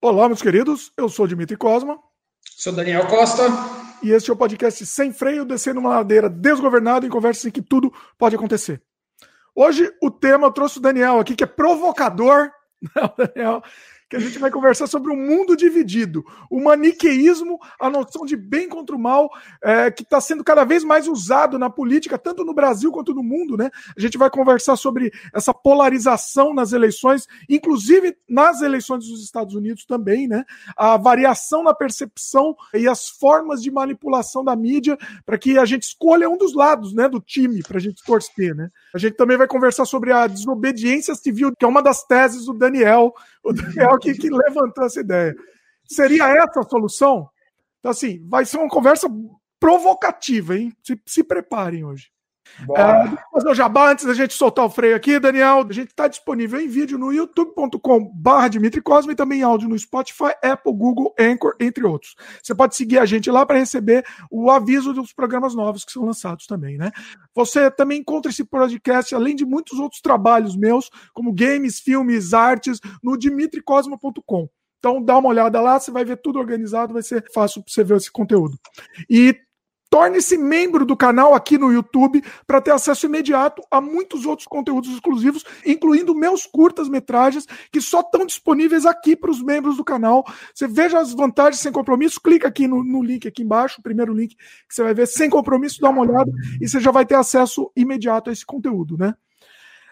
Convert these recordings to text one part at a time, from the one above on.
Olá, meus queridos. Eu sou Dimitri Cosma. Sou Daniel Costa. E este é o podcast Sem Freio, descendo uma ladeira desgovernada em conversas em que tudo pode acontecer. Hoje o tema eu trouxe o Daniel aqui, que é provocador. Não, Daniel, que a gente vai conversar sobre o um mundo dividido, o maniqueísmo, a noção de bem contra o mal, é, que está sendo cada vez mais usado na política, tanto no Brasil quanto no mundo, né? A gente vai conversar sobre essa polarização nas eleições, inclusive nas eleições dos Estados Unidos também, né? A variação na percepção e as formas de manipulação da mídia para que a gente escolha um dos lados, né, do time, para a gente torcer, né? A gente também vai conversar sobre a desobediência civil, que é uma das teses do Daniel, o Daniel que, que levantou essa ideia. Seria essa a solução? Então, assim, vai ser uma conversa provocativa, hein? Se, se preparem hoje. É, fazer o jabá antes da gente soltar o freio aqui, Daniel. A gente está disponível em vídeo no youtube.com/barra Dimitri Cosme e também em áudio no Spotify, Apple, Google, Anchor, entre outros. Você pode seguir a gente lá para receber o aviso dos programas novos que são lançados também, né? Você também encontra esse podcast, além de muitos outros trabalhos meus, como games, filmes, artes, no dimitricosmo.com. Então dá uma olhada lá, você vai ver tudo organizado, vai ser fácil para você ver esse conteúdo. E Torne-se membro do canal aqui no YouTube para ter acesso imediato a muitos outros conteúdos exclusivos, incluindo meus curtas-metragens, que só estão disponíveis aqui para os membros do canal. Você veja as vantagens sem compromisso, clica aqui no, no, link aqui embaixo, o primeiro link que você vai ver, sem compromisso, dá uma olhada e você já vai ter acesso imediato a esse conteúdo, né?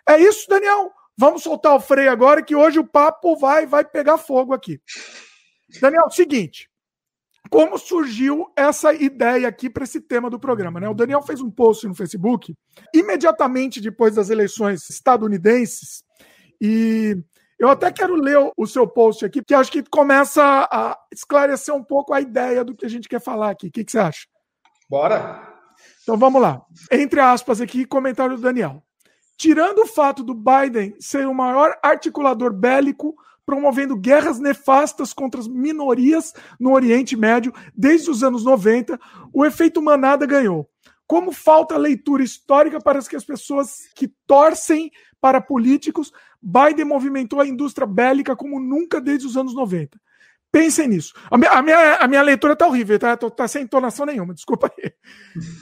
É isso, Daniel. Vamos soltar o freio agora, que hoje o papo vai, vai pegar fogo aqui. Daniel, seguinte como surgiu essa ideia aqui para esse tema do programa. Né? O Daniel fez um post no Facebook imediatamente depois das eleições estadunidenses e eu até quero ler o seu post aqui, que acho que começa a esclarecer um pouco a ideia do que a gente quer falar aqui. O que, que você acha? Bora! Então vamos lá. Entre aspas aqui, comentário do Daniel. Tirando o fato do Biden ser o maior articulador bélico promovendo guerras nefastas contra as minorias no Oriente Médio desde os anos 90, o efeito manada ganhou. Como falta leitura histórica para que as pessoas que torcem para políticos, Biden movimentou a indústria bélica como nunca desde os anos 90. Pensem nisso. A minha, a minha, a minha leitura está horrível, tá? tá sem entonação nenhuma, desculpa aí.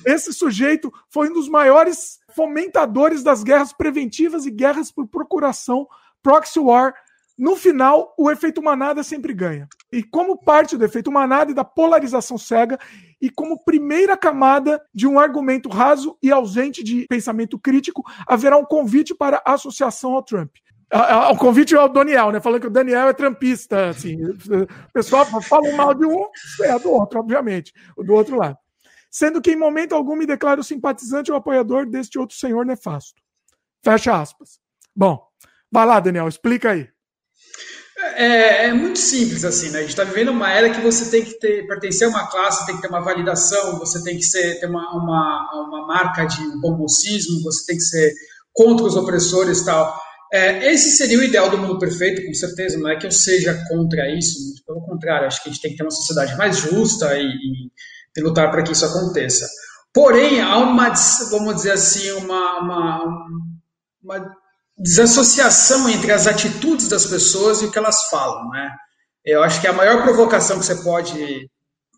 Esse sujeito foi um dos maiores fomentadores das guerras preventivas e guerras por procuração, proxy war, no final, o efeito manada sempre ganha. E como parte do efeito manada e da polarização cega, e como primeira camada de um argumento raso e ausente de pensamento crítico, haverá um convite para associação ao Trump. O convite ao Daniel, né? Falando que o Daniel é trampista, assim. O pessoal fala mal de um, é do outro, obviamente, o do outro lado. Sendo que em momento algum me declaro simpatizante ou apoiador deste outro senhor nefasto. Fecha aspas. Bom, vai lá, Daniel, explica aí. É, é, muito simples assim, né? A gente está vivendo uma era que você tem que ter, pertencer a uma classe, tem que ter uma validação, você tem que ser, ter uma, uma, uma marca de bom mocismo, você tem que ser contra os opressores e tal. É, esse seria o ideal do mundo perfeito, com certeza. Não é que eu seja contra isso, muito pelo contrário. Acho que a gente tem que ter uma sociedade mais justa e, e, e lutar para que isso aconteça. Porém, há uma, vamos dizer assim, uma, uma, uma desassociação entre as atitudes das pessoas e o que elas falam, né? Eu acho que a maior provocação que você pode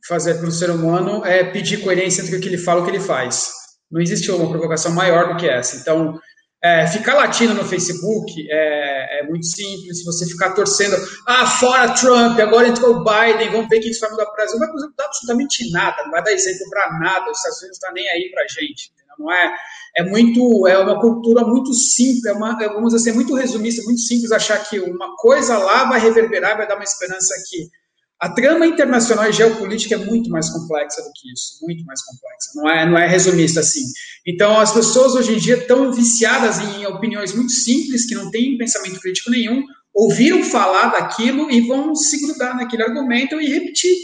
fazer para o ser humano é pedir coerência entre o que ele fala e o que ele faz. Não existe uma provocação maior do que essa. Então, é, ficar latindo no Facebook é, é, muito simples. Você ficar torcendo, ah, fora Trump, agora entrou o Biden, vamos ver quem isso vai mudar para o Brasil. Não vai mudar absolutamente nada, não vai dar exemplo para nada. Os Estados Unidos não está nem aí para a gente. Não é, é muito, é uma cultura muito simples, é uma, é, vamos dizer assim, é muito resumista, muito simples achar que uma coisa lá vai reverberar, vai dar uma esperança aqui. A trama internacional e geopolítica é muito mais complexa do que isso, muito mais complexa. Não é, não é resumista assim. Então, as pessoas hoje em dia estão viciadas em opiniões muito simples, que não têm pensamento crítico nenhum, ouviram falar daquilo e vão se grudar naquele argumento e repetir.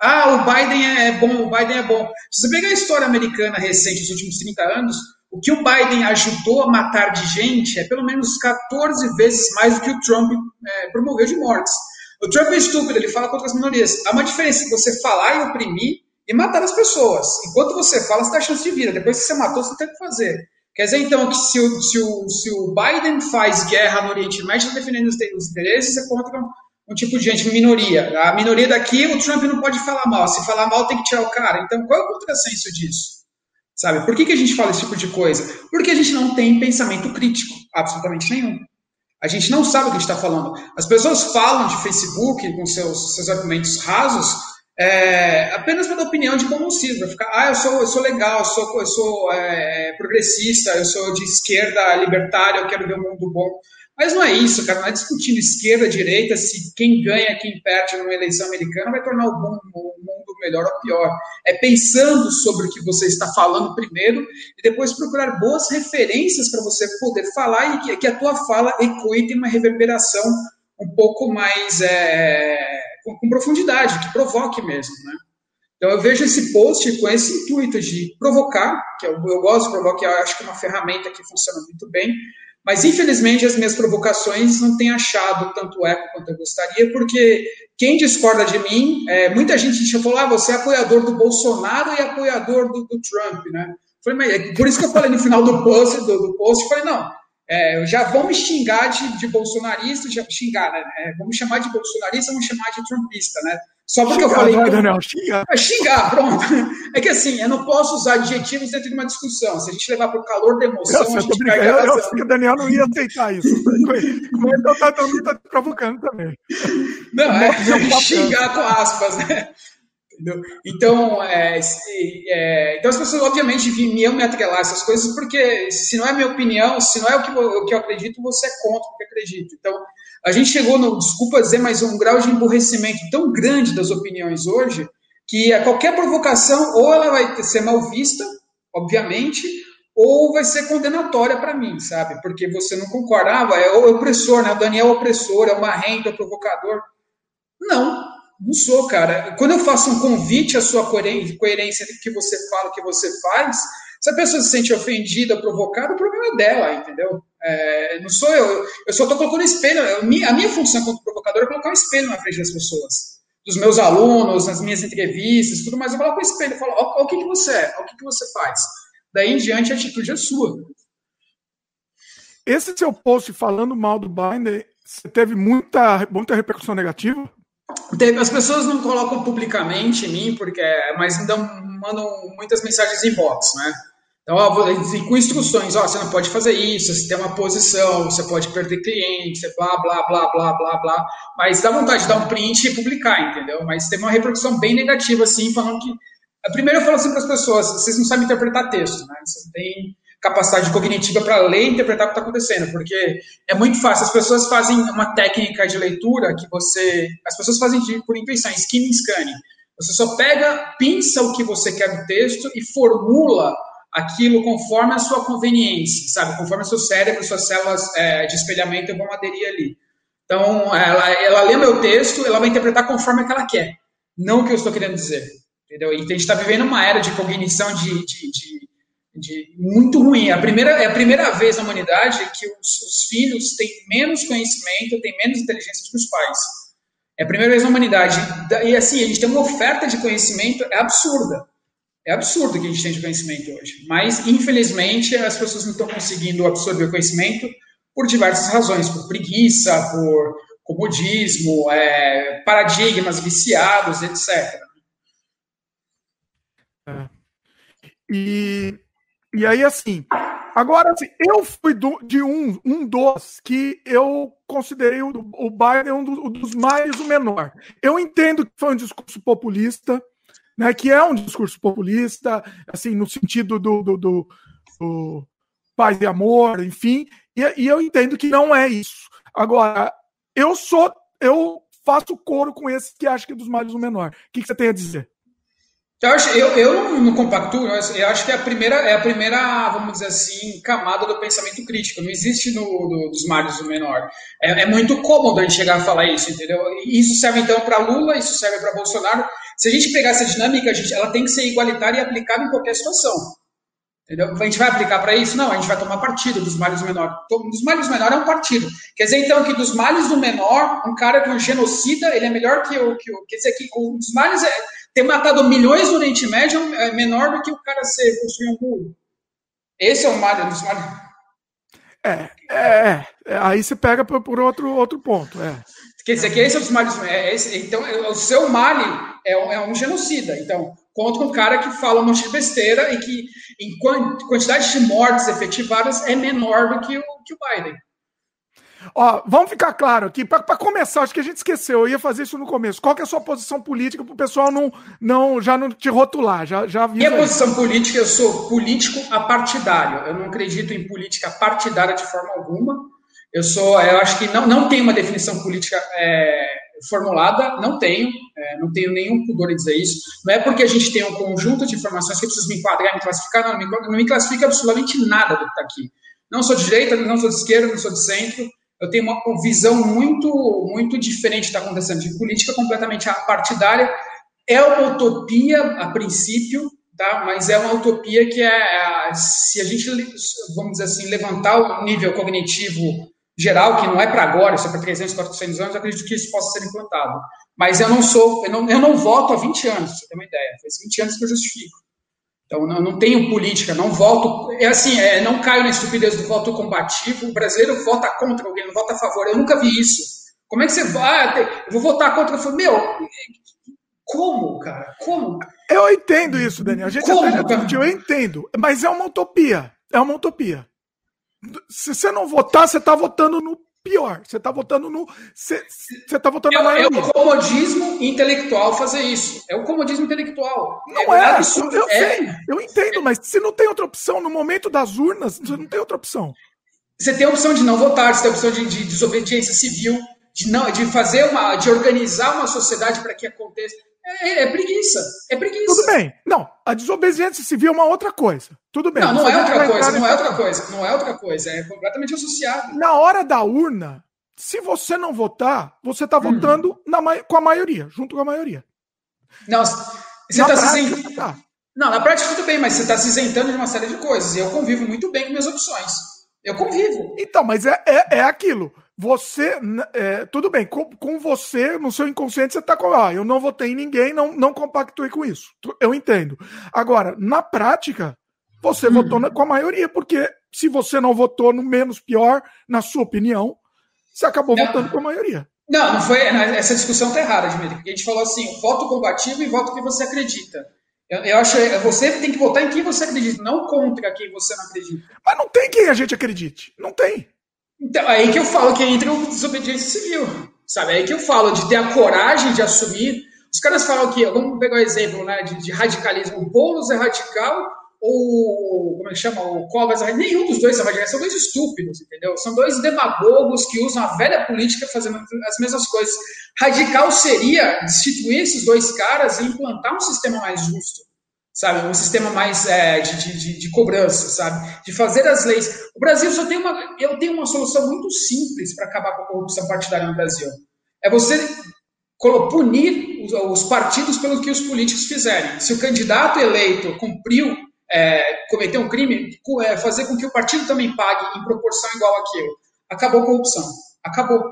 Ah, o Biden é bom, o Biden é bom. Se você pegar a história americana recente, dos últimos 30 anos, o que o Biden ajudou a matar de gente é pelo menos 14 vezes mais do que o Trump é, promoveu de mortes. O Trump é estúpido, ele fala contra as minorias. Há uma diferença entre você falar e oprimir e matar as pessoas. Enquanto você fala, você tem a chance de vida. Depois que você matou, você tem que fazer. Quer dizer, então, que se o, se o, se o Biden faz guerra no Oriente Médio, está defendendo os interesses é contra um tipo de gente, minoria. A minoria daqui, o Trump não pode falar mal. Se falar mal, tem que tirar o cara. Então, qual é o contrassenso disso? Sabe? Por que, que a gente fala esse tipo de coisa? Porque a gente não tem pensamento crítico, absolutamente nenhum. A gente não sabe o que a gente está falando. As pessoas falam de Facebook com seus, seus argumentos rasos é, apenas dar opinião de como Vai ficar, ah, eu sou, eu sou legal, eu sou, eu sou é, progressista, eu sou de esquerda, libertário, eu quero ver um mundo bom. Mas não é isso, cara. Não é discutindo esquerda, direita, se quem ganha, quem perde numa eleição americana vai tornar o mundo melhor ou pior. É pensando sobre o que você está falando primeiro e depois procurar boas referências para você poder falar e que, a tua fala ecoe tenha uma reverberação um pouco mais é, com, com, profundidade, que provoque mesmo, né? Então eu vejo esse post com esse intuito de provocar, que eu, eu gosto de provocar, eu acho que é uma ferramenta que funciona muito bem, mas, infelizmente, as minhas provocações não têm achado tanto eco quanto eu gostaria, porque quem discorda de mim, é, muita gente falou, ah, você é apoiador do Bolsonaro e apoiador do, do Trump, né? Mas, é por isso que eu falei no final do post, do, do post, falei, não, é, já vão me xingar de, de bolsonarista, já xingar, né? É, me chamar de bolsonarista, me chamar de trumpista, né? Só porque xingar, eu falei. Vai, Daniel, xingar. É, xingar, pronto. É que assim, eu não posso usar adjetivos dentro de uma discussão. Se a gente levar para o calor da emoção, eu, a gente pega eu, eu sei que o Daniel não ia aceitar isso. Mas eu tá, também tá provocando também. Não, é, é xingar com aspas, né? Entendeu? Então, é, é, então as pessoas obviamente iam me atrelar essas coisas porque se não é minha opinião, se não é o que, o que eu acredito, você é contra o que eu acredito. Então, a gente chegou, no, desculpa dizer, mas um grau de emborrecimento tão grande das opiniões hoje que a qualquer provocação ou ela vai ser mal vista, obviamente, ou vai ser condenatória para mim, sabe? Porque você não concordava, ah, é o opressor, né? O Daniel é opressor, é o marrento, é o provocador. Não, não sou, cara. Quando eu faço um convite à sua coerência do que você fala, o que você faz, se a pessoa se sente ofendida, provocada, o problema é dela, entendeu? É, não sou eu. Eu só estou colocando espelho. Eu, a minha função como provocador é colocar um espelho na frente das pessoas. Dos meus alunos, nas minhas entrevistas, tudo mais. Eu coloco o um espelho e falo: ó, o que, que você é, o que, que você faz. Daí em diante a atitude é sua. Esse seu post falando mal do Binder, você teve muita, muita repercussão negativa? As pessoas não colocam publicamente em mim, porque, mas me dão, mandam muitas mensagens em box, né? Então, ó, com instruções, ó, você não pode fazer isso, você tem uma posição, você pode perder cliente, você blá, blá, blá, blá, blá, blá. Mas dá vontade de dar um print e publicar, entendeu? Mas teve uma repercussão bem negativa, assim, falando que... Primeiro eu falo assim para as pessoas, vocês não sabem interpretar texto, né? Vocês não têm capacidade cognitiva para ler e interpretar o que está acontecendo, porque é muito fácil. As pessoas fazem uma técnica de leitura que você. As pessoas fazem por intuição, skin scanning. Você só pega, pinça o que você quer no texto e formula aquilo conforme a sua conveniência, sabe? Conforme o seu cérebro, suas células é, de espelhamento vão aderir ali. Então, ela, ela lê meu texto, ela vai interpretar conforme que ela quer, não o que eu estou querendo dizer. Entendeu? E a gente está vivendo uma era de cognição de, de, de de muito ruim. A primeira, é a primeira vez na humanidade que os, os, filhos têm menos conhecimento, têm menos inteligência que os pais. É a primeira vez na humanidade. E assim, a gente tem uma oferta de conhecimento é absurda. É absurdo que a gente tem de conhecimento hoje. Mas, infelizmente, as pessoas não estão conseguindo absorver o conhecimento por diversas razões, por preguiça, por comodismo, é, paradigmas viciados, etc. É. E e aí, assim, agora, assim, eu fui do, de um, um dos que eu considerei o, o Biden um, um dos mais o menor. Eu entendo que foi um discurso populista, né, que é um discurso populista, assim, no sentido do, do, do, do paz e amor, enfim, e, e, eu entendo que não é isso. Agora, eu sou, eu faço coro com esse que acha que é dos males o menor. O que, que você tem a dizer? Eu, acho, eu, eu não, compactuo, eu acho que é a primeira, é a primeira, vamos dizer assim, camada do pensamento crítico. Não existe no, do, dos mares do menor. É, é, muito cômodo a gente chegar a falar isso, entendeu? Isso serve então para Lula, isso serve para Bolsonaro. Se a gente pegar essa dinâmica, a gente, ela tem que ser igualitária e aplicável em qualquer situação. Entendeu? A gente vai aplicar para isso? Não, a gente vai tomar partido dos males do menor. Dos males do menor é um partido. Quer dizer, então, que dos males do menor, um cara que é um genocida, ele é melhor que o. Que quer dizer, que os males. É, ter matado milhões no Oriente Médio é menor do que o cara ser construir um muro. Esse é o mal dos É, é, é, aí você pega por, por, outro, outro ponto. É. Quer dizer, que esse é dos males. É esse, então, é, o seu male é um, é genocida. Então, contra um cara que fala um monte de besteira e que, em quantidade de mortes efetivadas, é menor do que o, que o Biden. Ó, vamos ficar claro aqui, para começar, acho que a gente esqueceu, eu ia fazer isso no começo. Qual que é a sua posição política para o pessoal não, não, já não te rotular? Já, já Minha aí. posição política, eu sou político apartidário. Eu não acredito em política partidária de forma alguma. Eu sou, eu acho que não, não tem uma definição política é, formulada, não tenho, é, não tenho nenhum pudor em dizer isso. Não é porque a gente tem um conjunto de informações que eu preciso me enquadrar, me classificar, não, não me classifica absolutamente nada do que está aqui. Não sou de direita, não sou de esquerda, não sou de centro eu tenho uma visão muito, muito diferente que está acontecendo, de política completamente partidária. É uma utopia, a princípio, tá? mas é uma utopia que é, é se a gente, vamos dizer assim, levantar o nível cognitivo geral, que não é para agora, isso é para 300, 400 anos, eu acredito que isso possa ser implantado. Mas eu não sou, eu não, eu não voto há 20 anos, pra você ter uma ideia. Faz 20 anos que eu justifico. Então, não, não tenho política, não voto. É assim, é, não caio na estupidez do voto combativo. O brasileiro vota contra alguém, não vota a favor. Eu nunca vi isso. Como é que você vai? Eu vou votar contra. Eu falo, meu, como, cara? Como? Eu entendo isso, Daniel. A gente como, até discutiu, eu entendo. Mas é uma utopia. É uma utopia. Se você não votar, você está votando no pior. Você está votando no. Você está votando é, na maioria. É o comodismo intelectual fazer isso. É o comodismo intelectual. Não é. é absurdo. Eu, é. sei, eu entendo, mas se não tem outra opção, no momento das urnas, você não tem outra opção. Você tem a opção de não votar, você tem a opção de, de desobediência civil, de não, de fazer uma, de organizar uma sociedade para que aconteça. É, é, preguiça. É preguiça. Tudo bem. Não, a desobediência civil é uma outra coisa. Tudo bem. Não, não é outra coisa, não é outra coisa. Não é outra coisa. É completamente associado. Na hora da urna, se você não votar, você está hum. votando na, com a maioria, junto com a maioria. Não, você está se isentando. Tá. Não, na prática tudo bem, mas você está se isentando de uma série de coisas. E eu convivo muito bem com minhas opções. Eu convivo. Então, mas é, é, é aquilo. Você, é, tudo bem, com, com, você, no seu inconsciente, você está com, ah, eu não votei em ninguém, não, não compactuei com isso. Eu entendo. Agora, na prática, você hum. votou na, com a maioria, porque se você não votou no menos pior, na sua opinião, você acabou não. votando com a maioria. Não, não foi. Essa discussão está errada, Dmitry, porque a gente falou assim: voto combativo e voto que você acredita. Eu, eu acho que você tem que votar em quem você acredita, não contra quem você não acredita. Mas não tem quem a gente acredite. Não tem. Então, aí que eu falo que entra o desobediência civil, sabe? Aí que eu falo de ter a coragem de assumir. Os caras falam que, vamos pegar o um exemplo né, de, de, radicalismo, o Boulos é radical ou, como é que chama, o Covas é Nenhum dos dois é radical, são dois estúpidos, entendeu? São dois demagogos que usam a velha política fazendo as mesmas coisas. Radical seria destituir esses dois caras e implantar um sistema mais justo sabe? Um sistema mais é, de, de, de, cobrança, sabe? De fazer as leis. O Brasil só tem uma. Eu tenho uma solução muito simples para acabar com a corrupção partidária no Brasil. É você punir os, os, partidos pelo que os políticos fizerem. Se o candidato eleito cumpriu, é, cometeu um crime, é, fazer com que o partido também pague em proporção igual àquilo. Acabou a corrupção. Acabou.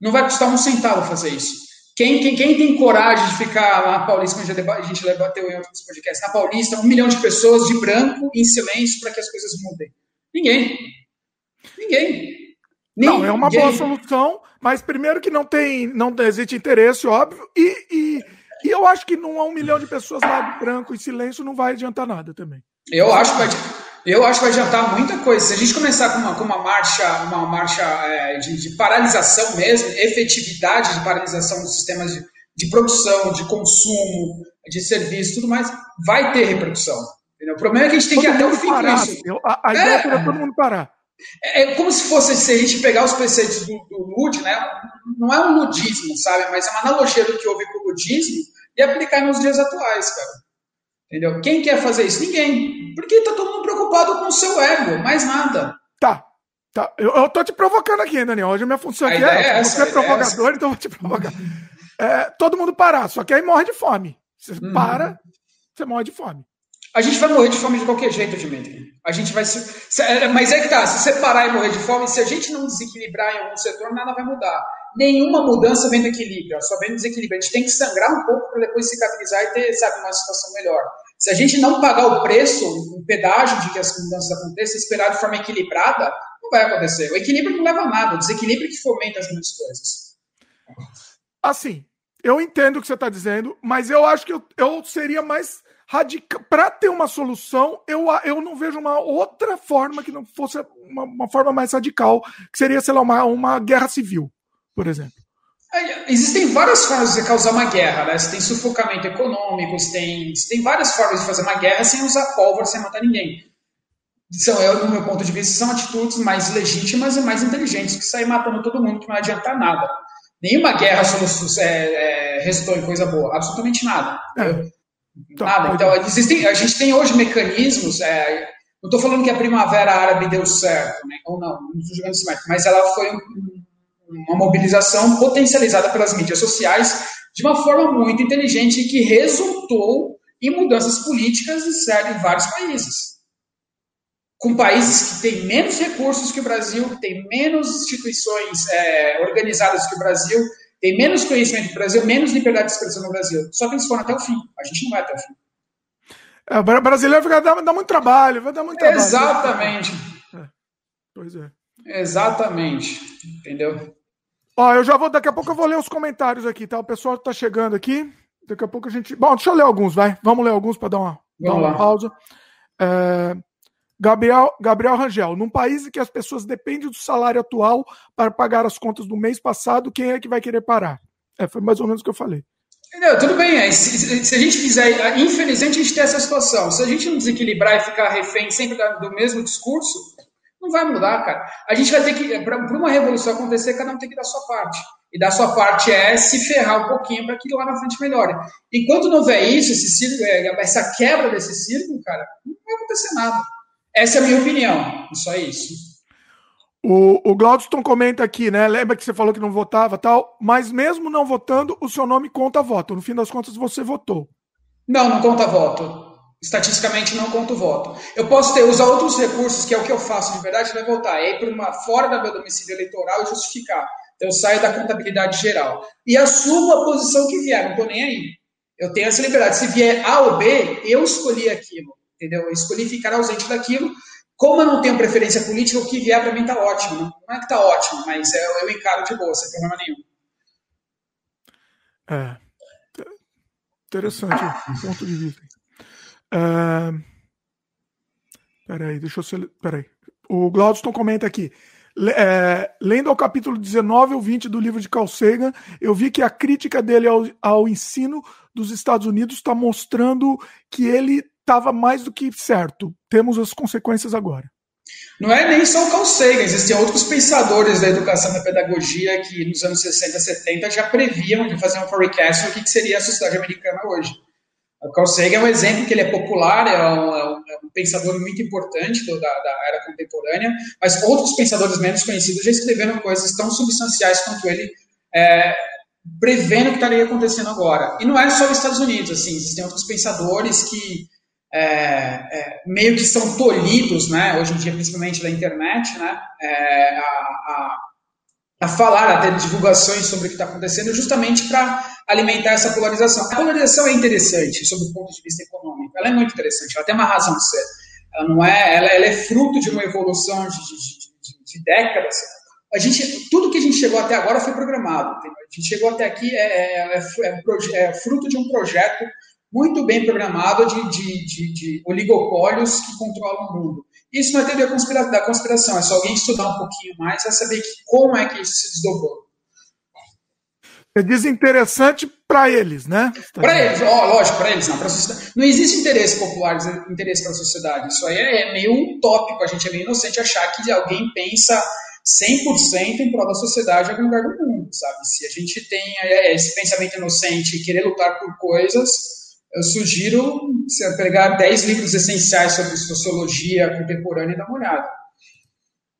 Não vai custar um centavo fazer isso. Quem, quem, quem tem coragem de ficar na Paulista, como a gente debateu em outros podcasts, na Paulista, um milhão de pessoas de branco, em silêncio, para que as coisas mudem? Ninguém. Ninguém. não, é uma ninguém. boa solução, mas primeiro que não tem, não existe interesse, óbvio, e, e, e eu acho que não há um milhão de pessoas lá de branco em silêncio não vai adiantar nada também. Eu acho que vai, eu acho que vai adiantar muita coisa. Se a gente começar com uma, com uma marcha, uma marcha é, de, de, paralisação mesmo, efetividade de paralisação dos sistemas de, de, produção, de consumo, de serviço, tudo mais, vai ter repercussão. Entendeu? O problema é que a gente tem todo que ir até o fim parar, isso. Eu, a, a é, ideia é todo mundo parar. É, é, como se fosse se a gente pegar os preceitos do, do Lud, né? Não é um ludismo, sabe? Mas é uma analogia do que houve com o ludismo e aplicar nos dias atuais, cara. Entendeu? Quem quer fazer isso? Ninguém. Porque está todo mundo preocupado com o seu ego, mais nada. Tá. Tá. Eu, eu tô te provocando aqui, Daniel. Hoje a minha função aqui é, é essa, você é provocador, é então vou te provocar. É, todo mundo parar, só que aí morre de fome. Você uhum. para, você morre de fome. A gente vai morrer de fome de qualquer jeito, Dimitri. A gente vai se. É, mas é que tá, se você parar e morrer de fome, se a gente não desequilibrar em algum setor, nada vai mudar. Nenhuma mudança vem do equilíbrio, só vem do desequilíbrio. A gente tem que sangrar um pouco para depois cicatrizar e ter, sabe, uma situação melhor. Se a gente não pagar o preço, o pedágio de que as mudanças aconteçam, esperar de forma equilibrada, não vai acontecer. O equilíbrio não leva a nada, o desequilíbrio que fomenta as grandes coisas. Assim, eu entendo o que você está dizendo, mas eu acho que eu, eu seria mais radical. Para ter uma solução, eu, eu não vejo uma outra forma que não fosse uma, uma forma mais radical, que seria, sei lá, uma, uma guerra civil, por exemplo. É, existem várias formas de causar uma guerra, né? Você tem sufocamento econômico, você tem, você tem várias formas de fazer uma guerra sem usar pólvora, sem matar ninguém. São, eu, no meu ponto de vista, são atitudes mais legítimas e mais inteligentes que sair matando todo mundo, que não adianta nada. Nenhuma guerra é, é, restou em coisa boa, absolutamente nada. É. Então, nada. Então, existem, a gente tem hoje mecanismos. É, não estou falando que a Primavera Árabe deu certo, né? ou não, não estou jogando mas ela foi um, uma mobilização potencializada pelas mídias sociais de uma forma muito inteligente e que resultou em mudanças políticas em vários países. Com países que têm menos recursos que o Brasil, têm menos instituições é, organizadas que o Brasil, tem menos conhecimento do Brasil, menos liberdade de expressão no Brasil. Só que eles foram até o fim. A gente não vai até o fim. É, o brasileiro vai dar, dar muito trabalho, vai dar muito trabalho. Exatamente. É, pois é. Exatamente. Entendeu? Ó, eu já vou, daqui a pouco eu vou ler os comentários aqui, tá? O pessoal tá chegando aqui. Daqui a pouco a gente. Bom, deixa eu ler alguns, vai. Vamos ler alguns para dar uma, dar uma pausa. É... Gabriel, Gabriel Rangel, num país em que as pessoas dependem do salário atual para pagar as contas do mês passado, quem é que vai querer parar? É, foi mais ou menos o que eu falei. Não, tudo bem, é, se, se, a gente quiser, infelizmente a gente tem essa situação. Se a gente não desequilibrar e ficar refém sempre do mesmo discurso, não vai mudar, cara. A gente vai ter que, para uma revolução acontecer, cada um tem que dar sua parte. E dar sua parte é se ferrar um pouquinho para que lá na frente melhore. Enquanto não houver isso, esse círculo, é, essa quebra desse círculo, cara, não vai acontecer nada. Essa é a minha opinião. Só isso. O, o Glaudston comenta aqui, né? Lembra que você falou que não votava tal, mas mesmo não votando, o seu nome conta voto. No fim das contas, você votou. Não, não conta voto. Estatisticamente não conta o voto. Eu posso ter usar outros recursos, que é o que eu faço de verdade, é votar. É ir para uma fora da meu domicílio eleitoral e justificar. Então eu saio da contabilidade geral. E assumo a posição que vier, não estou nem aí. Eu tenho essa liberdade. Se vier A ou B, eu escolhi aquilo entendeu? Eu escolhi ficar ausente daquilo. Como eu não tenho preferência política, o que vier para mim está ótimo. Não é que está ótimo, mas eu, eu encaro de boa, sem problema nenhum. É. Interessante ponto de vista. Peraí, deixa eu ser. Peraí. O Glaudston comenta aqui. É, lendo ao capítulo 19 ou 20 do livro de Carl Sagan, eu vi que a crítica dele ao, ao ensino dos Estados Unidos está mostrando que ele estava mais do que certo. Temos as consequências agora. Não é nem só o Carl Sagan, existem outros pensadores da educação e da pedagogia que nos anos 60, 70 já previam de fazer um forecast do que seria a sociedade americana hoje. O Carl Sagan é um exemplo que ele é popular, é um, é um, é um pensador muito importante do, da, da, era contemporânea, mas outros pensadores menos conhecidos já escreveram coisas tão substanciais quanto ele, é, prevendo o que estaria acontecendo agora. E não é só os Estados Unidos, assim, existem outros pensadores que é, é, meio que são tolhidos, né, hoje em dia, principalmente da internet, né, é, a, a, a, falar, a ter divulgações sobre o que está acontecendo, justamente para alimentar essa polarização. A polarização é interessante, sob o ponto de vista econômico, ela é muito interessante, ela tem uma razão de ser. Ela não é, ela, ela é fruto de uma evolução de, de, de, de, décadas. A gente, tudo que a gente chegou até agora foi programado. Entendeu? A gente chegou até aqui é, é, é, é fruto de um projeto muito bem programado de, de, de, de oligopólios que controlam o mundo. Isso não é teoria da conspiração, é só alguém estudar um pouquinho mais para saber que, como é que isso se desdobrou. Você diz interessante para eles, né? Para eles, ó, lógico, para eles não. Pra sociedade. Não existe interesse popular, interesse para a sociedade. Isso aí é, é meio utópico, a gente é meio inocente achar que alguém pensa 100% em prol da sociedade em algum lugar do mundo, sabe? Se a gente tem é, esse pensamento inocente e querer lutar por coisas, eu sugiro você pegar 10 livros essenciais sobre sociologia contemporânea e dar uma olhada.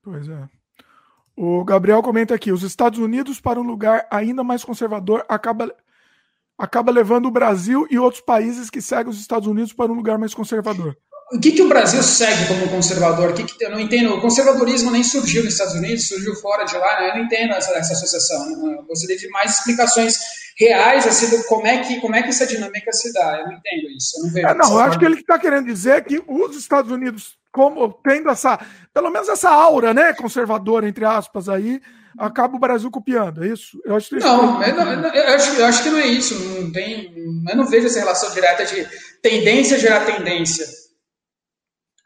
Pois é. O Gabriel comenta aqui: os Estados Unidos, para um lugar ainda mais conservador, acaba, acaba levando o Brasil e outros países que seguem os Estados Unidos para um lugar mais conservador. O que, que o Brasil segue como conservador? O que, que eu não entendo. O conservadorismo nem surgiu nos Estados Unidos, surgiu fora de lá. Né? Eu não entendo essa, essa associação. Eu gostaria de mais explicações reais assim, do como é, que, como é que essa dinâmica se dá. Eu não entendo isso. Eu não vejo. É, não, eu acho que ele está querendo dizer que os Estados Unidos, como tendo essa, pelo menos essa aura, né, conservadora, entre aspas, aí, acaba o Brasil copiando, é isso? Eu acho que não, eu, não, eu, acho, eu acho que não é isso. Não tem, eu não vejo essa relação direta de tendência gerar tendência.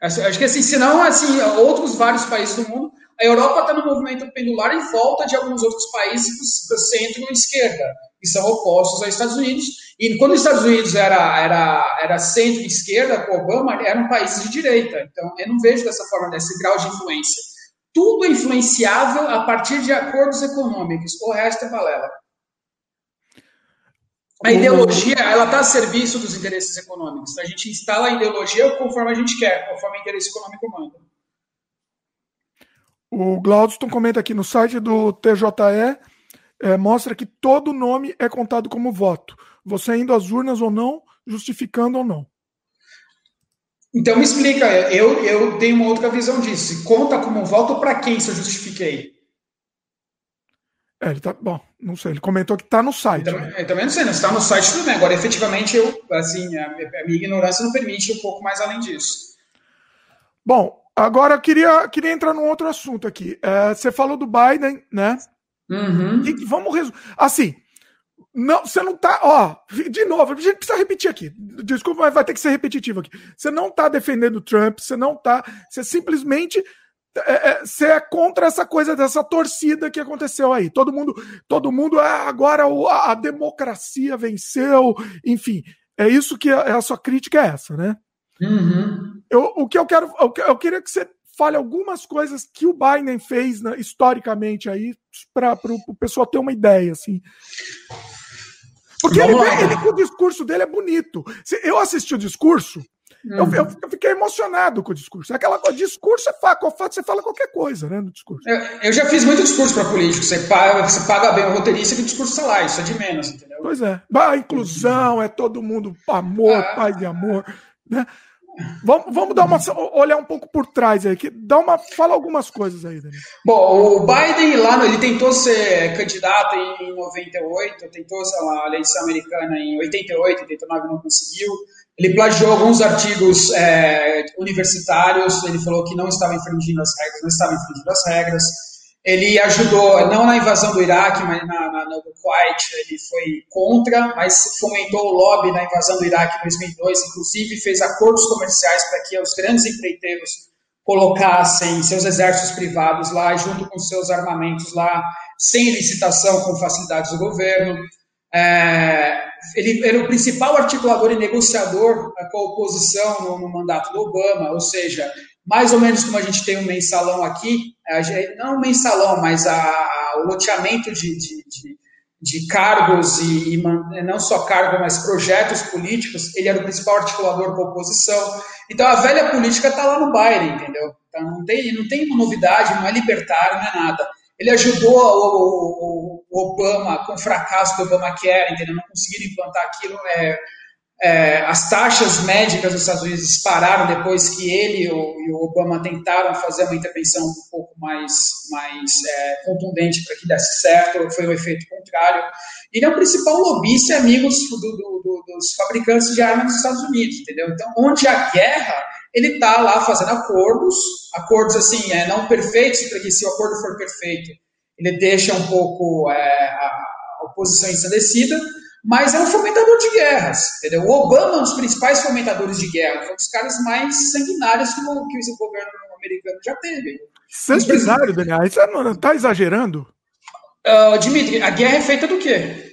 Acho, acho que assim, senão, assim, outros vários países do mundo, a Europa está no movimento pendular em volta de alguns outros países para centro e esquerda, que são opostos aos Estados Unidos. E quando os Estados Unidos era, era, era centro e esquerda, com Obama, eram países de direita. Então, eu não vejo dessa forma, desse grau de influência. Tudo é influenciável a partir de acordos econômicos. O resto é balela. A ideologia, ela está a serviço dos interesses econômicos. A gente instala a ideologia conforme a gente quer, conforme o interesse econômico manda. O Glaudston comenta aqui no site do TJE, é, mostra que todo nome é contado como voto. Você indo às urnas ou não, justificando ou não. Então me explica, eu, eu tenho uma outra visão disso. Conta como voto para quem se eu justifiquei? É, ele tá. Bom, não sei, ele comentou que está no site. Eu também, eu também não sei, não está no site tudo bem. Agora, efetivamente, eu, assim, a, a minha ignorância não permite um pouco mais além disso. Bom, agora eu queria, queria entrar num outro assunto aqui. É, você falou do Biden, né? Uhum. E, vamos resumir. Assim, não, você não tá. Ó, de novo, a gente precisa repetir aqui. Desculpa, mas vai ter que ser repetitivo aqui. Você não tá defendendo o Trump, você não tá. Você simplesmente. É, é, você é contra essa coisa dessa torcida que aconteceu aí. Todo mundo, todo mundo, ah, agora a, a democracia venceu, enfim. É isso que a, a sua crítica é essa, né? Uhum. Eu, o que eu quero, eu, eu queria que você fale algumas coisas que o Biden fez né, historicamente aí para o pessoal ter uma ideia, assim. Porque ele, ele, o discurso dele é bonito. Eu assisti o discurso, uhum. eu, eu, eu, fiquei emocionado com o discurso. Aquela coisa, discurso é fato, você fala qualquer coisa, né, no discurso. Eu, eu já fiz muito discurso para político. Você paga, você paga bem o roteirista que o discurso está lá, isso é de menos, entendeu? Pois é. A inclusão, é todo mundo amor, ah, paz e amor, né? Vamos, vamos dar uma olhar um pouco por trás aí, que dá uma fala algumas coisas aí, Daniel. Bom, o Biden lá ele tentou ser candidato em 98, tentou a eleição americana em 88, 89 não conseguiu. Ele plagiou alguns artigos é, universitários, ele falou que não estava infringindo as regras, não estava infringindo as regras. Ele ajudou, não na invasão do Iraque, mas na, na, no Kuwait, ele foi contra, mas fomentou o lobby na invasão do Iraque em 2002, inclusive fez acordos comerciais para que os grandes empreiteiros colocassem seus exércitos privados lá, junto com seus armamentos lá, sem licitação, com facilidades do governo. É, ele era o principal articulador e negociador com a oposição no, no mandato do Obama, ou seja, mais ou menos como a gente tem um mensalão aqui, não um mensalão, mas a, a, o loteamento de, de, de, de cargos e, e, não só cargos, mas projetos políticos, ele era o principal articulador com a oposição. Então a velha política está lá no baile, entendeu? Então não tem, não tem novidade, não é libertário, não é nada. Ele ajudou o, o, o Obama com o fracasso do Obamacare, entendeu? Não conseguiram implantar aquilo. É, é, as taxas médicas dos Estados Unidos dispararam depois que ele e o, e o Obama tentaram fazer uma intervenção um pouco mais, mais é, contundente para que desse certo, foi um efeito contrário. Ele é o principal lobista e amigo do, do, do, dos fabricantes de armas dos Estados Unidos, entendeu? Então, onde há guerra, ele está lá fazendo acordos, acordos assim, é, não perfeitos, porque se o acordo for perfeito, ele deixa um pouco é, a, oposição ensandecida, mas é um fomentador de guerras. Entendeu? O Obama é um dos principais fomentadores de guerra, foi um dos caras mais sanguinários que o, que o governo americano já teve. Sanguinário, Daniel? Você não está exagerando? Uh, Dimitri, a guerra é feita do quê?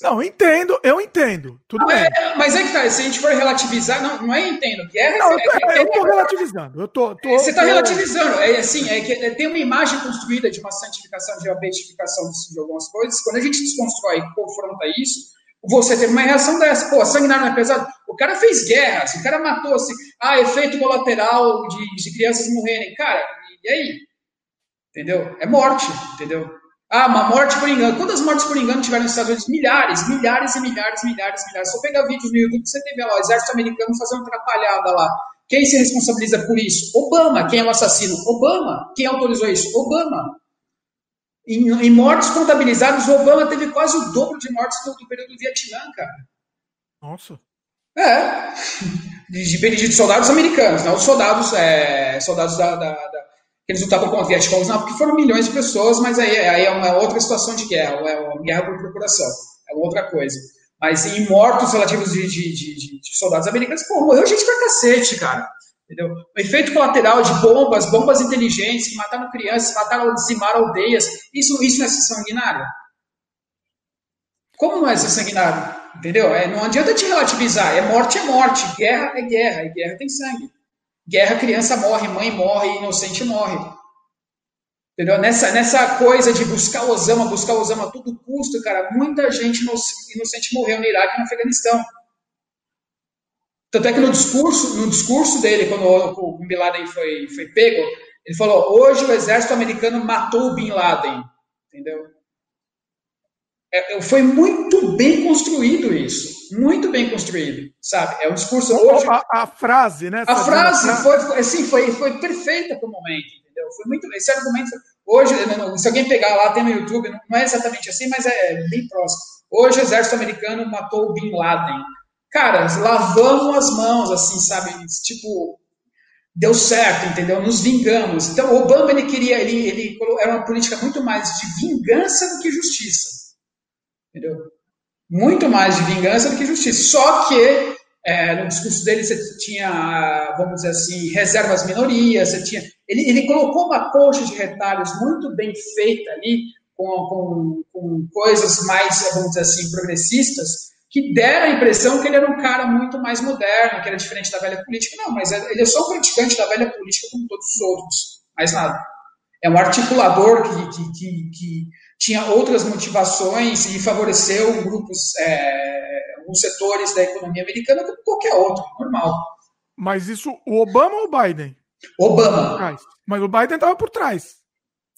Não, entendo, eu entendo. Tudo não, bem. É, mas é que tá, se a gente for relativizar, não, não é entendo. Guerra não, é, é, eu estou relativizando. Eu tô, tô você está relativizando. É assim, é que é, tem uma imagem construída de uma santificação, de uma beatificação de algumas coisas. Quando a gente desconstrói e confronta isso, você tem uma reação dessa. Pô, sanguinário não é pesado? O cara fez guerra, o cara matou assim, ah, efeito colateral de, de crianças morrerem. Cara, e aí? Entendeu? É morte, entendeu? Ah, uma morte por engano. Quantas mortes por engano tiveram nos Estados Unidos? Milhares, milhares e milhares, milhares, milhares. Só pegar vídeos no YouTube, você teve lá o exército americano fazendo atrapalhada lá. Quem se responsabiliza por isso? Obama. Quem é o assassino? Obama. Quem autorizou isso? Obama. Em, em mortes contabilizadas, o Obama teve quase o dobro de mortes do, do período do Vietnã, cara. Nossa. É. De, de, de soldados americanos, não soldados, é, soldados da, da, da eles lutavam contra Vietcongs, não, porque foram milhões de pessoas, mas aí, aí é uma outra situação de guerra, é uma guerra por procuração, é outra coisa. Mas em mortos relativos de, de, de, de soldados americanos, pô, morreu gente pra cacete, cara. Entendeu? O efeito colateral de bombas, bombas inteligentes que mataram crianças, mataram, dizimaram aldeias, isso, isso não é sanguinário? Como não é sanguinário? Entendeu? É, não adianta te relativizar. É morte é morte, guerra é guerra, e guerra tem sangue. Guerra, criança morre, mãe morre, inocente morre. Entendeu? Nessa, nessa coisa de buscar Osama, buscar Osama a todo custo, cara, muita gente inocente morreu no Iraque e no Afeganistão. Tanto é que no discurso, no discurso dele, quando o Bin Laden foi, foi pego, ele falou: hoje o exército americano matou o Bin Laden. Entendeu? É, é, foi muito bem construído isso. Muito bem construído, sabe? É um discurso hoje. A, a frase, né? A frase foi, foi, assim, foi, foi perfeita para o momento, entendeu? Foi muito. Esse argumento. Hoje, se alguém pegar lá, tem no YouTube, não é exatamente assim, mas é bem próximo. Hoje o exército americano matou o Bin Laden. Cara, lavamos as mãos, assim, sabe? Tipo, deu certo, entendeu? Nos vingamos. Então, o Obama, ele queria, ele, ele era uma política muito mais de vingança do que justiça. Entendeu? Muito mais de vingança do que justiça. Só que é, no discurso dele você tinha, vamos dizer assim, reservas minorias, você tinha. Ele, ele colocou uma coxa de retalhos muito bem feita ali, com, com, com coisas mais, vamos dizer assim, progressistas, que deram a impressão que ele era um cara muito mais moderno, que era diferente da velha política. Não, mas ele é só um praticante da velha política como todos os outros, mais nada. É um articulador que, que, que, que tinha outras motivações e favoreceu grupos, é, alguns setores da economia americana como qualquer outro, normal. Mas isso, o Obama ou o Biden? Obama. Mas o Biden estava por trás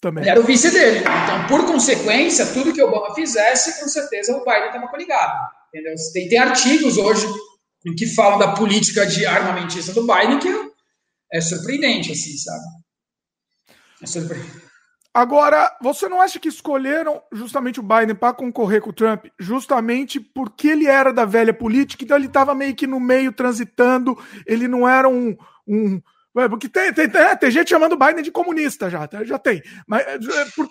também. Ele era o vice dele. Então, por consequência, tudo que o Obama fizesse, com certeza o Biden estava coligado. Entendeu? Tem, tem artigos hoje que falam da política de armamentista do Biden que é, é surpreendente, assim, sabe? É surpreendente. Agora, você não acha que escolheram justamente o Biden para concorrer com o Trump justamente porque ele era da velha política, então ele estava meio que no meio transitando, ele não era um. um porque tem, tem, tem, tem gente chamando o Biden de comunista já, tá? já tem. Mas, é, por,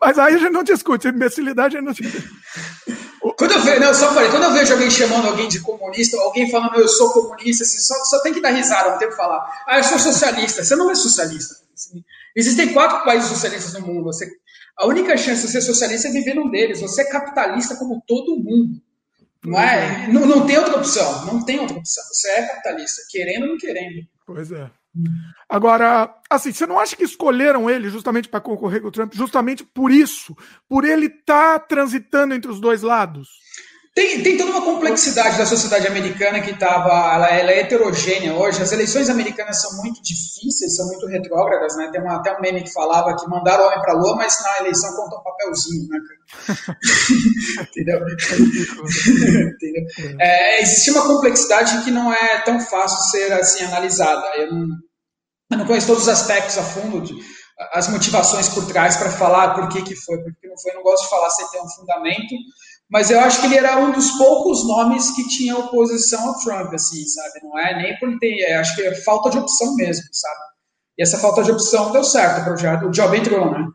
mas aí a gente não discute, imbecilidade a gente não. Quando eu vejo, não, só falei, quando eu vejo alguém chamando alguém de comunista, alguém falando eu sou comunista, assim, só, só tem que dar risada, não tem o que falar. Ah, eu sou socialista. Você não é socialista. Assim, Existem quatro países socialistas no mundo. Você, a única chance de ser socialista é viver num deles. Você é capitalista como todo mundo. Não, é, não, não tem outra opção. Não tem outra opção. Você é capitalista, querendo ou não querendo. Pois é. Agora, assim, você não acha que escolheram ele justamente para concorrer com o Trump, justamente por isso, por ele estar tá transitando entre os dois lados? Tem, tem toda uma complexidade da sociedade americana que estava. Ela, ela, é heterogênea hoje. As eleições americanas são muito difíceis, são muito retrógradas, né? Tem uma, até um meme que falava que mandaram o homem para a lua, mas na eleição conta um papelzinho, né, Entendeu? Entendeu? É, existe uma complexidade que não é tão fácil ser assim analisada. Eu não, eu não conheço todos os aspectos a fundo, de, as motivações por trás para falar por que, que foi, porque não foi. Eu não gosto de falar sem ter um fundamento mas eu acho que ele era um dos poucos nomes que tinha oposição ao Trump, assim, sabe? Não é nem por ele ter, é, acho que é falta de opção mesmo, sabe? E essa falta de opção deu certo para o job, o job entrou, né?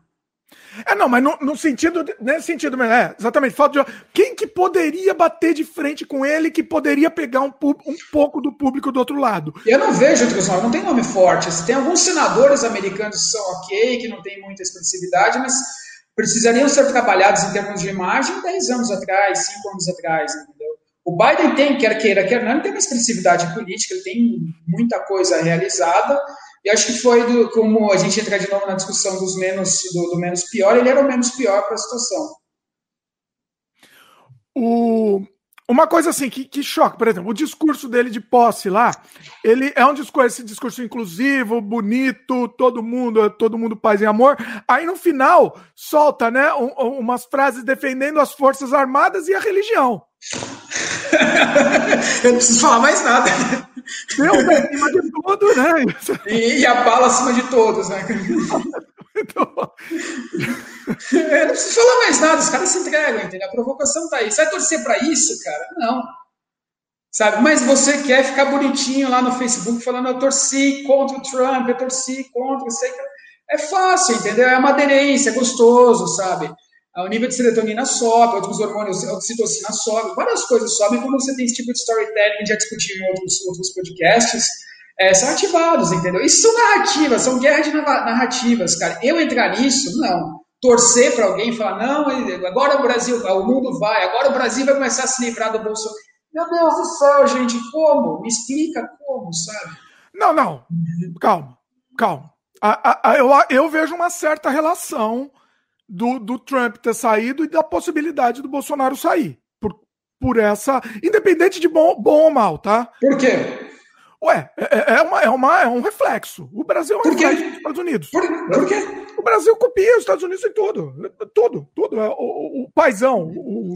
É, não, mas no, no sentido, nesse sentido, é, exatamente, falta de. Quem que poderia bater de frente com ele que poderia pegar um, um pouco do público do outro lado? Eu não vejo outros nomes, não tem nome forte. Assim, tem alguns senadores americanos que são ok, que não tem muita expressividade, mas precisariam ser trabalhados em termos de imagem 10 anos atrás, 5 anos atrás, entendeu? O Biden tem, quer queira, quer não, ele tem uma expressividade política, ele tem muita coisa realizada, e acho que foi, do, como a gente entra de novo na discussão dos menos, do, do menos pior, ele era o menos pior para a situação. O, uma coisa assim que, que choca, por exemplo, o discurso dele de posse lá, ele é um discurso, esse discurso inclusivo, bonito, todo mundo, todo mundo paz e amor. Aí no final solta, né, um, umas frases defendendo as forças armadas e a religião. Eu não preciso falar mais nada. Deus acima de tudo, né? E, e a bala acima de todos, né? Então... Eu não preciso falar mais nada, os caras se entregam, entendeu? A provocação tá aí. Você vai torcer para isso, cara? Não. Sabe? Mas você quer ficar bonitinho lá no Facebook falando eu torci contra o Trump, eu torci contra, sei que. é fácil, entendeu? É uma aderência, é gostoso, sabe? O nível de serotonina sobe, outros hormônios, a oxitocina sobe, várias coisas sobem quando você tem esse tipo de storytelling já discutiu em outros, outros podcasts, é, são ativados, entendeu? Isso são narrativas, são guerras de narrativas, cara. Eu entrar nisso, não. Torcer para alguém e falar, não, agora o Brasil, o mundo vai, agora o Brasil vai começar a se livrar do Bolsonaro. Meu Deus do céu, gente, como? Me explica como, sabe? Não, não. Calma, calma. A, a, eu, eu vejo uma certa relação do, do Trump ter saído e da possibilidade do Bolsonaro sair. Por, por essa. Independente de bom, bom ou mal, tá? Por quê? Ué, é, é, é, uma, é, uma, é um reflexo. O Brasil é um reflexo dos Estados Unidos. Por, por, quê? O Brasil copia os Estados Unidos em tudo. Tudo, tudo. É, o, o, o paizão. O,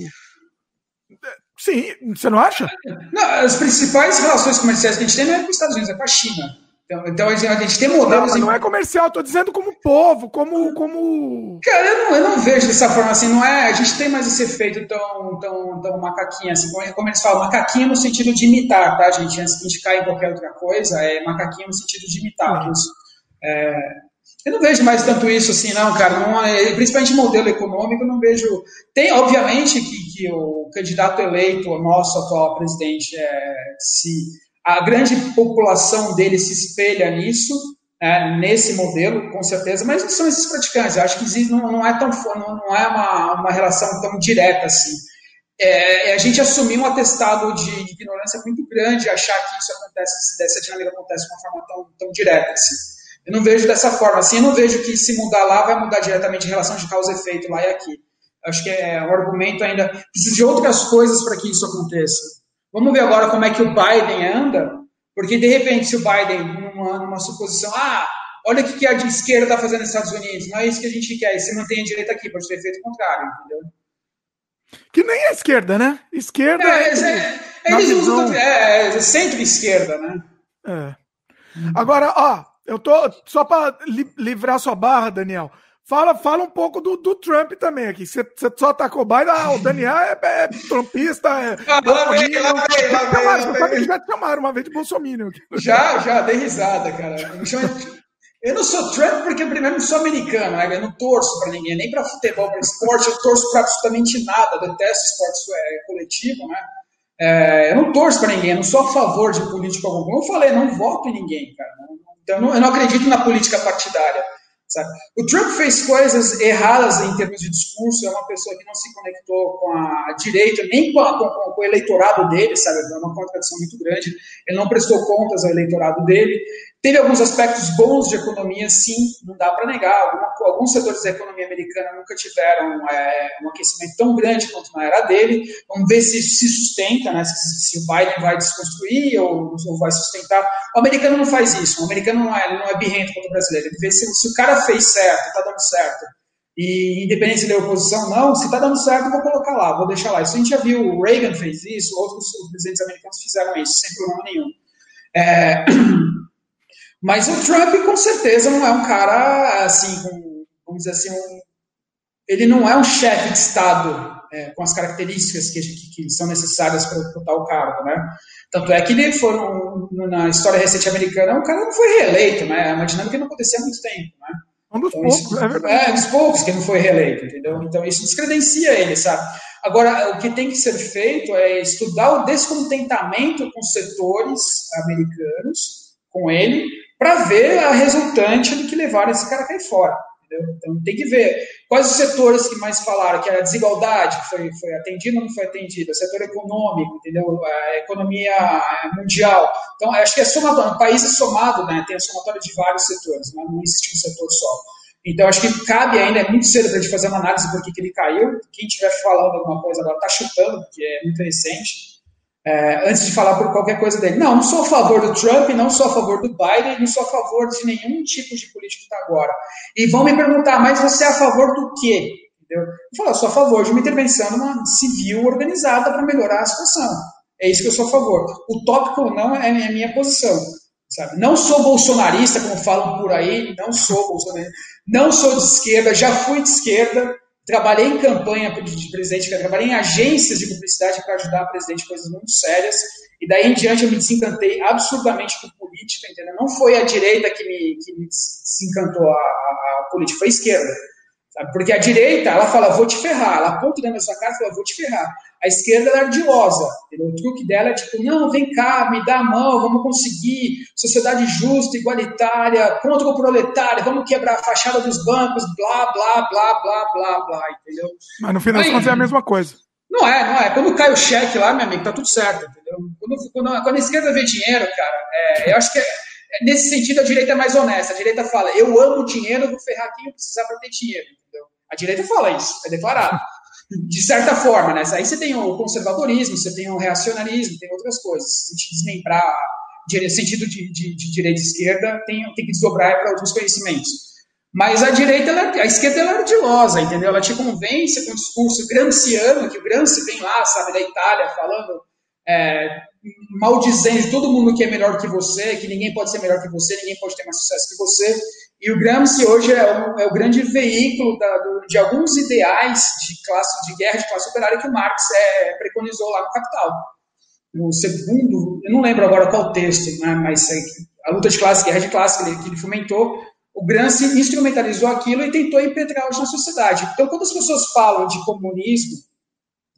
sim, você não acha? Não, as principais relações comerciais que a gente tem não é com os Estados Unidos, é com a China. Então, então a gente tem modelos. Não, não é comercial, estou dizendo como povo, como. como... Cara, eu não, eu não vejo dessa forma assim, não é. A gente tem mais esse efeito tão, tão, tão macaquinho, assim, como eles falam, macaquinho no sentido de imitar, tá, gente? Antes que a gente caia em qualquer outra coisa, é macaquinho no sentido de imitar. É, eu não vejo mais tanto isso assim, não, cara. Não, é, principalmente modelo econômico, eu não vejo. Tem, obviamente, que, que o candidato eleito, o nosso atual presidente, é, se a grande população dele se espelha nisso, é, nesse modelo, com certeza, mas não são esses praticantes. Eu acho que existe, não, não é, tão, não, não é uma, uma relação tão direta assim. É, é a gente assumir um atestado de ignorância muito grande, achar que isso acontece, essa dinâmica acontece de uma forma tão, tão direta assim. Eu não vejo dessa forma assim, eu não vejo que se mudar lá vai mudar diretamente a relação de causa e efeito lá e aqui. Acho que é um argumento ainda. Precisa de outras coisas para que isso aconteça. Vamos ver agora como é que o Biden anda, porque de repente, se o Biden, numa, numa suposição, ah, olha o que a esquerda está fazendo nos Estados Unidos, não é isso que a gente quer, e se mantém a direita aqui, pode ter efeito contrário, entendeu? Que nem a esquerda, né? Esquerda. É, é, é eles usam. É, é centro-esquerda, né? É. Agora, ó, eu tô. Só para li, livrar sua barra, Daniel. Fala, fala um pouco do, do Trump também aqui. Você só atacou o Biden, ah, o Daniel é, é trumpista, é. Já te chamaram uma vez de Bolsonaro. Já, já, dei risada, cara. Eu não sou Trump porque, primeiro, não sou americano, né? eu não torço para ninguém, nem para futebol, para esporte, eu torço para absolutamente nada, detesto esporte é, coletivo, né? É, eu não torço para ninguém, eu não sou a favor de política algum. Como eu falei, não voto em ninguém, cara. Então, eu não, eu não acredito na política partidária. Sabe? O Trump fez coisas erradas em termos de discurso, é uma pessoa que não se conectou com a direita, nem com, a, com, com o eleitorado dele, sabe? É uma contradição muito grande. Ele não prestou contas ao eleitorado dele. Teve alguns aspectos bons de economia, sim, não dá para negar. Alguns setores da economia americana nunca tiveram é, um aquecimento tão grande quanto na era dele. Vamos ver se isso se sustenta, né? se, se o Biden vai desconstruir ou, ou, vai sustentar. O americano não faz isso. O americano não é, não é birrento como o brasileiro. Ele vê se, se o cara fez certo, está dando certo. E independente ele é oposição não, se está dando certo, vou colocar lá, vou deixar lá. Isso a gente já viu, o Reagan fez isso, outros presidentes americanos fizeram isso, sem problema nenhum. É, Mas o Trump, com certeza, não é um cara, assim, com, vamos dizer assim, um, ele não é um chefe de Estado é, com as características que, que, que são necessárias para o tal cargo, né? Tanto é que ele foi, na história recente americana, o cara não foi reeleito, né? É uma dinâmica que não acontecia há muito tempo, né? Um dos então, poucos, isso, é verdade. É, um dos poucos que não foi reeleito, entendeu? Então isso descredencia ele, sabe? Agora, o que tem que ser feito é estudar o descontentamento com setores americanos, com ele, para ver a resultante do que levaram esse cara a cair fora. Entendeu? Então tem que ver quais os setores que mais falaram, que era a desigualdade, que foi, foi atendida ou não foi atendida, setor econômico, entendeu? a economia mundial. Então, acho que é somatório, o país é somado, né? tem a somatória de vários setores, né? não existe um setor só. Então, acho que cabe ainda, é muito cedo para a gente fazer uma análise por que, que ele caiu. Quem estiver falando alguma coisa agora está chutando, porque é muito recente é, antes de falar por qualquer coisa dele. Não, não sou a favor do Trump, não sou a favor do Biden, não sou a favor de nenhum tipo de político que está agora. E vão me perguntar, mas você é a favor do quê? Entendeu? Eu falo, sou a favor de uma intervenção numa civil organizada para melhorar a situação. É isso que eu sou a favor. O tópico não é a minha posição. Sabe? Não sou bolsonarista, como falam por aí, não sou bolsonarista, não sou de esquerda, já fui de esquerda, Trabalhei em campanha de presidente, trabalhei em agências de publicidade para ajudar a presidente em coisas muito sérias. E daí em diante eu me desencantei absurdamente com política, entendeu? Não foi a direita que me, que me desencantou, a, a, política, foi a esquerda. Sabe? Porque a direita, ela fala, vou te ferrar. Ela aponta da sua cara e fala, vou te ferrar. A esquerda é ardilosa. Entendeu? O truque dela é tipo, não, vem cá, me dá a mão, vamos conseguir sociedade justa, igualitária, contra o proletário, vamos quebrar a fachada dos bancos, blá, blá, blá, blá, blá, blá, entendeu? Mas no final das contas é a mesma coisa. Não é, não é. Quando cai o cheque lá, meu amigo, tá tudo certo, entendeu? Quando, quando, quando a esquerda vê dinheiro, cara, é, eu acho que é, é, nesse sentido a direita é mais honesta. A direita fala, eu amo dinheiro, vou ferrar quem eu precisar para ter dinheiro? A direita fala isso, é declarado. De certa forma, né? Aí você tem o conservadorismo, você tem o reacionarismo, tem outras coisas. Se a gente desmembrar sentido de, de, de, direita e esquerda, tem, tem que desdobrar para outros conhecimentos. Mas a direita, ela, a esquerda, ela é ardilosa, entendeu? Ela te convence com o discurso granciano, que o Gramsci vem lá, sabe, da Itália, falando, é, maldizendo todo mundo que é melhor que você, que ninguém pode ser melhor que você, ninguém pode ter mais sucesso que você. E o Gramsci hoje é o, é o grande veículo da, do, de alguns ideais de classe de guerra de classe operária que o Marx é, preconizou lá no Capital. No segundo, eu não lembro agora qual texto, né, mas é, a luta de classe, guerra de classe que ele, que ele fomentou, o Gramsci instrumentalizou aquilo e tentou impetrar hoje na sociedade. Então, quando as pessoas falam de comunismo,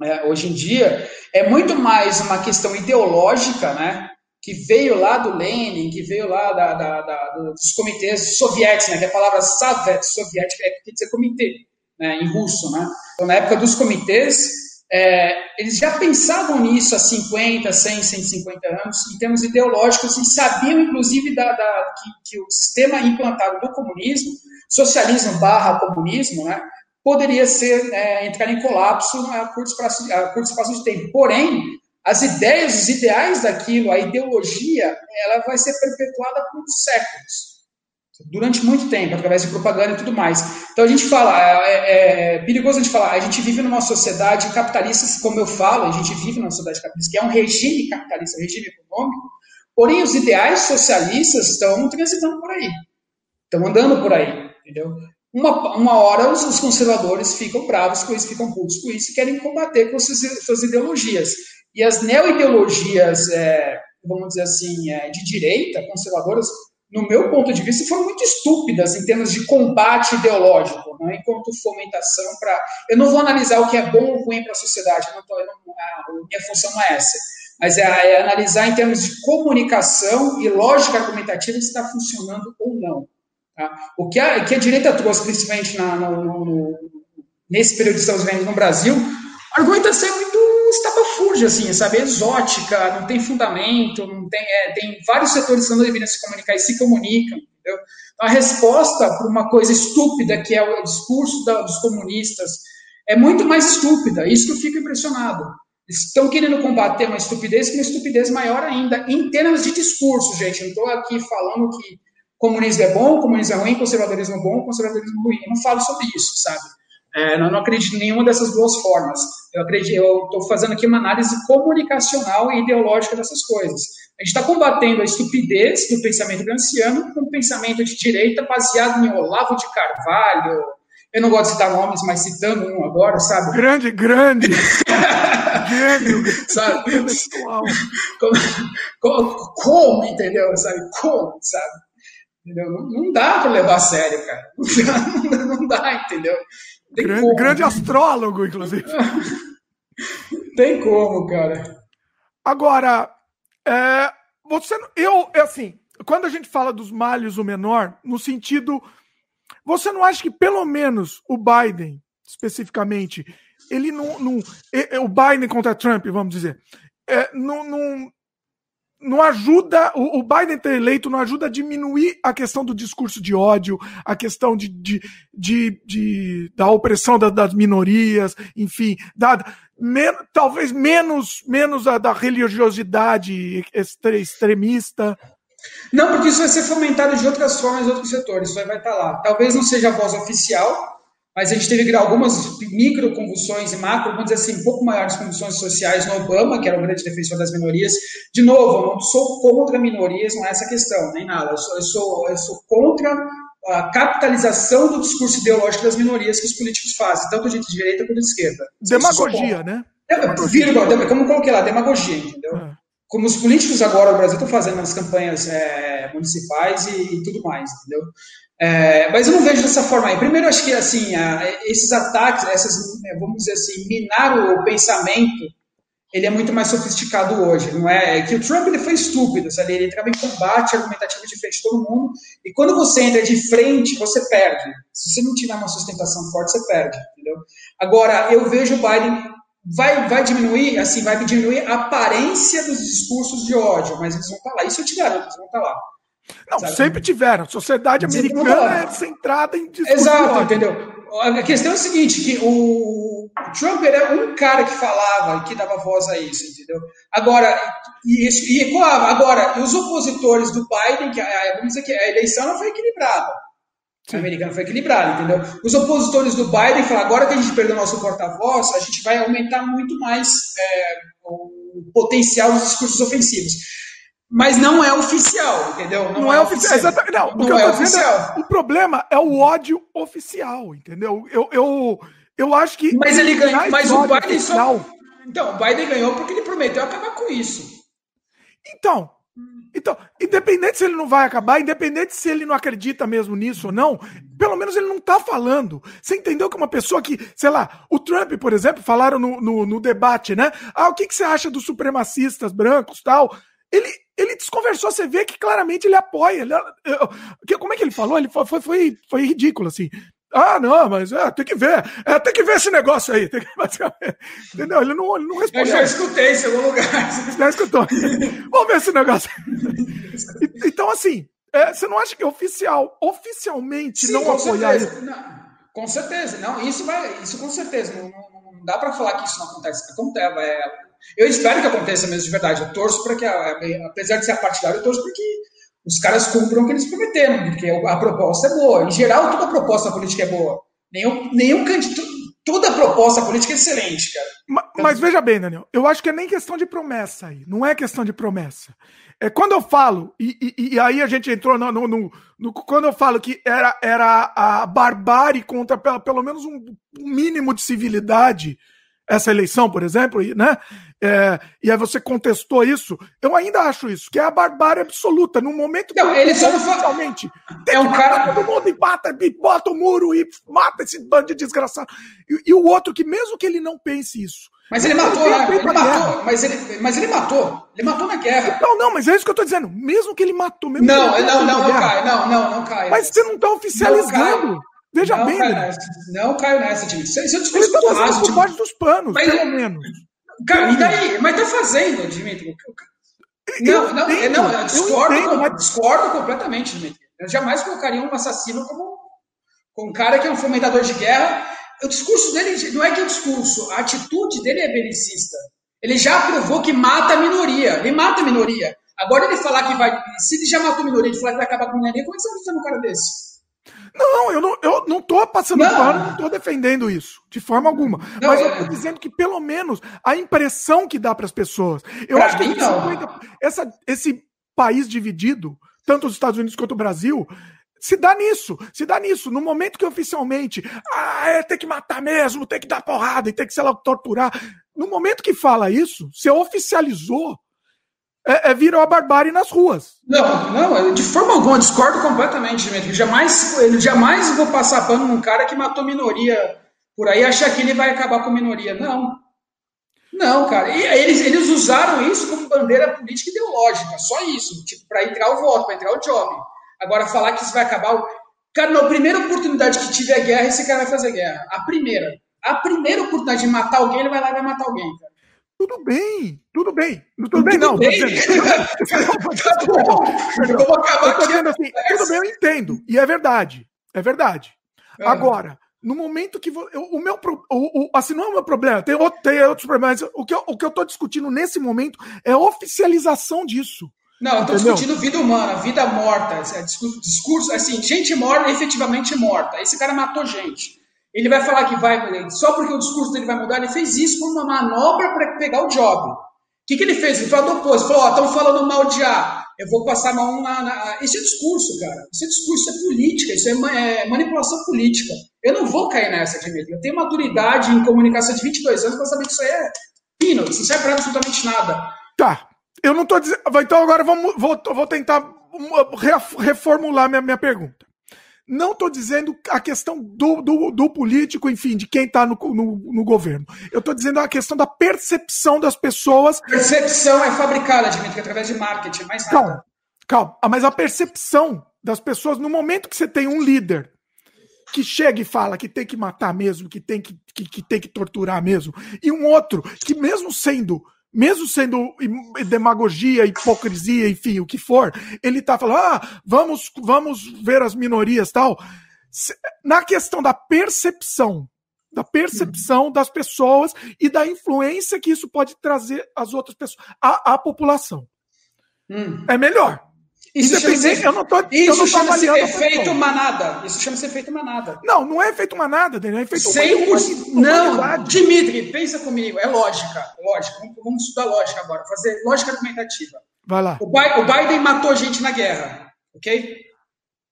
é, hoje em dia, é muito mais uma questão ideológica, né? Que veio lá do Lenin, que veio lá da, da, da, dos comitês soviéticos, né? Que a palavra Savet, soviética, é, quer dizer comitê, né? em russo, né? Então, na época dos comitês, é, eles já pensavam nisso há 50, 100, 150 anos, em termos ideológicos, e sabiam, inclusive, da, da que, que, o sistema implantado do comunismo, socialismo barra comunismo, né, poderia ser é, entrar em colapso a curto, espaço, a curto espaço de tempo. Porém, as ideias, os ideais daquilo, a ideologia, ela vai ser perpetuada por séculos durante muito tempo, através de propaganda e tudo mais. Então a gente fala, é, é, é, perigoso a gente falar, a gente vive numa sociedade capitalista, como eu falo, a gente vive numa sociedade capitalista, que é um regime capitalista, um regime econômico, porém os ideais socialistas estão transitando por aí, estão andando por aí, entendeu? Uma, uma hora os, conservadores ficam bravos com isso, ficam putos com isso e querem combater com suas, suas ideologias. E as neo-ideologias, é, vamos dizer assim, é, de direita, conservadoras, no meu ponto de vista, foram muito estúpidas em termos de combate ideológico, né? enquanto fomentação para. Eu não vou analisar o que é bom ou ruim para a sociedade, não tô, não, a minha função não é essa, mas é, é, analisar em termos de comunicação e lógica argumentativa se está funcionando ou não. Tá? O que a, que a direita trouxe, principalmente na, no, no, nesse período que estamos vivendo no Brasil, argumentação é muito estapafúrdia, assim, sabe? Exótica, não tem fundamento, não tem, é, tem vários setores que não deveriam se comunicar e se comunicam, entendeu? Então, a resposta para uma coisa estúpida, que é o discurso da, dos comunistas, é muito mais estúpida. Isso que eu fico impressionado. Estão querendo combater uma estupidez com uma estupidez maior ainda, em termos de discurso, gente. Não estou aqui falando que comunismo é bom, comunismo é ruim, conservadorismo é bom, conservadorismo é ruim. Eu não falo sobre isso, sabe? É, eu não acredito em nenhuma dessas duas formas. Eu acredito, eu estou fazendo aqui uma análise comunicacional e ideológica dessas coisas. A gente está combatendo a estupidez do pensamento granciano com o pensamento de direita baseado em Olavo de Carvalho. Eu não gosto de citar nomes, mas citando um agora, sabe? Grande, grande. Gênio. sabe? Como, como, como, entendeu? Sabe? Como, sabe? Entendeu? Não, não dá para levar a sério, cara. Não dá, não dá entendeu? Grande, grande, astrólogo, inclusive. Tem como, cara. Agora, é, você, eu, é assim, quando a gente fala dos males o menor, no sentido, você não acha que pelo menos o Biden, especificamente, ele não, não o Biden contra Trump, vamos dizer, é, não, não, não ajuda, o, Biden ter eleito não ajuda a diminuir a questão do discurso de ódio, a questão de, de, de, de da opressão da, das minorias, enfim, da, men, talvez menos, menos a da religiosidade extremista. Não, porque isso vai ser fomentado de outras formas em outros setores, isso vai estar lá. Talvez não seja a voz oficial, mas a gente teve algumas micro convulsões e macro, vamos dizer assim, um pouco maiores convulsões sociais no Obama, que era o grande defensor das minorias. De novo, eu não sou contra minorias, não é essa questão, nem nada. Eu sou, eu sou, eu sou contra a capitalização do discurso ideológico das minorias que os políticos fazem, tanto de direita quanto de esquerda. Demagogia, né? Demagogia. Como coloquei lá, demagogia, entendeu? É. Como os políticos agora no Brasil estão fazendo nas campanhas é, municipais e, e tudo mais, entendeu? É, mas eu não vejo dessa forma aí. Primeiro, eu acho que assim, esses ataques, essas, vamos dizer assim, minar o pensamento ele é muito mais sofisticado hoje, não é? é que o Trump ele foi estúpido, sabe? Ele entrava em combate argumentativo de frente de todo mundo, e quando você entra de frente, você perde. Se você não tiver uma sustentação forte, você perde, entendeu? Agora, eu vejo o Biden vai, vai diminuir, assim, vai diminuir a aparência dos discursos de ódio, mas eles vão estar lá. Isso eu te garanto, eles vão estar lá. Não, sabe? sempre tiveram. A sociedade americana é centrada em Exato, entendeu? A questão é a seguinte, que o Trump era um cara que falava, que dava voz a isso, entendeu? Agora, e, e agora, os opositores do Biden, que vamos dizer que a eleição não foi equilibrada. A americana foi equilibrada, entendeu? Os opositores do Biden falaram, agora que a gente perdeu nosso porta-voz, a gente vai aumentar muito mais é, o potencial dos discursos ofensivos mas não é oficial, entendeu? Não, não é, é, oficial. Exatamente. Não, não, o é, é oficial. É, o problema é o ódio oficial, entendeu? Eu, eu, eu acho que. Mas ele ganhou. Mas o Biden oficial... só. Então, o Biden ganhou porque ele prometeu acabar com isso. Então. Então, independente se ele não vai acabar, independente se ele não acredita mesmo nisso ou não, pelo menos ele não tá falando. Você entendeu que uma pessoa que, sei lá, o Trump, por exemplo, falaram no, no, no debate, né? Ah, o que, que você acha dos supremacistas brancos tal? Ele, ele desconversou, você vê que claramente ele apoia. Ele, eu, como é que ele falou? Ele foi, foi, foi ridículo, assim. Ah, não, mas é, tem que ver. É, tem que ver esse negócio aí. Tem que, entendeu? Ele não, ele não respondeu. Eu já escutei em algum lugar. Já escutou. Vamos ver esse negócio. então, assim, é, você não acha que é oficial, oficialmente Sim, não apoiar isso? Não, com certeza. Não, isso vai, isso com certeza. Não, não, não dá para falar que isso não acontece. Acontece. É, eu espero que aconteça mesmo de verdade. Eu torço para que, apesar de ser partidário, eu torço para que os caras cumpram o que eles prometeram, porque a proposta é boa. Em geral, toda proposta política é boa. Nenhum, nenhum candidato. Toda proposta política é excelente, cara. Mas, mas, veja bem, Daniel, eu acho que é nem questão de promessa aí. Não é questão de promessa. É quando eu falo, e, e, e aí a gente entrou no, no, no, no, Quando eu falo que era, era a barbárie contra pelo, pelo menos um, um mínimo de civilidade essa eleição, por exemplo, né? É, e aí você contestou isso. Eu ainda acho isso, que é a barbárie absoluta. No momento que não, ele só não realmente tem é um cara todo mundo e bata, e bota o muro e mata esse bando de desgraçado. E, e, o outro que mesmo que ele não pense isso. Mas ele matou, ele, né? ele matou, mas ele, mas ele matou. Ele matou na guerra. Não, não, mas é isso que eu tô dizendo. Mesmo que ele matou, mesmo não, não, não, não, não, cai, não, não, não cai. Mas você não tá oficializando. Veja não, bem, cara, Não caio nessa, time. Isso, é um discurso Ele tá fazendo por baixo dos panos, mas, pelo menos. Cara, e daí? Mas tá fazendo, Dimitri. Não, não, entendo, não, eu discordo, eu entendo, mas... discordo completamente, Dimitri. Eu jamais colocaria um assassino como, como um cara que é um fomentador de guerra. O discurso dele não é que é o discurso, a atitude dele é belicista. Ele já provou que mata a minoria. Ele mata a minoria. Agora ele falar que vai. Se ele já matou a minoria, ele falar que vai acabar com a minoria, como é que você vai fazer um cara desse? Não, eu não, eu não tô passando não. pano, não tô defendendo isso, de forma alguma. Não, mas eu tô dizendo que, pelo menos, a impressão que dá para as pessoas. Eu pra acho que 50, essa, esse país dividido, tanto os Estados Unidos quanto o Brasil, se dá nisso, se dá nisso. No momento que oficialmente, ah, é, tem que matar mesmo, tem que dar porrada e tem que, sei lá, torturar. No momento que fala isso, você oficializou é, é, virou a barbárie nas ruas. Não, não, de forma alguma, discordo completamente, Dimitri. Jamais, ele jamais vou passar pano num cara que matou minoria por aí, achar que ele vai acabar com minoria. Não. Não, cara. E eles, eles usaram isso como bandeira política ideológica, só isso, tipo, para entrar o voto, para entrar o job. Agora, falar que isso vai acabar. O... Cara, na primeira oportunidade que tiver guerra, esse cara vai fazer guerra. A primeira. A primeira oportunidade de matar alguém, ele vai lá e vai matar alguém, cara. Tudo bem, tudo bem. Tudo, tudo bem, não. Bem. eu tô dizendo assim, tudo bem, eu entendo. E é verdade. É verdade. É. Agora, no momento que eu, o meu o, o, assim não é o meu problema, tem, outro, tem outros problemas. O que, eu, o que eu tô discutindo nesse momento é a oficialização disso. Não, eu tô Entendeu? discutindo vida humana, vida morta. É discurso, assim, gente morta, efetivamente morta. Esse cara matou gente. Ele vai falar que vai, só porque o discurso dele vai mudar, ele fez isso como uma manobra para pegar o job. O que, que ele fez? Ele falou oposto, falou, ó, estão falando mal de A, eu vou passar a mão na, na... É discurso, cara. Esse é discurso, é política, isso é, é manipulação política. Eu não vou cair nessa, Dimitri. Eu tenho maturidade em comunicação de 22 anos para saber que isso aí é peanuts, isso não serve para absolutamente nada. Tá, eu não estou dizendo... Então agora vamos, vou, vou tentar reformular minha, minha pergunta. Não estou dizendo a questão do, do, do, político, enfim, de quem está no, no, no, governo. Eu estou dizendo a questão da percepção das pessoas. Percepção é fabricada, Dimitri, através de marketing, mais nada. Calma, calma. Ah, mas a percepção das pessoas, no momento que você tem um líder que chega e fala que tem que matar mesmo, que tem que, que, que tem que torturar mesmo, e um outro que, mesmo sendo mesmo sendo demagogia, hipocrisia, enfim, o que for, ele tá falando, ah, vamos, vamos ver as minorias tal. Na questão da percepção, da percepção uhum. das pessoas e da influência que isso pode trazer às outras pessoas, à, à população. Hum. É melhor. Isso Independente, eu não tô, isso chama-se efeito manada. Isso chama-se efeito manada. Não, não é efeito manada, Daniel. É efeito 100%. Não, Dimitri, pensa comigo. É lógica. Lógica. Vamos, vamos estudar lógica agora. Fazer lógica argumentativa. Vai lá. O, o Biden matou gente na guerra. Ok?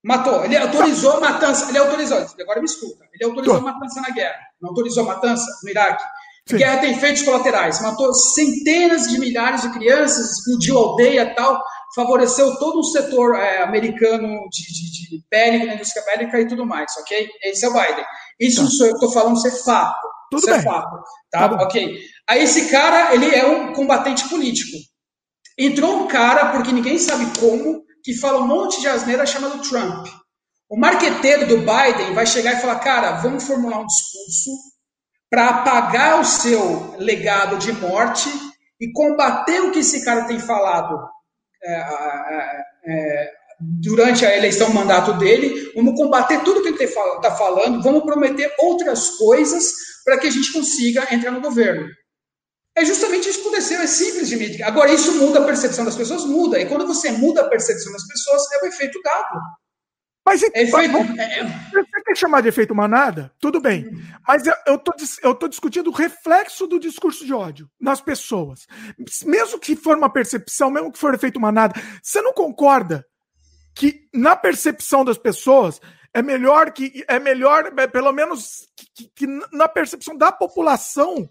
Matou. Ele autorizou a matança. Ele autorizou. Agora me escuta. Ele autorizou a matança na guerra. Não autorizou a matança no Iraque. A guerra tem efeitos colaterais. Matou centenas de milhares de crianças, explodiu aldeia e tal favoreceu todo um setor é, americano de, de, de bélica, indústria bélica e tudo mais, ok? Esse é o Biden. Isso tá. não sou eu estou falando, isso é fato. Tudo isso é bem. é fato. Tá? tá ok. Aí esse cara, ele é um combatente político. Entrou um cara, porque ninguém sabe como, que fala um monte de asneira chamado Trump. O marqueteiro do Biden vai chegar e falar, cara, vamos formular um discurso para apagar o seu legado de morte e combater o que esse cara tem falado durante a eleição, o mandato dele, vamos combater tudo que ele está falando, vamos prometer outras coisas para que a gente consiga entrar no governo. É justamente isso que aconteceu, é simples, Dimitri. Agora, isso muda a percepção das pessoas? Muda. E quando você muda a percepção das pessoas, é o efeito gado. Mas é efeito, é, é, quer chamar de efeito manada? Tudo bem. Mas eu tô, eu tô discutindo o reflexo do discurso de ódio nas pessoas. Mesmo que for uma percepção, mesmo que for efeito manada, você não concorda que na percepção das pessoas é melhor que é melhor, é, pelo menos que, que na percepção da população,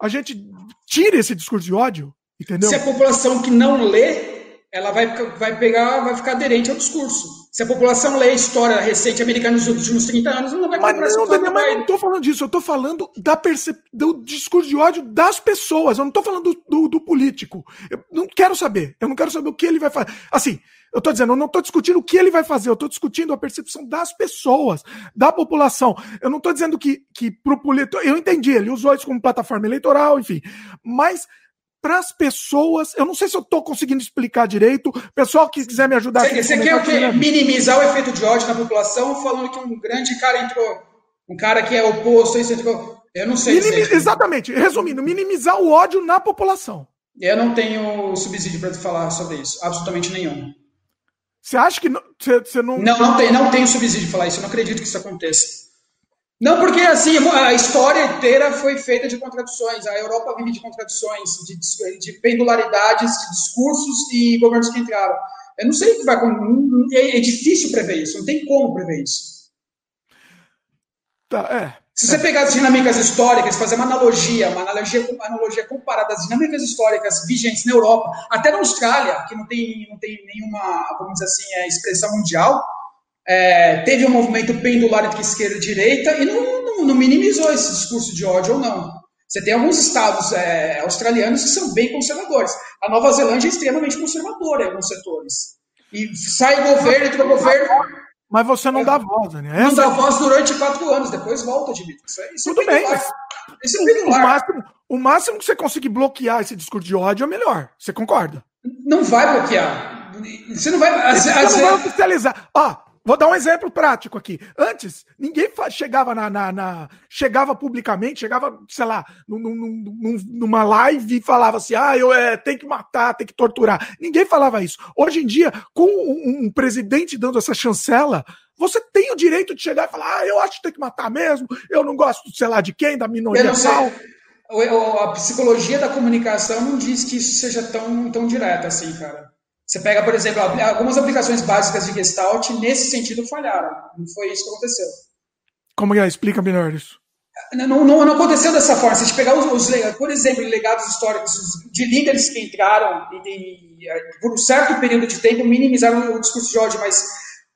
a gente tire esse discurso de ódio, entendeu? Se a população que não lê ela vai, vai pegar, vai ficar aderente ao discurso. Se a população lê a história recente americana nos últimos 30 anos, não vai mas não, mas eu não estou falando disso, eu estou falando da percep... do discurso de ódio das pessoas, eu não estou falando do, do, do, político. Eu não quero saber, eu não quero saber o que ele vai fazer. Assim, eu estou dizendo, eu não estou discutindo o que ele vai fazer, eu estou discutindo a percepção das pessoas, da população. Eu não estou dizendo que, que para o político. Eu entendi, ele usou isso como plataforma eleitoral, enfim. Mas para as pessoas. Eu não sei se eu estou conseguindo explicar direito. Pessoal que quiser me ajudar. Você, você quer o quê? Minimizar o efeito de ódio na população, falando que um grande cara entrou, um cara que é oposto, isso entrou. Eu não sei. Minim... Exatamente. Resumindo, minimizar o ódio na população. Eu não tenho subsídio para falar sobre isso, absolutamente nenhum. Você acha que você, você não. Não, não tem, não tenho subsídio de falar isso. Eu não acredito que isso aconteça. Não, porque assim, a história inteira foi feita de contradições. A Europa vive de contradições, de, de pendularidades, de discursos e governos que entraram. Eu não sei o que vai acontecer. É, é difícil prever isso, não tem como prever isso. Tá, é. Se você pegar as dinâmicas históricas, fazer uma analogia, uma analogia, uma analogia comparada às dinâmicas históricas vigentes na Europa, até na Austrália, que não tem, não tem nenhuma, vamos dizer assim, é, expressão mundial, é, teve um movimento pendular entre esquerda e direita e não, não, não, minimizou esse discurso de ódio ou não. Você tem alguns estados é, australianos que são bem conservadores. A Nova Zelândia é extremamente conservadora em alguns setores. E sai governo, entra governo. Mas você não é, dá voz, né? Essa... Não dá voz durante quatro anos, depois volta, Dimitri. Isso, é, isso Tudo é bem. Isso é o, máximo, o máximo que você conseguir bloquear esse discurso de ódio é melhor. Você concorda? Não vai bloquear. Você não vai. Você não vai oficializar. Ó, Vou dar um exemplo prático aqui. Antes, ninguém chegava na, na, na, chegava publicamente, chegava, sei lá, num, num, numa live e falava assim: ah, eu é, tem que matar, tem que torturar. Ninguém falava isso. Hoje em dia, com um, um presidente dando essa chancela, você tem o direito de chegar e falar: ah, eu acho que tem que matar mesmo, eu não gosto, sei lá, de quem, da minoria tal. A psicologia da comunicação não diz que isso seja tão, tão direto assim, cara. Você pega, por exemplo, algumas aplicações básicas de Gestalt nesse sentido falharam. Não foi isso que aconteceu. Como é? Explica melhor isso. Não, não, não aconteceu dessa forma. Se a gente pegar os, os, por exemplo, legados históricos de líderes que entraram e, e, por um certo período de tempo minimizaram o discurso de ódio, mas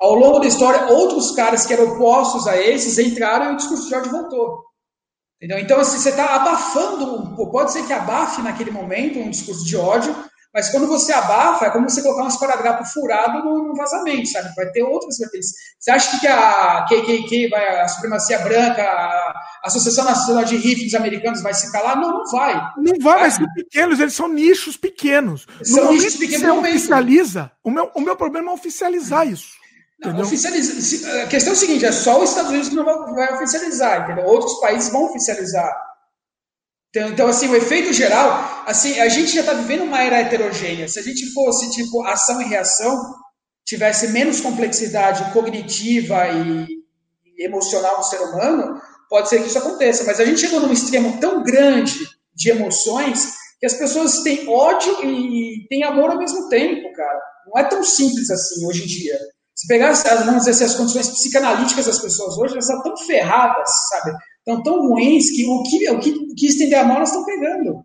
Ao longo da história, outros caras que eram opostos a esses entraram e o discurso de ódio voltou. Entendeu? Então, assim, você está abafando, pode ser que abafe naquele momento um discurso de ódio, mas quando você abafa, é como você colocar um esparadrapo furado no, vazamento, sabe? Vai ter outras vertentes. Você acha que a KKK, vai, a supremacia branca, a Associação Nacional de Rifles Americanos vai se calar? Não, não vai. Não vai, mas são pequenos, eles são nichos pequenos. São no nichos pequenos. Você oficializa, o meu, o meu problema é oficializar isso. Não, oficializa, a questão é o seguinte: é só os Estados Unidos que não vai oficializar, entendeu? Outros países vão oficializar. Então, então, assim, o efeito geral, assim, a gente já está vivendo uma era heterogênea. Se a gente fosse, tipo, ação e reação, tivesse menos complexidade cognitiva e, emocional do ser humano, pode ser que isso aconteça. Mas a gente chegou num extremo tão grande de emoções que as pessoas têm ódio e têm amor ao mesmo tempo, cara. Não é tão simples assim hoje em dia. Se pegar, vamos dizer assim, as condições psicanalíticas das pessoas hoje, elas estão tão ferradas, sabe? Estão tão ruins que o que, o que, que estender a mão elas estão pegando.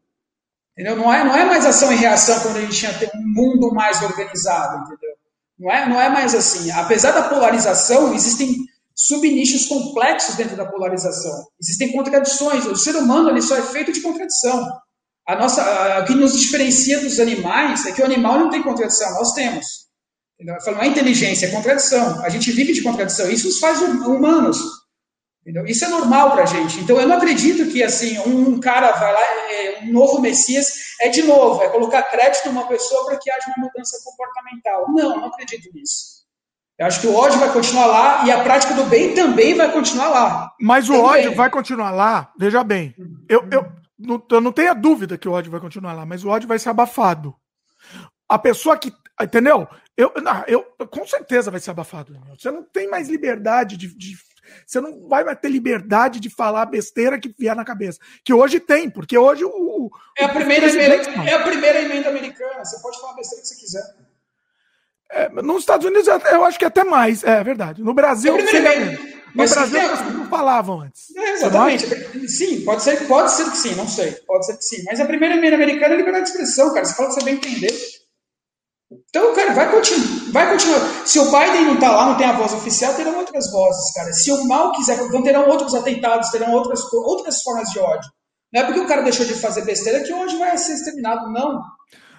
Entendeu? Não é, não é mais ação e reação quando a gente tinha um mundo mais organizado, entendeu? Não é, não é mais assim. Apesar da polarização, existem subnichos complexos dentro da polarização. Existem contradições. O ser humano ele só é feito de contradição. A nossa, a, o que nos diferencia dos animais é que o animal não tem contradição, nós temos. Entendeu? Não é inteligência, é contradição. A gente vive de contradição. Isso nos faz humanos. Entendeu? Isso é normal para a gente. Então, eu não acredito que assim um cara vai lá, é, um novo Messias é de novo, é colocar crédito numa pessoa para que haja uma mudança comportamental. Não, não acredito nisso. Eu acho que o ódio vai continuar lá e a prática do bem também vai continuar lá. Mas o também. ódio vai continuar lá, veja bem. Eu, eu, não, eu não tenho dúvida que o ódio vai continuar lá, mas o ódio vai ser abafado. A pessoa que. Entendeu? Eu, não, eu, com certeza vai ser abafado. Você não tem mais liberdade de, de você não vai ter liberdade de falar a besteira que vier na cabeça. Que hoje tem, porque hoje o. É a primeira, emenda, é a primeira emenda americana. Você pode falar a besteira que você quiser. É, nos Estados Unidos eu acho que até mais, é verdade. No Brasil, é no Brasil as pessoas não falavam antes. É, exatamente. Sim, pode ser, pode ser que sim, não sei. Pode ser que sim. Mas a primeira emenda americana é liberdade de expressão, cara. Você fala que você bem entender. Então, cara, vai continuar, vai continuar. Se o Biden não está lá, não tem a voz oficial, terão outras vozes, cara. Se o mal quiser, vão terão outros atentados, terão outras, outras formas de ódio. Não é porque o cara deixou de fazer besteira que hoje vai ser exterminado, não.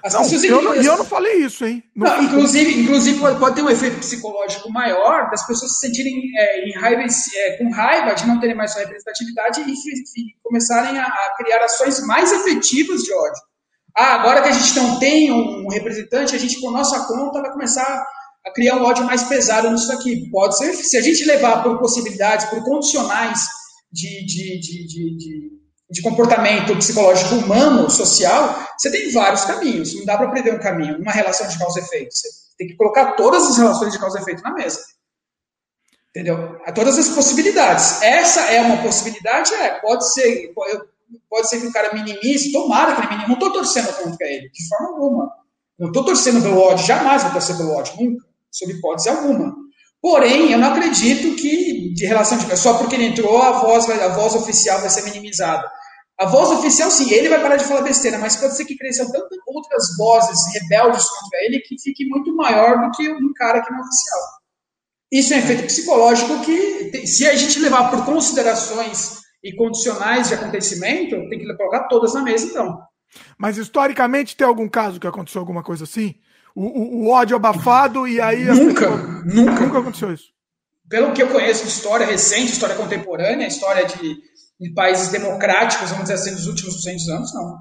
As não, pessoas eu, não, eu não falei isso, hein? Não, não, inclusive, inclusive pode, ter um efeito psicológico maior das pessoas se sentirem é, raiva, é, com raiva de não terem mais sua representatividade e, e começarem a, a criar ações mais efetivas de ódio. Ah, agora que a gente não tem um representante, a gente, por nossa conta, vai começar a criar um ódio mais pesado nisso aqui. Pode ser, se a gente levar por possibilidades, por condicionais de, de, de, de, de comportamento psicológico humano, social, você tem vários caminhos. Não dá para prever um caminho, uma relação de causa e efeito. Você tem que colocar todas as relações de causa e efeito na mesa. Entendeu? Todas as possibilidades. Essa é uma possibilidade? É, pode ser. Eu, pode ser que o cara minimize, tomara que ele minimize. Não estou torcendo contra ele, de forma alguma. Não estou torcendo pelo ódio, jamais vou torcer pelo ódio, nunca, sob hipótese alguma. Porém, eu não acredito que, de relação de. Só porque ele entrou, a voz, a voz oficial vai ser minimizada. A voz oficial, sim, ele vai parar de falar besteira, mas pode ser que cresçam tantas outras vozes rebeldes contra ele que fique muito maior do que um cara que não é oficial. Isso é um efeito psicológico que, se a gente levar por considerações e condicionais de acontecimento, tem que colocar todas na mesa, então. Mas historicamente tem algum caso que aconteceu alguma coisa assim? O, o, o ódio abafado e aí. Nunca, pessoas... nunca. Nunca aconteceu isso. Pelo que eu conheço de história recente, história contemporânea, história de, de países democráticos, vamos dizer assim, dos últimos 200 anos, não.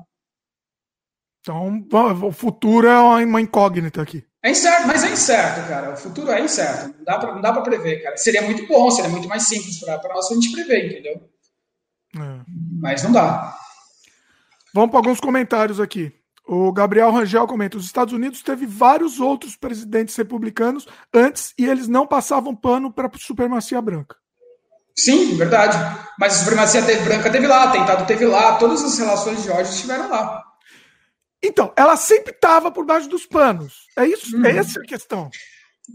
Então, o futuro é uma incógnita aqui. É incerto, mas é incerto, cara. O futuro é incerto. Não dá pra, não dá pra prever, cara. Seria muito bom, seria muito mais simples para nós a gente prever, entendeu? É. Mas não dá. Vamos para alguns comentários aqui. O Gabriel Rangel comenta: os Estados Unidos teve vários outros presidentes republicanos antes e eles não passavam pano para a supremacia branca. Sim, verdade. Mas a supremacia teve, branca teve lá, atentado teve lá, todas as relações de ódio estiveram lá. Então, ela sempre estava por baixo dos panos. É isso, uhum. é essa a questão.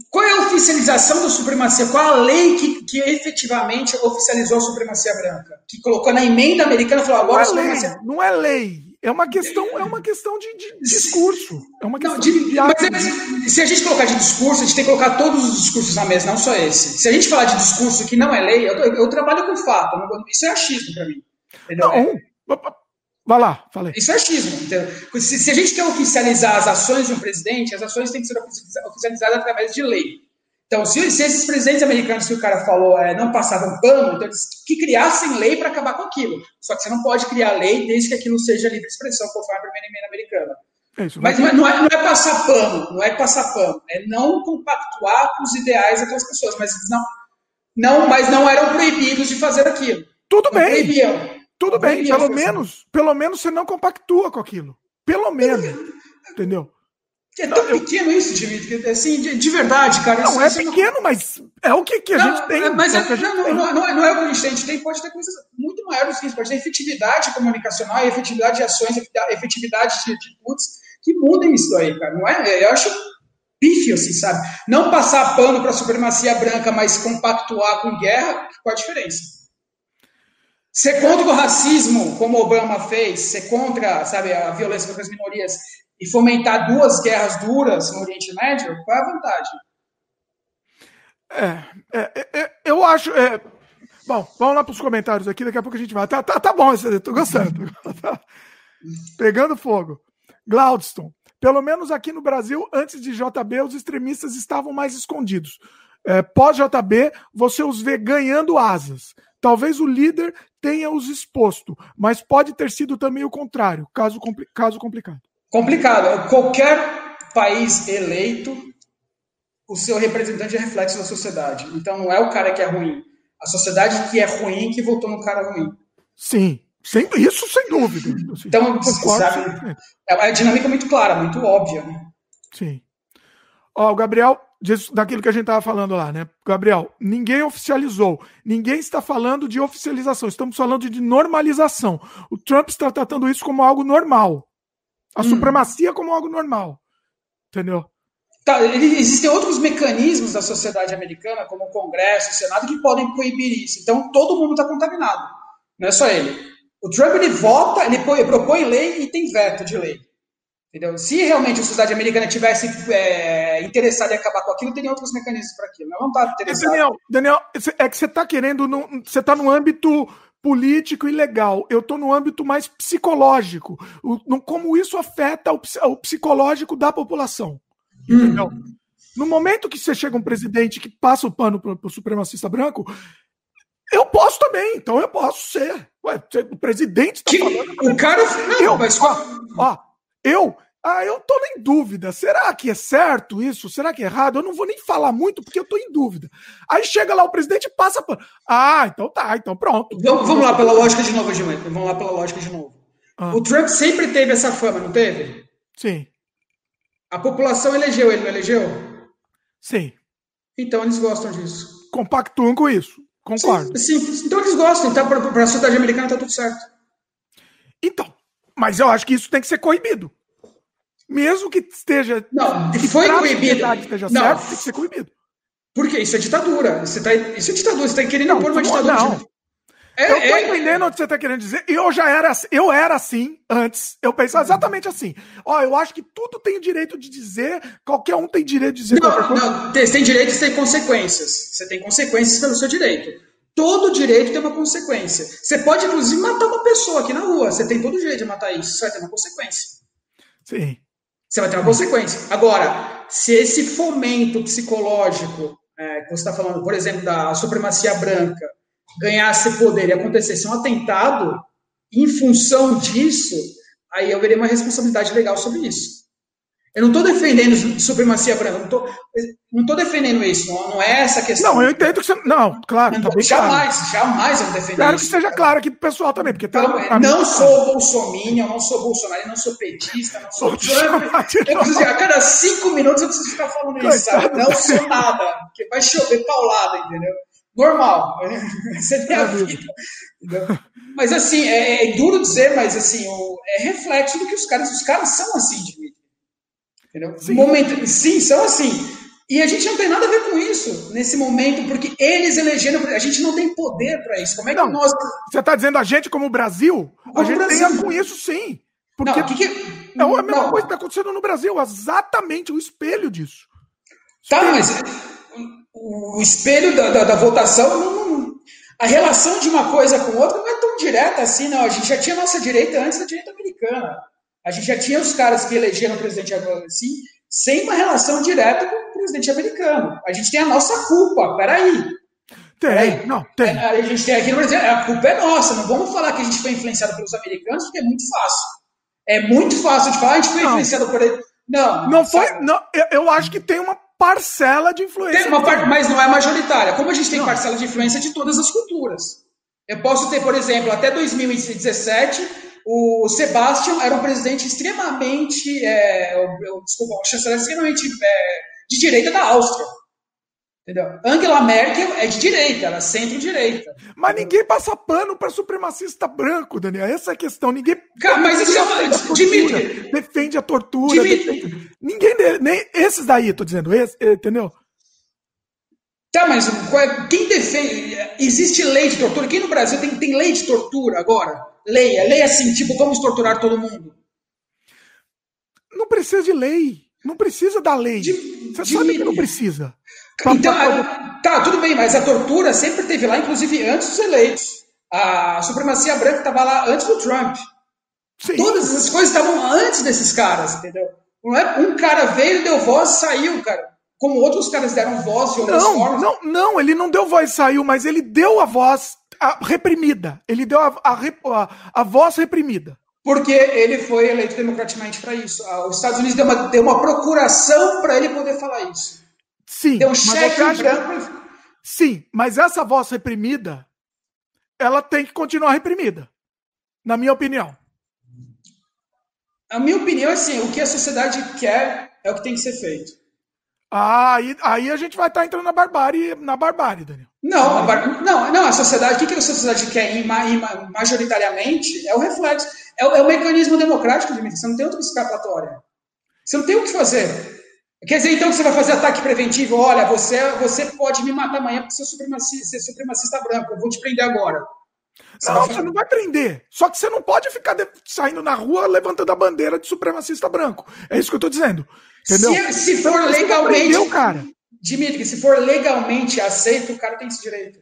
Qual é a oficialização da supremacia? Qual a lei que, que efetivamente oficializou a supremacia branca? Que colocou na emenda americana e falou agora não é, lei, não é lei. É uma questão, é uma questão de, de discurso. É uma questão não, de, de mas é, se a gente colocar de discurso, a gente tem que colocar todos os discursos na mesa, não só esse. Se a gente falar de discurso que não é lei, eu, eu trabalho com fato. Isso é achismo para mim. Entendeu? Não, vai lá, falei. Isso é achismo. Se, se, a gente quer oficializar as ações de um presidente, as ações têm que ser oficializadas através de lei. Então, se, se, esses presidentes americanos que o cara falou é, não passavam pano, então eles que criassem lei para acabar com aquilo. Só que você não pode criar lei desde que aquilo seja livre expressão, conforme a primeira emenda americana. É isso, Mas não é, não, é, não é, passar pano, não é passar pano, é não compactuar com os ideais daquelas pessoas, mas não, não, mas não eram proibidos de fazer aquilo. Tudo não bem. Proibiam. Tudo bem, pelo menos, pelo menos você não compactua com aquilo. Pelo menos. Entendeu? É tão não, pequeno eu... isso, Dimitri, assim, de, de, verdade, cara. Não, é pequeno, não... mas é o que, que a não, gente tem. É, mas é, é, não, não, não, é, não é o que a gente tem. A gente tem, pode ter coisas muito maiores que isso. Pode ter efetividade comunicacional, efetividade de ações, efetividade de atitudes que mudem isso aí, cara. Não é? Eu acho pífio, assim, sabe? Não passar pano para a supremacia branca, mas compactuar com guerra, qual a diferença? Ser contra o racismo, como Obama fez, ser contra, sabe, a violência contra as minorias, e fomentar duas guerras duras no Oriente Médio, qual é a vantagem? É, é, é, é eu acho. É, bom, vamos lá para os comentários aqui, daqui a pouco a gente vai. Tá, tá, tá bom, estou gostando. Pegando fogo. Glaudston, pelo menos aqui no Brasil, antes de JB, os extremistas estavam mais escondidos. É, Pós-JB, você os vê ganhando asas. Talvez o líder tenha os exposto, mas pode ter sido também o contrário, caso, compli caso complicado. Complicado. Qualquer país eleito, o seu representante é reflexo da sociedade. Então não é o cara que é ruim. A sociedade que é ruim que votou no cara ruim. Sim, sem, isso sem dúvida. Então, sabe, é uma dinâmica muito clara, muito óbvia. Né? Sim. Ó, o Gabriel, daquilo que a gente estava falando lá, né? Gabriel, ninguém oficializou. Ninguém está falando de oficialização. Estamos falando de normalização. O Trump está tratando isso como algo normal. A hum. supremacia como algo normal. Entendeu? Tá, existem outros mecanismos da sociedade americana, como o Congresso, o Senado, que podem proibir isso. Então todo mundo está contaminado. Não é só ele. O Trump ele vota, ele propõe lei e tem veto de lei. Entendeu? Se realmente a sociedade americana tivesse é, interessada em acabar com aquilo, teria outros mecanismos para aquilo. Não está interessado. Daniel, Daniel, é que você está querendo, você está no âmbito político e legal. Eu estou no âmbito mais psicológico. O, como isso afeta o, o psicológico da população. Entendeu? Hum. No momento que você chega um presidente que passa o pano para o supremacista branco, eu posso também, então eu posso ser. Ué, o presidente tá falando. O cara. Não, eu, mas... ó, ó, eu ah, eu tô em dúvida. Será que é certo isso? Será que é errado? Eu não vou nem falar muito porque eu tô em dúvida. Aí chega lá o presidente e passa. Pra... Ah, então tá, então pronto. Vamos, vamos lá pela lógica de novo, Gilmar. Vamos lá pela lógica de novo. Ah. O Trump sempre teve essa fama, não teve? Sim. A população elegeu ele, não elegeu? Sim. Então eles gostam disso. Compactuam com isso. Concordo. Sim, sim. então eles gostam. Então, para a sociedade americana tá tudo certo. Então, mas eu acho que isso tem que ser coibido. Mesmo que esteja. Não, foi proibido. Esteja não. certo, tem que ser coibido. Porque isso é ditadura. Você tá, isso é ditadura. Você está querendo impor uma ditadura. Não. É, eu tô é... entendendo o que você está querendo dizer. Eu já era, eu era assim antes. Eu pensava exatamente assim. Ó, eu acho que tudo tem direito de dizer, qualquer um tem direito de dizer não, qualquer coisa. Não, você tem direito e tem consequências. Você tem consequências pelo seu direito. Todo direito tem uma consequência. Você pode, inclusive, matar uma pessoa aqui na rua. Você tem todo o direito de matar isso. Isso vai ter uma consequência. Sim. Você vai ter uma consequência. Agora, se esse fomento psicológico, é, que você está falando, por exemplo, da supremacia branca, ganhasse poder e acontecesse um atentado, em função disso, aí eu veria uma responsabilidade legal sobre isso. Eu não estou defendendo supremacia branca, não estou defendendo isso, não, não, é essa questão. Não, eu entendo que você. Não, claro. Não, tá jamais, claro. jamais eu defendo Quero isso. que seja claro aqui pro pessoal também, porque tá, não, não sou bolsominion, não sou bolsonaro, não sou petista, não sou Trump. Eu preciso, a cada cinco minutos eu preciso ficar falando isso, sabe? Não sou nada, porque vai chover paulada, entendeu? Normal, você tem a vida. Entendeu? Mas assim, é, é, duro dizer, mas assim, é reflexo do que os caras, os caras são assim, Dimitri. Entendeu? Sim. Momento, sim, são assim. E a gente não tem nada a ver com isso nesse momento, porque eles elegeram. A gente não tem poder para isso. Como é que não, nós. Você está dizendo a gente como Brasil? Como a gente Brasil. tem com isso sim. Porque não, que que... é a mesma não. coisa que está acontecendo no Brasil, exatamente o espelho disso. Tá, mas o espelho da, da, da votação não, a relação de uma coisa com outra não é tão direta assim, não. A gente já tinha nossa direita antes da direita americana. A gente já tinha os caras que elegeram o presidente assim, sem uma relação direta com o presidente americano. A gente tem a nossa culpa, peraí. Tem, peraí. não, tem. A, a, gente tem aqui no Brasil, a culpa é nossa. Não vamos falar que a gente foi influenciado pelos americanos, porque é muito fácil. É muito fácil de falar, a gente foi não. influenciado por ele. Não, não, foi. Não, eu, eu acho que tem uma parcela de influência. Tem uma par... Mas não é majoritária. Como a gente tem não. parcela de influência de todas as culturas. Eu posso ter, por exemplo, até 2017, o Sebastian era um presidente extremamente, é, desculpa, um chanceler extremamente é, de direita da Áustria. Entendeu? Angela Merkel é de direita, ela é centro-direita. Mas ninguém passa pano para supremacista branco, Daniel. Essa é a questão. Ninguém. Cara, mas isso é uma. Dimitri. Defende a tortura. Defende... Ninguém. Nem esses daí, tô dizendo, esse, entendeu? Tá, mas quem defende. Existe lei de tortura? Quem no Brasil tem, tem lei de tortura agora? Leia, leia assim, tipo, vamos torturar todo mundo. Não precisa de lei. Não precisa da lei. De, Você de sabe que não precisa. Então, tá, tudo bem, mas a tortura sempre teve lá, inclusive antes dos eleitos. A supremacia branca estava lá antes do Trump. Sim. Todas essas coisas estavam antes desses caras, entendeu? Não é um cara veio, deu voz e saiu, cara. Como outros caras deram voz de outras não, formas. Não, não, ele não deu voz e saiu, mas ele deu a voz a, reprimida. Ele deu a, a, a, voz reprimida. Porque ele foi eleito democraticamente para isso. Os Estados Unidos deu uma, deu uma procuração para ele poder falar isso. Sim. Deu um cheque acha... branco. Sim, mas essa voz reprimida, ela tem que continuar reprimida. Na minha opinião. A minha opinião é assim: o que a sociedade quer é o que tem que ser feito. Ah, aí, aí a gente vai estar tá entrando na barbárie, na barbárie, Daniel. Não, a bar... não, não, a sociedade, o que, a sociedade quer majoritariamente é o reflexo, é o, é o mecanismo democrático, Dimitri. Você não tem outra escapatória. Você não tem o que fazer. Quer dizer, então, que você vai fazer ataque preventivo? Olha, você, você pode me matar amanhã porque você é supremacista, é supremacista branco, eu vou te prender agora. Você não, você não vai prender. Só que você não pode ficar de... saindo na rua levantando a bandeira de supremacista branco. É isso que eu estou dizendo. Entendeu? Se, se for então, legalmente. Prendeu, cara. Dimitri, se for legalmente aceito, o cara tem esse direito.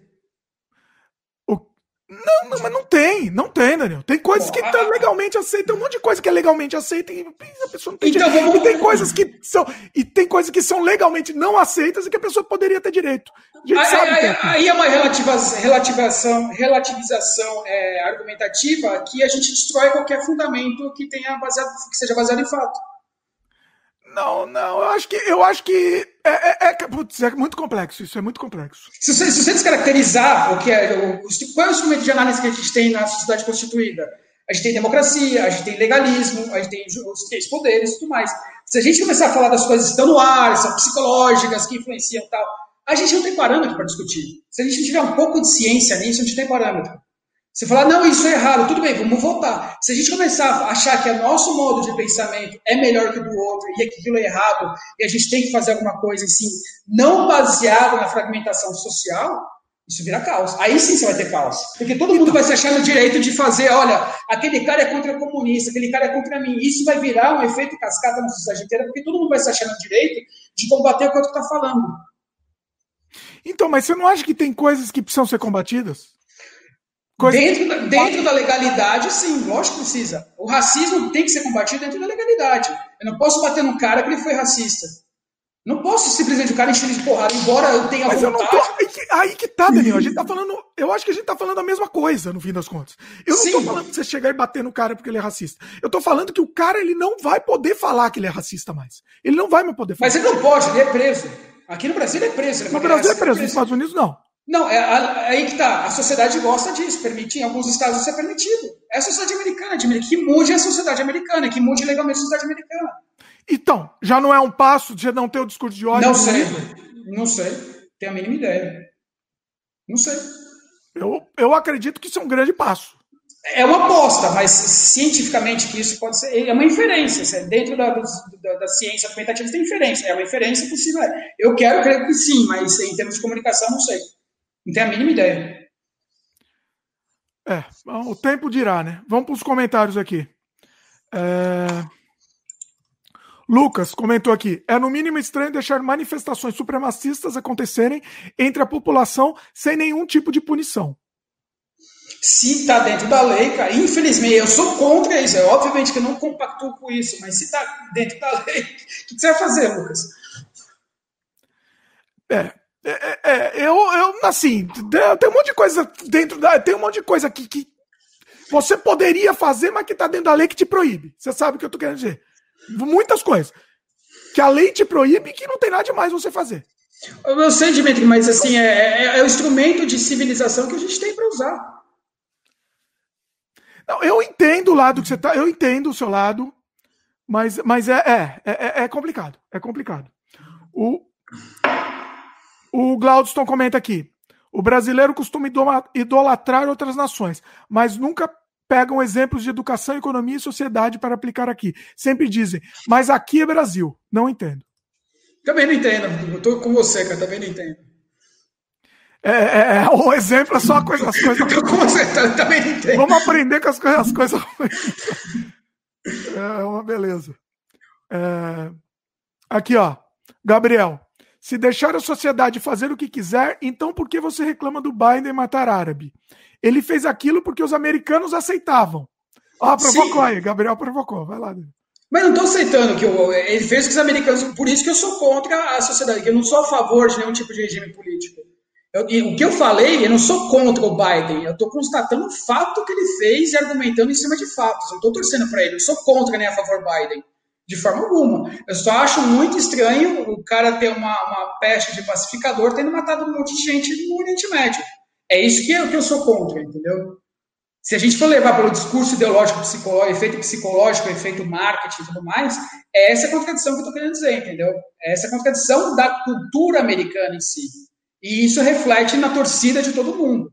Não, não, mas não tem, não tem, Daniel. Tem coisas que estão legalmente aceitas, tem um monte de coisa que é legalmente aceita e a pessoa não tem então, direito. Vamos... E tem coisas que são e tem coisas que são legalmente não aceitas e que a pessoa poderia ter direito. Aí, aí, é. aí é uma relativização, relativização é, argumentativa que a gente destrói qualquer fundamento que tenha baseado, que seja baseado em fato. Não, não, eu acho que eu acho que é, é, é, putz, é muito complexo, isso é muito complexo. Se você, se você descaracterizar o que é o, qual é o instrumento de análise que a gente tem na sociedade constituída? A gente tem democracia, a gente tem legalismo, a gente tem os três poderes e tudo mais. Se a gente começar a falar das coisas que estão no ar, são psicológicas, que influenciam e tal, a gente não tem parâmetro para discutir. Se a gente tiver um pouco de ciência nisso, a gente tem parâmetro. Você falar, não, isso é errado, tudo bem, vamos voltar. Se a gente começar a achar que o nosso modo de pensamento é melhor que o do outro e aquilo é errado, e a gente tem que fazer alguma coisa assim, não baseado na fragmentação social, isso vira caos. Aí sim você vai ter caos. Porque todo mundo vai se achar no direito de fazer, olha, aquele cara é contra comunista, aquele cara é contra mim. Isso vai virar um efeito cascata na sociedade inteira, porque todo mundo vai se achar no direito de combater o que o outro está falando. Então, mas você não acha que tem coisas que precisam ser combatidas? Coisa dentro, da, dentro da legalidade, sim, lógico que precisa. O racismo tem que ser combatido dentro da legalidade. Eu não posso bater num cara que ele foi racista. Não posso simplesmente o cara encher de porrada, embora eu tenha Mas vontade. Eu tô... aí, que, aí que tá, Daniel. A gente tá falando. Eu acho que a gente tá falando a mesma coisa, no fim das contas. Eu não Sim. tô falando que você chegar e bater no cara porque ele é racista. Eu tô falando que o cara ele não vai poder falar que ele é racista mais. Ele não vai mais poder falar. Mas ele não pode, ele é preso. Aqui no Brasil ele é preso. Ele no Brasil é preso, nos Estados Unidos não. Não, é, aí que tá. A sociedade gosta disso, permite, em alguns estados isso é permitido. É a sociedade americana, que mude a sociedade americana, que mude legalmente a sociedade americana. Então, já não é um passo de não ter o discurso de ódio? Não sei, não sei. Tenho a mínima ideia. Não sei. Eu, eu acredito que isso é um grande passo. É uma aposta, mas cientificamente que isso pode ser. É uma inferência. Dentro da, da, da ciência argumentativa tem inferência. É uma inferência possível. Eu quero crer que sim, mas em termos de comunicação, não sei. Não tenho a mínima ideia. É, o tempo dirá, né? Vamos para os comentários aqui. É... Lucas comentou aqui: é no mínimo estranho deixar manifestações supremacistas acontecerem entre a população sem nenhum tipo de punição. Se está dentro da lei, cara, infelizmente, eu sou contra isso. É, obviamente que eu não compactuo com isso, mas se está dentro da lei, o que você vai fazer, Lucas? É, é, é, é, eu, eu, assim, tem um monte de coisa dentro da. Tem um monte de coisa aqui que você poderia fazer, mas que está dentro da lei que te proíbe. Você sabe o que eu tô querendo dizer. Muitas coisas. Que a lei te proíbe e que não tem nada demais você fazer. Eu sei, Dimitri, mas assim, é, é, é o instrumento de civilização que a gente tem para usar. Não, eu entendo o lado que você tá, eu entendo o seu lado, mas, mas é, é, é, é complicado. É complicado. O, o Glaudston comenta aqui. O brasileiro costuma idolatrar outras nações, mas nunca pegam exemplos de educação, economia e sociedade para aplicar aqui. Sempre dizem, mas aqui é Brasil. Não entendo. Também não entendo. Eu tô com você, cara. Também não entendo. É, é, é o exemplo é só coisa, as coisas. Eu com você, também não entendo. Vamos aprender com as coisas. As coisas... é uma beleza. É... Aqui, ó. Gabriel. Se deixar a sociedade fazer o que quiser, então por que você reclama do Biden matar árabe? Ele fez aquilo porque os americanos aceitavam. Ó, ah, provocou Sim. aí, Gabriel provocou. Vai lá. Mas não estou aceitando que eu, ele fez com os americanos, por isso que eu sou contra a sociedade, que eu não sou a favor de nenhum tipo de regime político. Eu, o que eu falei, eu não sou contra o Biden, eu estou constatando o fato que ele fez e argumentando em cima de fatos. Eu não estou torcendo para ele, eu sou contra nem a favor Biden, de forma alguma. Eu só acho muito estranho o cara ter uma, uma peste de pacificador tendo matado um monte de gente no Oriente Médio. É isso que eu, que eu sou contra, entendeu? Se a gente for levar pelo discurso ideológico, psicológico, efeito psicológico, efeito marketing e tudo mais, é essa contradição que eu estou querendo dizer, entendeu? É essa contradição da cultura americana em si. E isso reflete na torcida de todo mundo.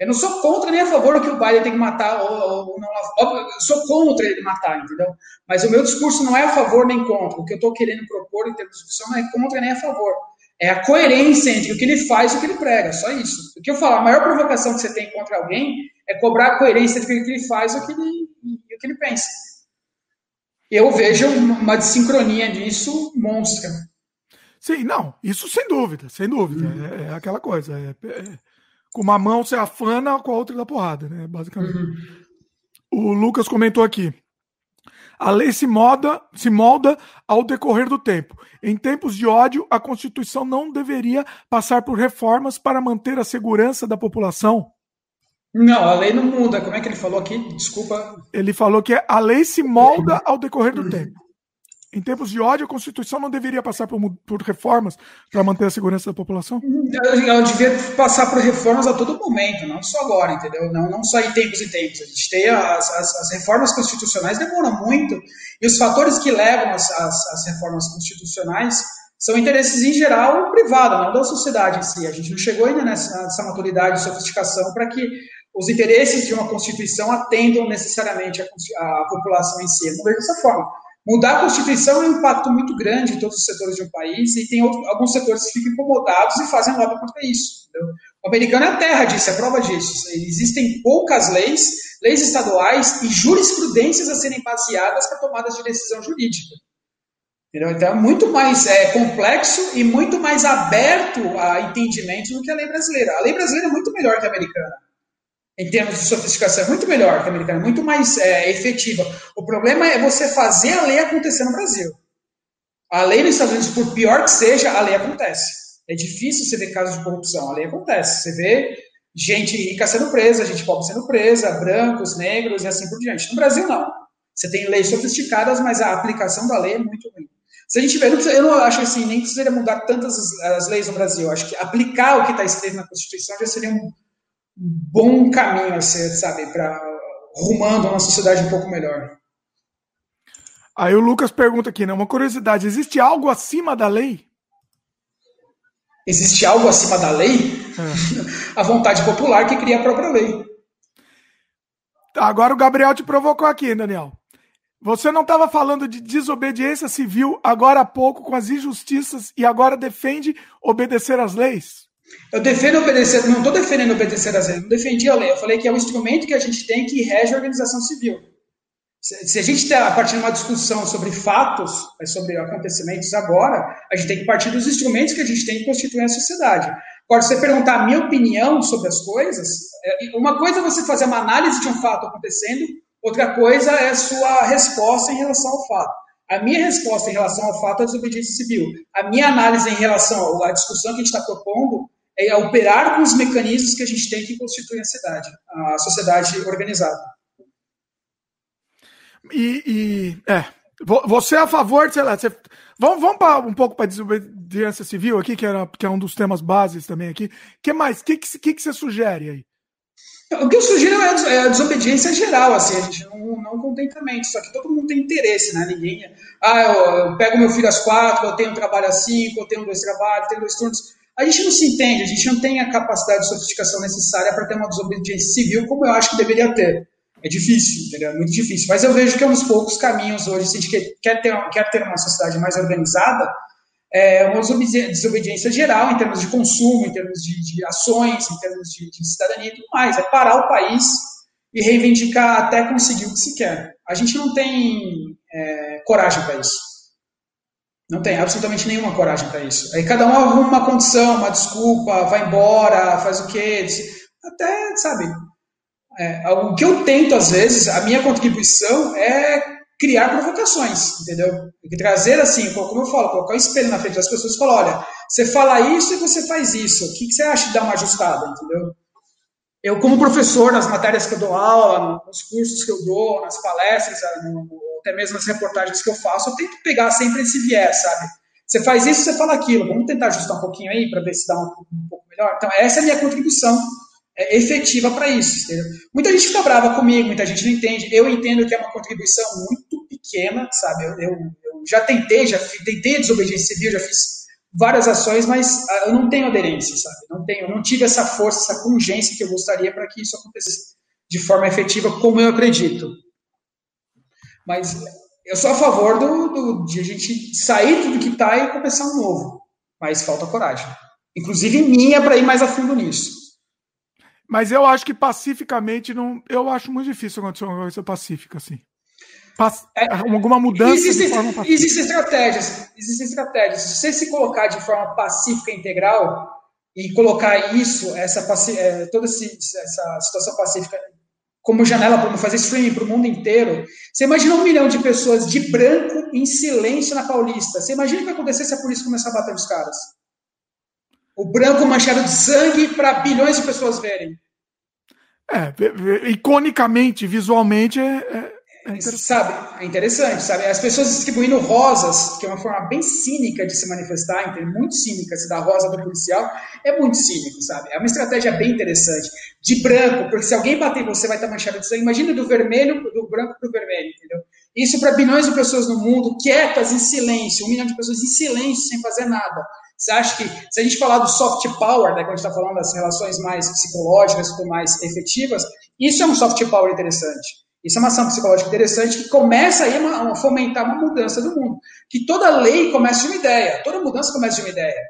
Eu não sou contra nem a favor que o Biden tem que matar ou, ou não. Eu sou contra ele matar, entendeu? Mas o meu discurso não é a favor nem contra. O que eu estou querendo propor em termos de discussão não é contra nem a favor. É a coerência entre o que ele faz e o que ele prega, só isso. O que eu falo, a maior provocação que você tem contra alguém é cobrar a coerência entre o que ele faz e o que ele, e o que ele pensa. Eu vejo uma desincronia nisso monstra. Sim, não, isso sem dúvida, sem dúvida. Uhum. É, é, aquela coisa. É, é, com uma mão você afana, com a outra dá porrada, né? Basicamente. Uhum. O Lucas comentou aqui. A lei se molda, se molda ao decorrer do tempo. Em tempos de ódio, a Constituição não deveria passar por reformas para manter a segurança da população? Não, a lei não muda. Como é que ele falou aqui? Desculpa. Ele falou que a lei se molda ao decorrer do tempo em tempos de ódio, a Constituição não deveria passar por, por reformas para manter a segurança da população? Ela devia passar por reformas a todo momento, não só agora, entendeu? Não, não só em tempos e tempos. A gente tem as, as, as reformas constitucionais demoram muito, e os fatores que levam as, as, reformas constitucionais são interesses em geral privado, não da sociedade em si. A gente não chegou ainda nessa, nessa maturidade e sofisticação para que os interesses de uma Constituição atendam necessariamente a, a população em si. Eu não vejo dessa forma. Mudar a Constituição é um impacto muito grande em todos os setores de um país e tem outro, alguns setores que ficam incomodados e fazem lobby contra isso. Entendeu? O americano é a terra disso, é prova disso. Existem poucas leis, leis estaduais e jurisprudências a serem baseadas para tomadas de decisão jurídica. Entendeu? Então é muito mais é, complexo e muito mais aberto a entendimentos do que a lei brasileira. A lei brasileira é muito melhor que a americana em termos de sofisticação, é muito melhor que a americana, muito mais é, efetiva. O problema é você fazer a lei acontecer no Brasil. A lei nos Estados Unidos, por pior que seja, a lei acontece. É difícil você ver casos de corrupção, a lei acontece. Você vê gente rica sendo presa, gente pobre sendo presa, brancos, negros e assim por diante. No Brasil, não. Você tem leis sofisticadas, mas a aplicação da lei é muito ruim. Se a gente ver, eu não acho assim, nem precisaria mudar tantas as, leis no Brasil. Acho que aplicar o que está escrito na Constituição já seria um, bom caminho a ser, sabe, para rumando uma sociedade um pouco melhor. Aí o Lucas pergunta aqui, né? Uma curiosidade: existe algo acima da lei? Existe algo acima da lei? É. a vontade popular que cria a própria lei. Tá, agora o Gabriel te provocou aqui, Daniel. Você não estava falando de desobediência civil agora há pouco com as injustiças e agora defende obedecer às leis? Eu defendo obedecer, não estou defendendo obedecer às leis, não defendi a lei. Eu falei que é um instrumento que a gente tem que rege a organização civil. Se a gente está partindo de uma discussão sobre fatos, sobre acontecimentos agora, a gente tem que partir dos instrumentos que a gente tem que constituir a sociedade. Agora, você perguntar a minha opinião sobre as coisas, é, uma coisa é você fazer uma análise de um fato acontecendo, outra coisa é a sua resposta em relação ao fato. A minha resposta em relação ao fato é a desobediência civil. A minha análise em relação à discussão que a gente está propondo é operar com os mecanismos que a gente tem que constituir a cidade, a sociedade organizada. E, e é, você é a favor, sei lá, você, vamos, vamos pra, um pouco para desobediência civil aqui, que, era, que é um dos temas bases também aqui. O que mais? O que, que, que, você sugere aí? O que eu sugiro é, é a desobediência geral, assim, a gente não, não contentamento, só que todo mundo tem interesse, né? Ninguém. Ah, eu, eu pego meu filho às quatro, eu tenho um trabalho às cinco, eu tenho dois trabalhos, tenho dois turnos. A gente não se entende, a gente não tem a capacidade de sofisticação necessária para ter uma desobediência civil como eu acho que deveria ter. É difícil, entendeu? É muito difícil. Mas eu vejo que é um dos poucos caminhos hoje, se a gente quer ter, quer ter uma sociedade mais organizada, é uma desobediência geral em termos de consumo, em termos de, de ações, em termos de, de, cidadania e tudo mais. É parar o país e reivindicar até conseguir o que se quer. A gente não tem é, coragem para isso. Não tem absolutamente nenhuma coragem para isso. Aí cada um arruma uma condição, uma desculpa, vai embora, faz o quê? Até, sabe? É, o que eu tento, às vezes, a minha contribuição é criar provocações, entendeu? Trazer assim, como eu falo, colocar o um espelho na frente das pessoas e falar, olha, você fala isso e você faz isso, o que, que você acha de dar uma ajustada, entendeu? Eu, como professor, nas matérias que eu dou aula, nos cursos que eu dou, nas palestras, até mesmo nas reportagens que eu faço, eu tento pegar sempre esse viés, sabe? Você faz isso, você fala aquilo, vamos tentar ajustar um pouquinho aí para ver se dá um, um pouco melhor. Então, essa é a minha contribuição é, efetiva para isso. Entendeu? Muita gente fica brava comigo, muita gente não entende. Eu entendo que é uma contribuição muito pequena, sabe? Eu, eu, eu já tentei, já tentei desobediência civil, já fiz várias ações, mas ah, eu não tenho aderência, sabe? Não tenho, não tive essa força, essa congência que eu gostaria para que isso acontecesse de forma efetiva, como eu acredito. Mas eu sou a favor do, do de a gente sair tudo que está e começar um novo. Mas falta coragem. Inclusive minha para ir mais a fundo nisso. Mas eu acho que pacificamente não. Eu acho muito difícil acontecer uma coisa pacífica, assim. É, alguma mudança. Existem, existem estratégias. Existem estratégias. Se você se colocar de forma pacífica integral e colocar isso, essa é, toda essa situação pacífica como janela para fazer streaming para o mundo inteiro. Você imagina um milhão de pessoas de branco em silêncio na Paulista. Você imagina o que acontecer se a polícia começar a bater nos caras? o branco manchado de sangue para bilhões de pessoas verem. É, iconicamente, visualmente, é, é, é interessante. Sabe, é interessante, sabe? As pessoas distribuindo rosas, que é uma forma bem cínica de se manifestar, muito cínica, se dar rosa do policial, é muito cínico, sabe? É uma estratégia bem interessante. De branco, porque se alguém bater em você, vai estar manchado de sangue. Imagina do vermelho, do branco para o vermelho, entendeu? Isso para bilhões de pessoas no mundo, quietas, em silêncio, um milhão de pessoas em silêncio, sem fazer nada. Você acha que, se a gente falar do soft power, né, quando a gente está falando das relações mais psicológicas, mais efetivas, isso é um soft power interessante. Isso é uma ação psicológica interessante que começa aí a fomentar uma mudança do mundo. Que toda lei começa de uma ideia, toda mudança começa de uma ideia.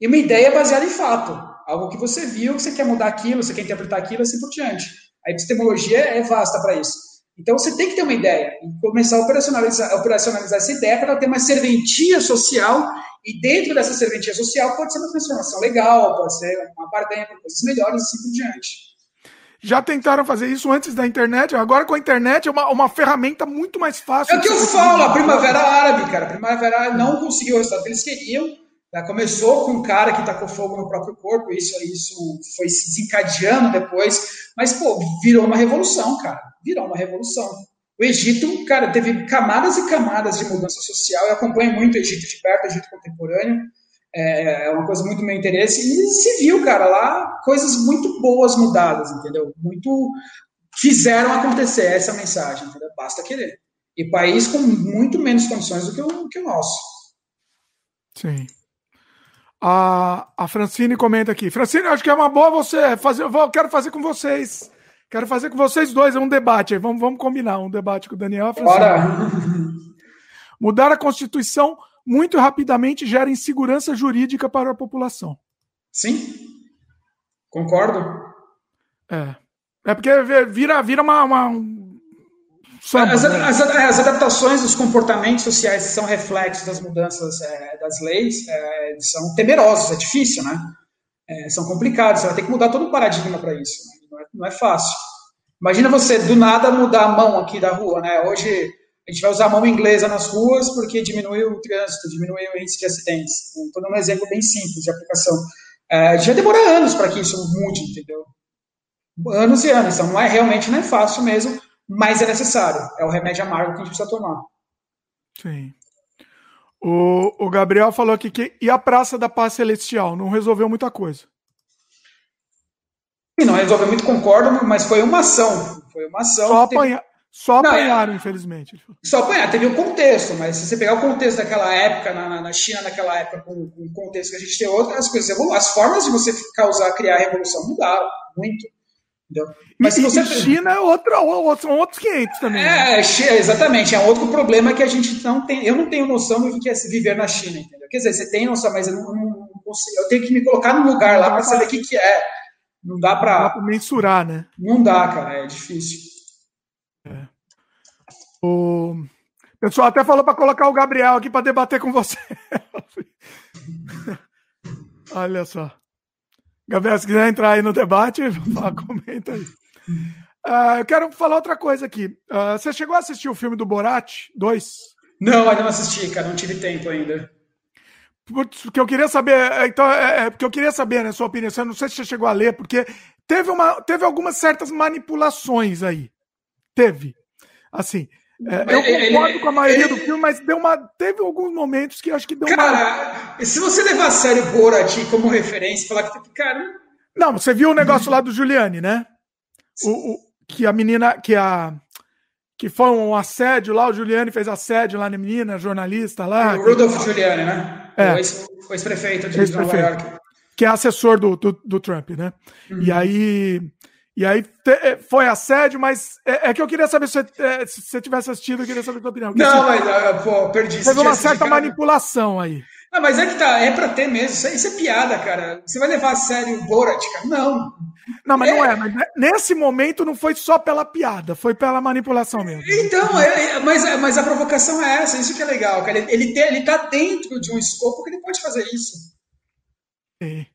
E uma ideia é baseada em fato. Algo que você viu, que você quer mudar aquilo, você quer interpretar aquilo, assim por diante. A epistemologia é vasta para isso. Então você tem que ter uma ideia e começar a operacionalizar, operacionalizar essa ideia para ter uma serventia social e dentro dessa serventia social pode ser uma transformação legal, pode ser uma barganha coisas melhores e assim por diante. Já tentaram fazer isso antes da internet, agora com a internet é uma, uma ferramenta muito mais fácil. É o que eu falo, a Primavera Árabe, cara. A Primavera não conseguiu o resultado que eles queriam. Começou com um cara que tacou fogo no próprio corpo, isso, isso foi se desencadeando depois, mas, pô, virou uma revolução, cara. Virou uma revolução. O Egito, cara, teve camadas e camadas de mudança social. Eu acompanho muito o Egito de perto, o Egito contemporâneo. É, é uma coisa muito do meu interesse. E se viu, cara, lá coisas muito boas mudadas, entendeu? Muito fizeram acontecer essa mensagem, entendeu? Basta querer. E país com muito menos condições do que o, que o nosso. Sim. A, a Francine comenta aqui. Francine, acho que é uma boa você fazer. Eu quero fazer com vocês Quero fazer com vocês dois um debate. Vamos, vamos combinar um debate com o Daniel. Bora! Mudar a Constituição muito rapidamente gera insegurança jurídica para a população. Sim, concordo. É. É porque vira, vira uma, uma samba, as, né? as, as, adaptações dos comportamentos sociais são reflexos das mudanças é, das leis, é, são temerosos, é difícil, né? É, são complicados, você vai ter que mudar todo o paradigma para isso, né? não, é, não, é, fácil. Imagina você, do nada, mudar a mão aqui da rua, né? Hoje a gente vai usar a mão inglesa nas ruas porque diminui o trânsito, diminui o índice de acidentes. Estou dando um exemplo bem simples de aplicação. É, a gente vai demorar anos para que isso mude, entendeu? Anos e anos, então não é realmente não é fácil mesmo, mas é necessário. É o remédio amargo que a gente precisa tomar. Sim. O, o Gabriel falou aqui que e a Praça da Paz Celestial não resolveu muita coisa. Sim, não resolveu muito, concordo, mas foi uma ação. Foi uma ação. Só, apanha, teve... só é. apanharam, infelizmente. Só apanharam, teve o um contexto, mas se você pegar o contexto daquela época, na, na China, naquela época, com, com o contexto que a gente tem hoje, as coisas. As formas de você causar, criar revolução mudaram muito. Entendeu? Mas e, se você... China é outra, são outros 500 também. Né? É, exatamente. É outro problema que a gente não tem. Eu não tenho noção do que é viver na China, entendeu? Quer dizer, você tem noção, mas eu não, não consigo. Eu tenho que me colocar no lugar lá para saber o que, que é. Não dá para. mensurar, né? Não dá, cara. É difícil. É. O pessoal até falou para colocar o Gabriel aqui para debater com você. Olha só. Gabriel, se quiser entrar aí no debate, comenta aí. Uh, eu quero falar outra coisa aqui. Uh, você chegou a assistir o filme do Borat 2? Não, ainda não assisti, cara. Não tive tempo ainda. Porque eu queria saber, é, então, é, é, porque eu queria saber, né, sua opinião. Eu não sei se você chegou a ler, porque teve, uma, teve algumas certas manipulações aí. Teve. Assim, é, eu concordo ele, com a maioria ele, do filme, mas deu uma, teve alguns momentos que acho que deu cara, uma... se você levar a sério Borat como referência, falar que, cara... Não, você viu o negócio lá do Giuliani, né? O, o, que a menina, que a... Que foi um assédio lá, o Giuliani fez assédio lá na menina, jornalista lá. O Rudolph que... Giuliani, né? É. O ex-prefeito de ex Nova York. Que é assessor do, do, do Trump, né? Uhum. E aí e aí te, é, foi assédio, mas é, é, que eu queria saber se, é, se você tivesse assistido, eu queria saber a tua opinião. Não, mas ah, pô, perdi. Teve uma certa manipulação aí. Ah, mas é que tá, é pra ter mesmo. Isso é, isso é piada, cara. Você vai levar a sério o Borat, cara? Não. Não, mas é. não é. Mas nesse momento não foi só pela piada, foi pela manipulação mesmo. Então, é, mas, mas a provocação é essa, isso que é legal, cara. Ele, ele, tem, ele tá dentro de um escopo que ele pode fazer isso. Sim.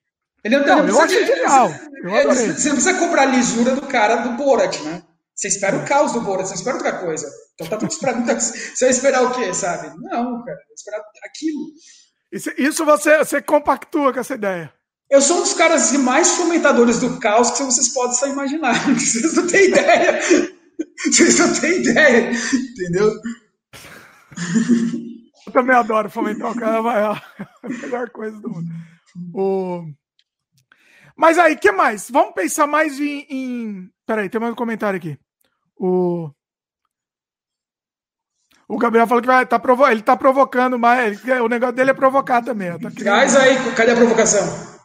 Ele não, não eu achei genial. Eu é, você não precisa cobrar a lisura do cara do Borat, né? Você espera o caos do Borat, você espera outra coisa. Então tá tudo esperando. Você vai esperar o quê, sabe? Não, cara. Vai esperar aquilo. Isso, isso você, você compactua com essa ideia. Eu sou um dos caras mais fomentadores do caos que vocês podem só imaginar. Vocês não têm ideia. Vocês não têm ideia. Entendeu? Eu também adoro fomentar o cara. É a melhor coisa do mundo. O... Mas aí, que mais? Vamos pensar mais em. em... Peraí, tem mais um comentário aqui. O. O Gabriel falou que vai, tá provo... ele tá provocando, mas o negócio dele é provocar também. Tá Traz aí, cadê a provocação?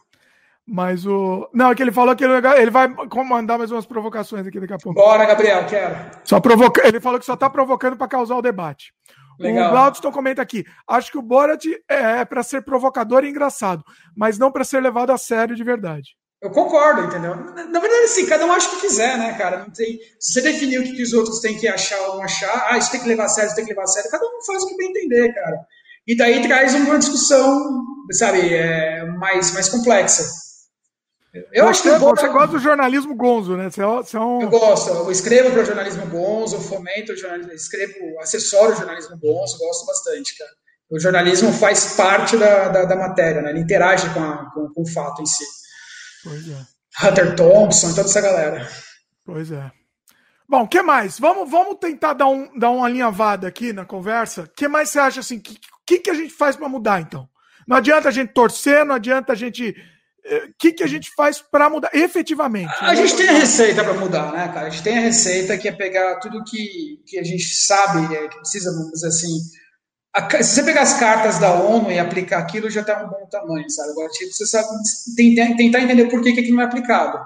Mas o. Não, é que ele falou que ele vai comandar mais umas provocações aqui daqui a pouco. Bora, Gabriel, quero. Só provoca... Ele falou que só tá provocando para causar o debate. Legal. O Glaudston comenta aqui: acho que o Borat é, é para ser provocador e engraçado, mas não para ser levado a sério de verdade. Eu concordo, entendeu? Na verdade, assim, cada um acha o que quiser, né, cara? Não tem, se você definir o que, os outros têm que achar ou não achar, ah, isso tem que levar a sério, isso tem que levar a sério, cada um faz o que bem entender, cara. E daí traz uma discussão, sabe, é, mais, mais complexa. Eu acho que você, você gosta do jornalismo gonzo, né? Você é, você é um... Eu gosto, eu escrevo para o jornalismo gonzo, fomento o jornalismo, escrevo, assessoro o jornalismo gonzo, gosto bastante, cara. O jornalismo faz parte da, da, da matéria, né? Ele interage com, a, com, com o fato em si. Pois é. Hunter Thompson, toda essa galera. Pois é. Bom, o que mais? Vamos, vamos tentar dar, um, dar uma alinhavada aqui na conversa. O que mais você acha assim? O que, que, que a gente faz para mudar, então? Não adianta a gente torcer, não adianta a gente. O eh, que, que a gente faz para mudar efetivamente? A gente tem a receita para mudar, né, cara? A gente tem a receita que é pegar tudo que, que a gente sabe, né, que precisa, vamos dizer assim, se você pegar as cartas da ONU e aplicar aquilo, já está um bom tamanho, sabe? Agora, tipo, você sabe tentar entender por que, que aquilo não é aplicado.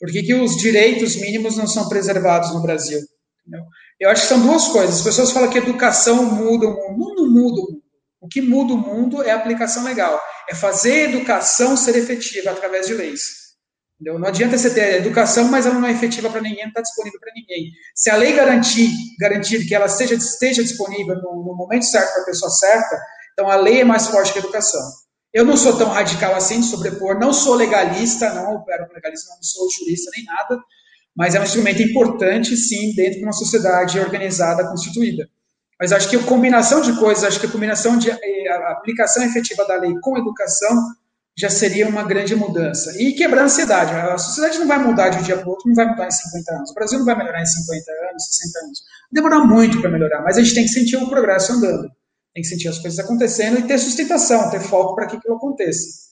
Por que, que os direitos mínimos não são preservados no Brasil. Entendeu? Eu acho que são duas coisas. As pessoas falam que educação muda o mundo. Não muda o mundo. O que muda o mundo é a aplicação legal. É fazer a educação ser efetiva através de leis. Entendeu? Não adianta você ter educação, mas ela não é efetiva para ninguém, não está disponível para ninguém. Se a lei garantir, garantir que ela esteja, esteja disponível no, no momento certo para a pessoa certa, então a lei é mais forte que a educação. Eu não sou tão radical assim de sobrepor, não sou legalista, não opero com legalismo, não sou jurista nem nada, mas é um instrumento importante, sim, dentro de uma sociedade organizada, constituída. Mas acho que a combinação de coisas, acho que a combinação de eh, a aplicação efetiva da lei com educação já seria uma grande mudança. E quebrar a ansiedade. A sociedade não vai mudar de um dia para o outro, não vai mudar em 50 anos. O Brasil não vai melhorar em 50 anos, 60 anos. Demorar muito para melhorar, mas a gente tem que sentir o progresso andando. Tem que sentir as coisas acontecendo e ter sustentação, ter foco para que aquilo aconteça.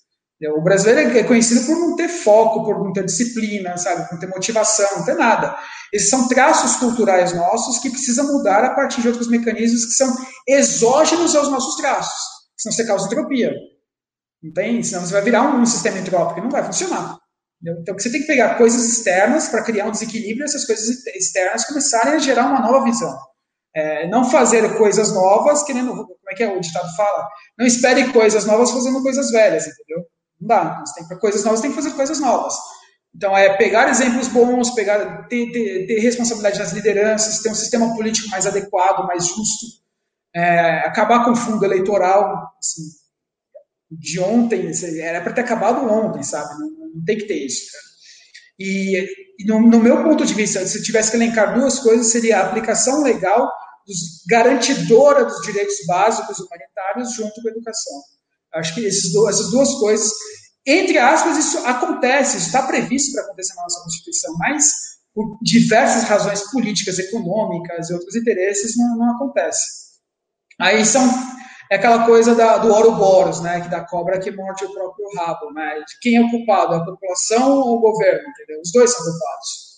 O brasileiro é conhecido por não ter foco, por não ter disciplina, sabe, por não ter motivação, não ter nada. Esses são traços culturais nossos que precisam mudar a partir de outros mecanismos que são exógenos aos nossos traços, senão você causa entropia. Não tem, senão você vai virar um, sistema entrópico e não vai funcionar. Entendeu? Então você tem que pegar coisas externas para criar um desequilíbrio e essas coisas externas começarem a gerar uma nova visão. É, não fazer coisas novas, querendo, como é que é o ditado fala? Não espere coisas novas fazendo coisas velhas, entendeu? Não dá. Você tem, para coisas novas tem que fazer coisas novas. Então, é pegar exemplos bons, pegar, ter, ter, ter responsabilidade nas lideranças, ter um sistema político mais adequado, mais justo, é, acabar com o fundo eleitoral, assim, de ontem, era para ter acabado ontem, sabe? Não, não, tem que ter isso. E, e no, no, meu ponto de vista, se eu tivesse que elencar duas coisas, seria a aplicação legal dos, garantidora dos direitos básicos humanitários junto com a educação. Acho que esses essas duas coisas, entre aspas, isso acontece, isso está previsto para acontecer na nossa Constituição, mas por diversas razões políticas, econômicas e outros interesses, não, não acontece. Aí são é aquela coisa da, do Ouroboros, né, que da cobra que morde o próprio rabo, né, de quem é o culpado, a população ou o governo, entendeu? Os dois são culpados.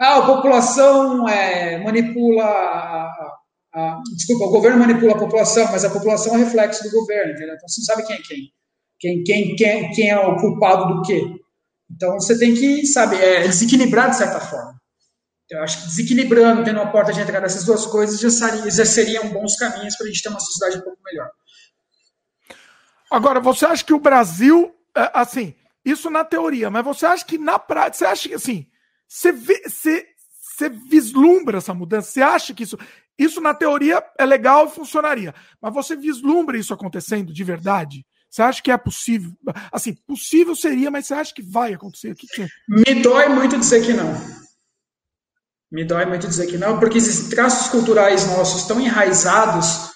Ah, a população é, manipula, a, a, desculpa, o governo manipula a população, mas a população é reflexo do governo, entendeu? Então você não sabe quem é quem. Quem, quem, quem, quem é o culpado do quê? Então você tem que, sabe, é, desequilibrar de certa forma. Eu acho que desequilibrando, tendo uma porta de entrada dessas duas coisas, já, seria, já seriam bons caminhos para a gente ter uma sociedade um pouco melhor. Agora, você acha que o Brasil, é, assim, isso na teoria, mas você acha que na prática, você acha que assim, você, vê, você, você vislumbra essa mudança? Você acha que isso, isso na teoria é legal e funcionaria, mas você vislumbra isso acontecendo de verdade? Você acha que é possível? Assim, possível seria, mas você acha que vai acontecer? Que que... Me dói muito dizer que não. Me dói muito dizer que não, porque esses traços culturais nossos tão enraizados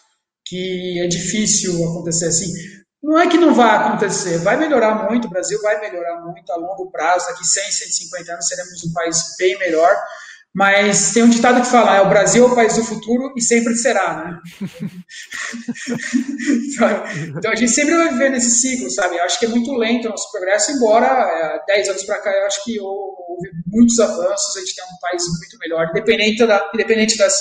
que é difícil acontecer assim. Não é que não vai acontecer, vai melhorar muito, o Brasil vai melhorar muito a longo prazo, daqui 100, 150 anos seremos um país bem melhor, mas tem um ditado que fala, é o Brasil é o país do futuro e sempre será, né? então a gente sempre vai viver nesse ciclo, sabe? Eu acho que é muito lento o nosso progresso, embora é, 10 anos para cá eu acho que houve muitos avanços, a gente tem um país muito melhor, independente, da, independente das,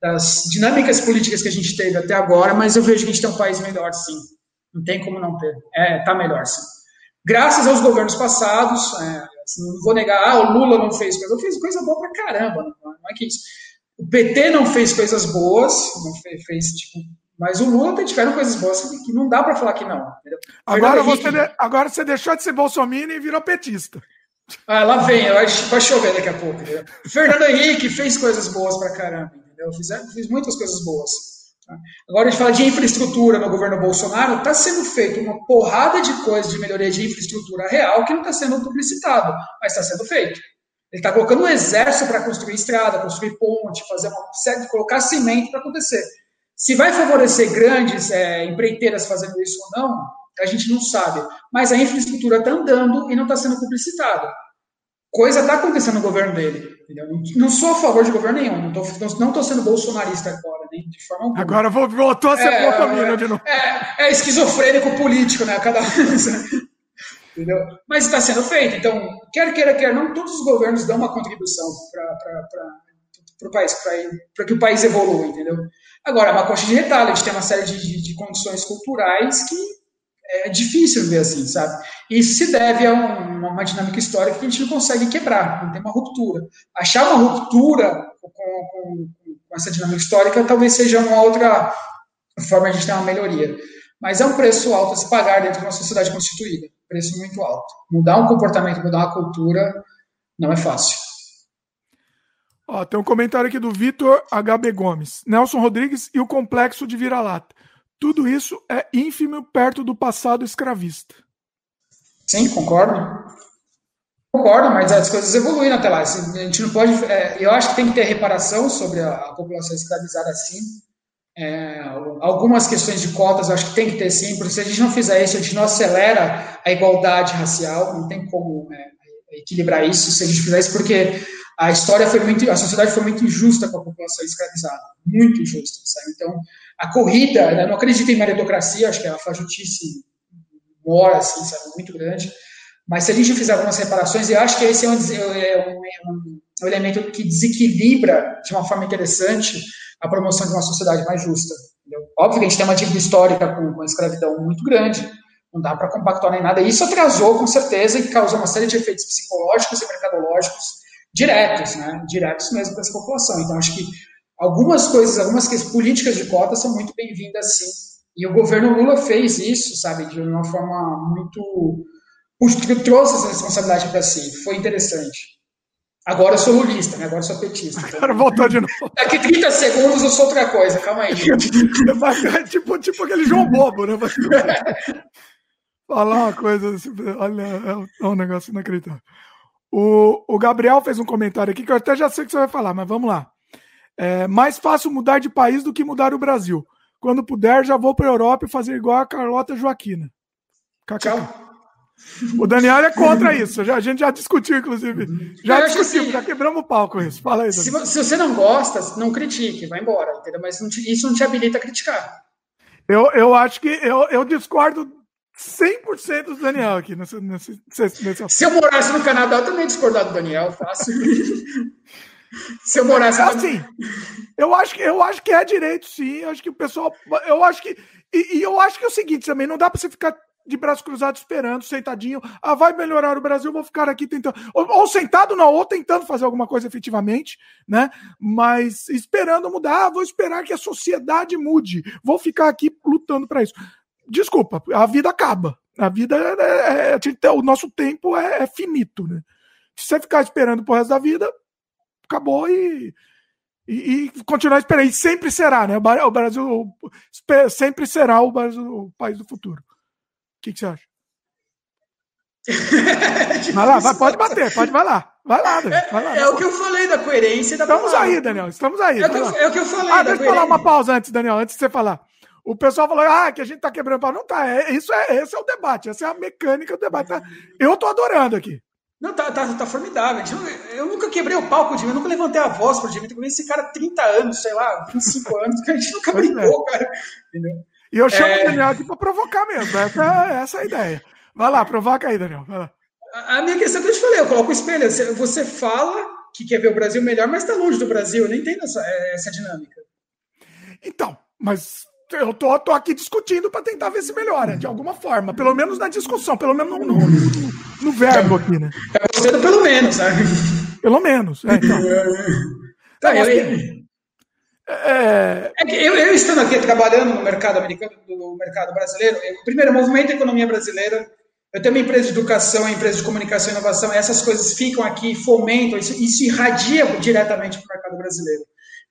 das dinâmicas políticas que a gente teve até agora, mas eu vejo que a gente tem um país melhor, sim. Não tem como não ter. É, tá melhor, sim. Graças aos governos passados, é, assim, não vou negar, ah, o Lula não fez coisa, eu fiz coisa boa pra caramba, não, não é que isso. O PT não fez coisas boas, não fez, fez tipo, mas o Lula tiveram coisas boas que não dá para falar que não. Agora você, agora você deixou de ser bolsominion e virou petista. Ah, lá vem, vai, chover daqui a pouco. Entendeu? Fernando Henrique fez coisas boas pra caramba, entendeu? Fiz, fiz muitas coisas boas. Tá? Agora a gente fala de infraestrutura no governo Bolsonaro, está sendo feita uma porrada de coisas de melhoria de infraestrutura real que não está sendo publicitado, mas está sendo feito. Ele está colocando um exército para construir estrada, construir ponte, fazer uma série, colocar cimento para acontecer. Se vai favorecer grandes é, empreiteiras fazendo isso ou não, a gente não sabe. Mas a infraestrutura está andando e não está sendo publicitada coisa está acontecendo no governo dele. Entendeu? Não sou a favor de governo nenhum, não estou sendo bolsonarista agora, nem de forma alguma. Agora voltou a ser é, é, de novo. É, é, esquizofrênico político, né? Cada vez. Entendeu? Mas está sendo feito. Então, quer queira, quer não, todos os governos dão uma contribuição para o país, para que o país evolua, entendeu? Agora, é uma coxa de retalho, a gente tem uma série de, de, de condições culturais que é difícil ver assim, sabe? Isso se deve a uma, dinâmica histórica que a gente não consegue quebrar, não tem uma ruptura. Achar uma ruptura com, com, com essa dinâmica histórica talvez seja uma outra forma de a gente ter uma melhoria. Mas é um preço alto a se pagar dentro de uma sociedade constituída. preço muito alto. Mudar um comportamento, mudar uma cultura, não é fácil. Ó, tem um comentário aqui do Vitor HB Gomes. Nelson Rodrigues e o complexo de vira-lata. Tudo isso é ínfimo perto do passado escravista. Sim, concordo. Concordo, mas as coisas evoluem até lá. A gente não pode. É, eu acho que tem que ter reparação sobre a, a população escravizada, sim. É, algumas questões de cotas eu acho que tem que ter sim, porque se a gente não fizer isso, a gente não acelera a igualdade racial, não tem como é, equilibrar isso se a gente fizer isso, porque a história foi muito, a sociedade foi muito injusta com a população escravizada, muito injusta, sabe? Então, a corrida, né, não acredito em meritocracia, acho que a fajutice mora, assim, sabe, muito grande, mas se a gente fizer algumas reparações, eu acho que esse é um, é um, é um elemento que desequilibra de uma forma interessante a promoção de uma sociedade mais justa. Entendeu? Óbvio que a gente tem uma dívida histórica com, com a escravidão muito grande, não dá para compactuar nem nada. Isso atrasou, com certeza, e causou uma série de efeitos psicológicos e mercadológicos diretos, né? Diretos mesmo para essa população. Então, acho que algumas coisas, algumas políticas de cotas são muito bem-vindas, sim. E o governo Lula fez isso, sabe, de uma forma muito. trouxe essa responsabilidade para si. Foi interessante. Agora eu sou lulista, né? Agora eu sou petista. Então... Agora voltou de novo. Daqui 30 segundos eu sou outra coisa, calma aí. tipo, tipo aquele João Bobo, né? Falar uma coisa, assim, olha, é um negócio inacreditável. O, o Gabriel fez um comentário aqui que eu até já sei o que você vai falar, mas vamos lá. É mais fácil mudar de país do que mudar o Brasil. Quando puder, já vou para a Europa e fazer igual a Carlota Joaquina. Tchau. O Daniel é contra isso. Já, a gente já discutiu, inclusive. Já eu discutimos, assim, já quebramos o pau com isso. Fala aí, se, se, você não gosta, não critique, vai embora, entendeu? Mas não te, isso não te habilita a criticar. Eu, eu acho que eu, eu discordo 100% do Daniel aqui Se eu morasse no Canadá, eu também discordar do Daniel, fácil. Se eu morasse é, assim, eu acho que eu acho que é direito, sim. Eu acho que o pessoal, eu acho que e, e eu acho que é o seguinte também, não dá para você ficar de braço cruzado esperando, sentadinho. Ah, vai melhorar o Brasil, vou ficar aqui tentando. Ou, ou, sentado não, ou tentando fazer alguma coisa efetivamente, né? Mas esperando mudar, ah, vou esperar que a sociedade mude. Vou ficar aqui lutando para isso desculpa, a vida acaba. A vida é, é, é o nosso tempo é, é, finito, né? Se você ficar esperando pro resto da vida, acabou e, e, e continuar esperando. E sempre será, né? O Brasil sempre será o, Brasil, o país do futuro. O que, que você acha? vai lá, vai, pode bater, pode, vai lá. Vai lá, Daniel. Vai lá, é, é o que eu falei da coerência da Estamos aí, Daniel. Estamos aí. É, o que, eu, é o que eu falei. Ah, deixa eu falar uma pausa antes, Daniel, antes de você falar. O pessoal falou, ah, que a gente tá quebrando pau. Não tá, é, isso é, esse é o debate, essa é a mecânica do debate. Tá? Eu tô adorando aqui. Não, tá, tá, tá formidável. Eu nunca quebrei o palco de mim, eu nunca levantei a voz pro Dimitri. Eu conheço esse cara há 30 anos, sei lá, 25 anos, que a gente nunca é. cara. Entendeu? E eu chamo é... o Daniel aqui pra provocar mesmo. Essa, essa é a ideia. Vai lá, provoca aí, Daniel. A minha questão é que eu te falei, eu coloco o espelho. Você fala que quer ver o Brasil melhor, mas tá longe do Brasil. Eu nem entendo essa, essa dinâmica. Então, mas eu tô, tô aqui discutindo para tentar ver se melhora, de alguma forma. Pelo menos na discussão, pelo menos no, no, no, no verbo aqui, né? É você pelo menos, sabe? Pelo menos, é, então. Tá, eu, é... é eu, eu, estando aqui trabalhando no mercado americano, no mercado brasileiro, primeiro, movimento da economia brasileira, eu tenho uma empresa de educação, empresa de comunicação e inovação, essas coisas ficam aqui, fomentam, isso, isso irradia diretamente para o mercado brasileiro.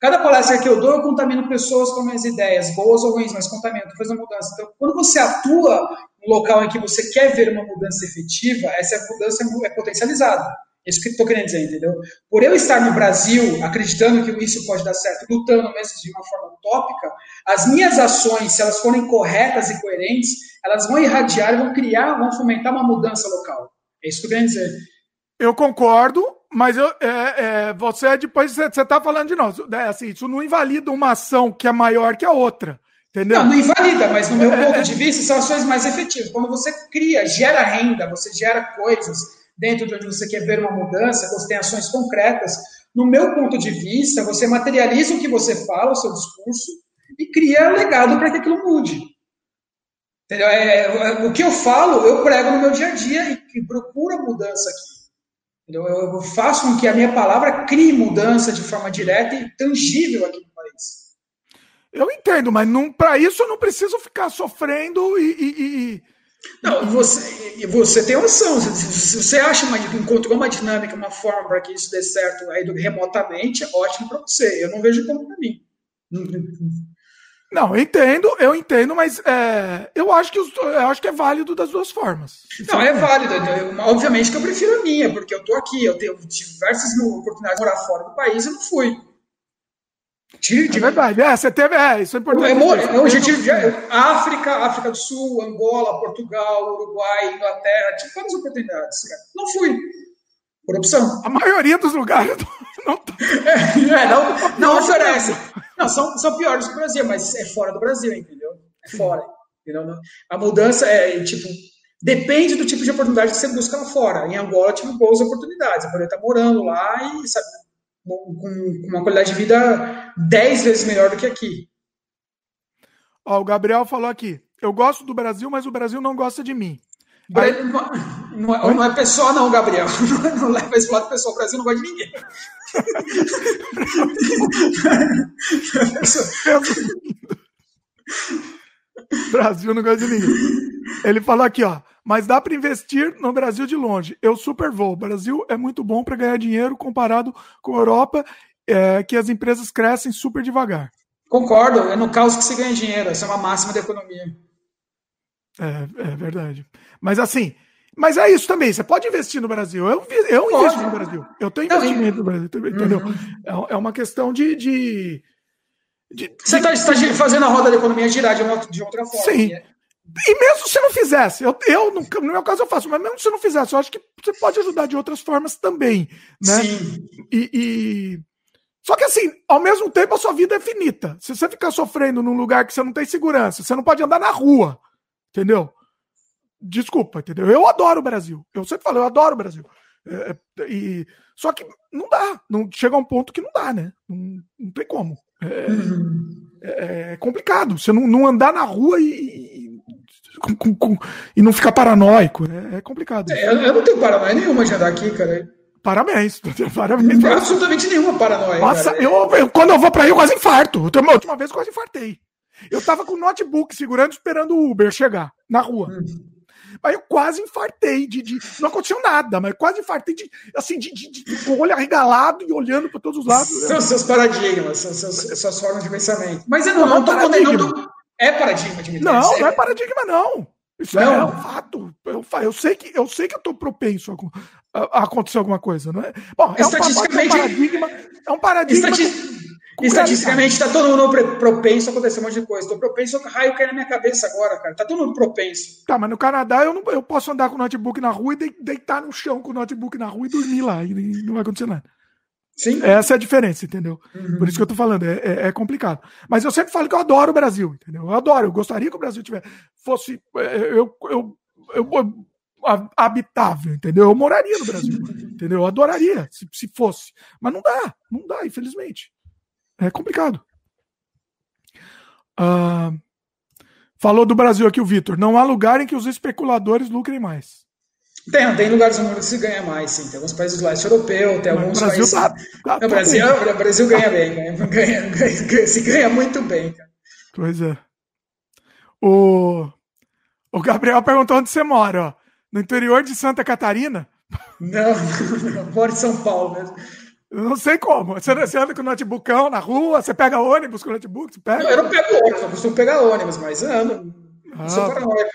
Cada palestra que eu dou, eu contamino pessoas com minhas ideias, boas ou ruins, mas contamino, faz uma mudança. Então, quando você atua no local em que você quer ver uma mudança efetiva, essa mudança é potencializada. É isso que estou querendo dizer, entendeu? Por eu estar no Brasil, acreditando que isso pode dar certo, lutando mesmo de uma forma utópica, as minhas ações, se elas forem corretas e coerentes, elas vão irradiar, vão criar, vão fomentar uma mudança local. É isso que eu quero dizer. Eu concordo, mas eu, é, é, você depois você está falando de nós. É, assim, isso não invalida uma ação que é maior que a outra. Entendeu? Não, não invalida, mas no meu é, ponto é. de vista são ações mais efetivas. Quando você cria, gera renda, você gera coisas dentro de onde você quer ver uma mudança, você tem ações concretas. No meu ponto de vista, você materializa o que você fala, o seu discurso, e cria legado para que aquilo mude. Entendeu? É, o que eu falo, eu prego no meu dia a dia e, e procuro a mudança aqui. Eu faço com que a minha palavra crie mudança de forma direta e tangível aqui no país. Eu entendo, mas para isso eu não preciso ficar sofrendo e, e, e Não, você, você tem noção. Se você acha uma, encontrou uma dinâmica, uma forma para que isso dê certo aí remotamente, é ótimo para você. Eu não vejo como para mim. Não, eu entendo, eu entendo, mas é, eu, acho que eu acho que é válido das duas formas. Não, é válido. obviamente que eu prefiro a minha, porque eu estou aqui, eu tenho diversas oportunidades de morar fora do país e não fui. É verdade, é, você teve, é, isso é importante. Eu, eu, eu tive África, África do Sul, Angola, Portugal, Uruguai, Inglaterra, tive várias oportunidades. Não fui, por opção. A maioria dos lugares não, não, é, não, não oferece. Não, são, são piores do Brasil, mas é fora do Brasil, entendeu? É fora. Entendeu? A mudança é, tipo, depende do tipo de oportunidade que você busca lá fora. Em Angola, tive boas oportunidades. Eu poderia estar morando lá e, sabe, com uma qualidade de vida dez vezes melhor do que aqui. Ó, o Gabriel falou aqui: eu gosto do Brasil, mas o Brasil não gosta de mim. Aí... Não, não, é, não, é pessoa, não, Gabriel. Não leva esse lado pessoal. O Brasil não gosta de ninguém. Brasil não gosta de ninguém. Ele falou aqui, ó. Mas dá para investir no Brasil de longe. Eu super vou. O Brasil é muito bom para ganhar dinheiro comparado com a Europa, é, que as empresas crescem super devagar. Concordo. É no caos que se ganha dinheiro. Essa é uma máxima da economia. É, é verdade. Mas assim, mas é isso também. Você pode investir no Brasil. Eu, eu invisto no Brasil. Eu tenho investimento no Brasil, entendeu? Uhum. É, é uma questão de, de de, você está tá fazendo a roda da economia girar de, uma, de outra forma. Sim. Né? E mesmo se não fizesse, eu, eu no, no, meu caso eu faço, mas mesmo se não fizesse, eu acho que você pode ajudar de outras formas também, né? Sim. E, e, Só que assim, ao mesmo tempo a sua vida é finita. Se você ficar sofrendo num lugar que você não tem segurança, você não pode andar na rua, entendeu? Desculpa, entendeu? Eu adoro o Brasil. Eu sempre falo, eu adoro o Brasil. É, é e... Só que não dá. Não, chega a um ponto que não dá, né? Não, não tem como. É, uhum. é, é complicado. Você não, não andar na rua e, com, com, com, e não ficar paranoico. É, é complicado. É, eu não tenho paranoia nenhuma de andar aqui, cara. Parabéns. Parabéns. Não absolutamente nenhuma paranoia. Nossa, eu, eu, quando eu vou pra aí, eu quase infarto. A última vez eu quase infartei. Eu tava com o notebook segurando, esperando o Uber chegar na rua. Hum. Aí eu quase infartei de, de, Não aconteceu nada, mas quase infartei de, assim, de, de, de, de olho arregalado e olhando para todos os lados. São seus paradigmas, são seus, suas formas de pensamento. Mas eu não, não, não tô condenando. É paradigma de Não, não é paradigma, não. Isso não. é um fato. Eu, eu, sei que, eu sei que eu tô propenso a, a, acontecer alguma coisa, não é? Bom, é um, é um paradigma. É um paradigma. Estati... Estatisticamente, está todo mundo propenso a acontecer um monte de coisa. Estou propenso a raio cair na minha cabeça agora, cara. Tá todo mundo propenso. Tá, mas no Canadá eu, não, eu posso andar com o notebook na rua e deitar no chão com o notebook na rua e dormir lá. E não vai acontecer nada. Sim. Essa é a diferença, entendeu? Uhum. Por isso que eu tô falando, é, é, é, complicado. Mas eu sempre falo que eu adoro o Brasil, entendeu? Eu adoro, eu gostaria que o Brasil tivesse, fosse é, eu, eu, eu, eu habitável, entendeu? Eu moraria no Brasil, entendeu? Eu adoraria se, se fosse. Mas não dá, não dá, infelizmente. É complicado. Uh, falou do Brasil aqui o Vitor. Não há lugar em que os especuladores lucrem mais. Tem, tem lugares no mundo que se ganha mais, sim. Tem alguns países do leste europeu, tem alguns Brasil países. Tá, tá, tá Brasil, o Brasil ganha bem, ganha, ganha, ganha, se ganha muito bem, cara. Pois é. O, o Gabriel perguntou onde você mora, ó. No interior de Santa Catarina? Não, não, moro em São Paulo mesmo. Não sei como. Você, você anda com o notebookão na rua, você pega ônibus com o notebook? Você pega? Não, eu não pego ônibus, eu costumo pegar ônibus, mas ando. Ah, sou paranoico.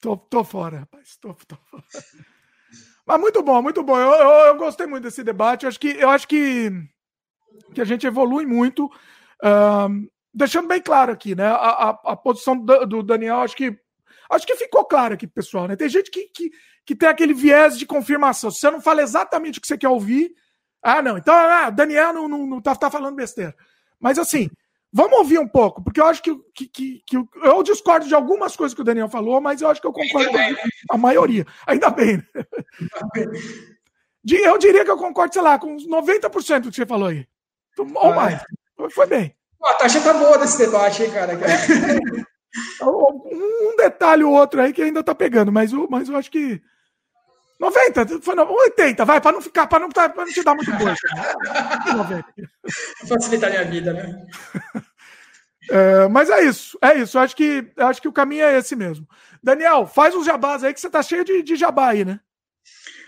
Tô, tô fora, rapaz. Tô, tô fora. Mas muito bom, muito bom. Eu, eu, eu, gostei muito desse debate. Eu acho que, eu acho que, que a gente evolui muito. Uh, deixando bem claro aqui, né? A, a, a posição do, do, Daniel, acho que acho que ficou claro aqui, pessoal. Né? Tem gente que, que, que tem aquele viés de confirmação. Se você não fala exatamente o que você quer ouvir, ah, não. Então, ah, Daniel não, não, não tá, tá falando besteira. Mas assim, vamos ouvir um pouco, porque eu acho que, que, que, que, eu discordo de algumas coisas que o Daniel falou, mas eu acho que eu concordo com a maioria. Ainda bem. Né? Eu diria que eu concordo, sei lá, com uns 90% do que você falou aí. Ou ah, mais. Foi bem. A taxa tá boa desse debate, hein, cara. um detalhe ou outro aí que ainda tá pegando, mas, mas eu acho que 90, foi 80, vai, para não ficar, para não, pra não te dar muito gosto. Facilitar a minha vida, né? É, mas é isso, é isso. Acho que, acho que o caminho é esse mesmo. Daniel, faz uns jabás aí que você tá cheio de, de jabá aí, né?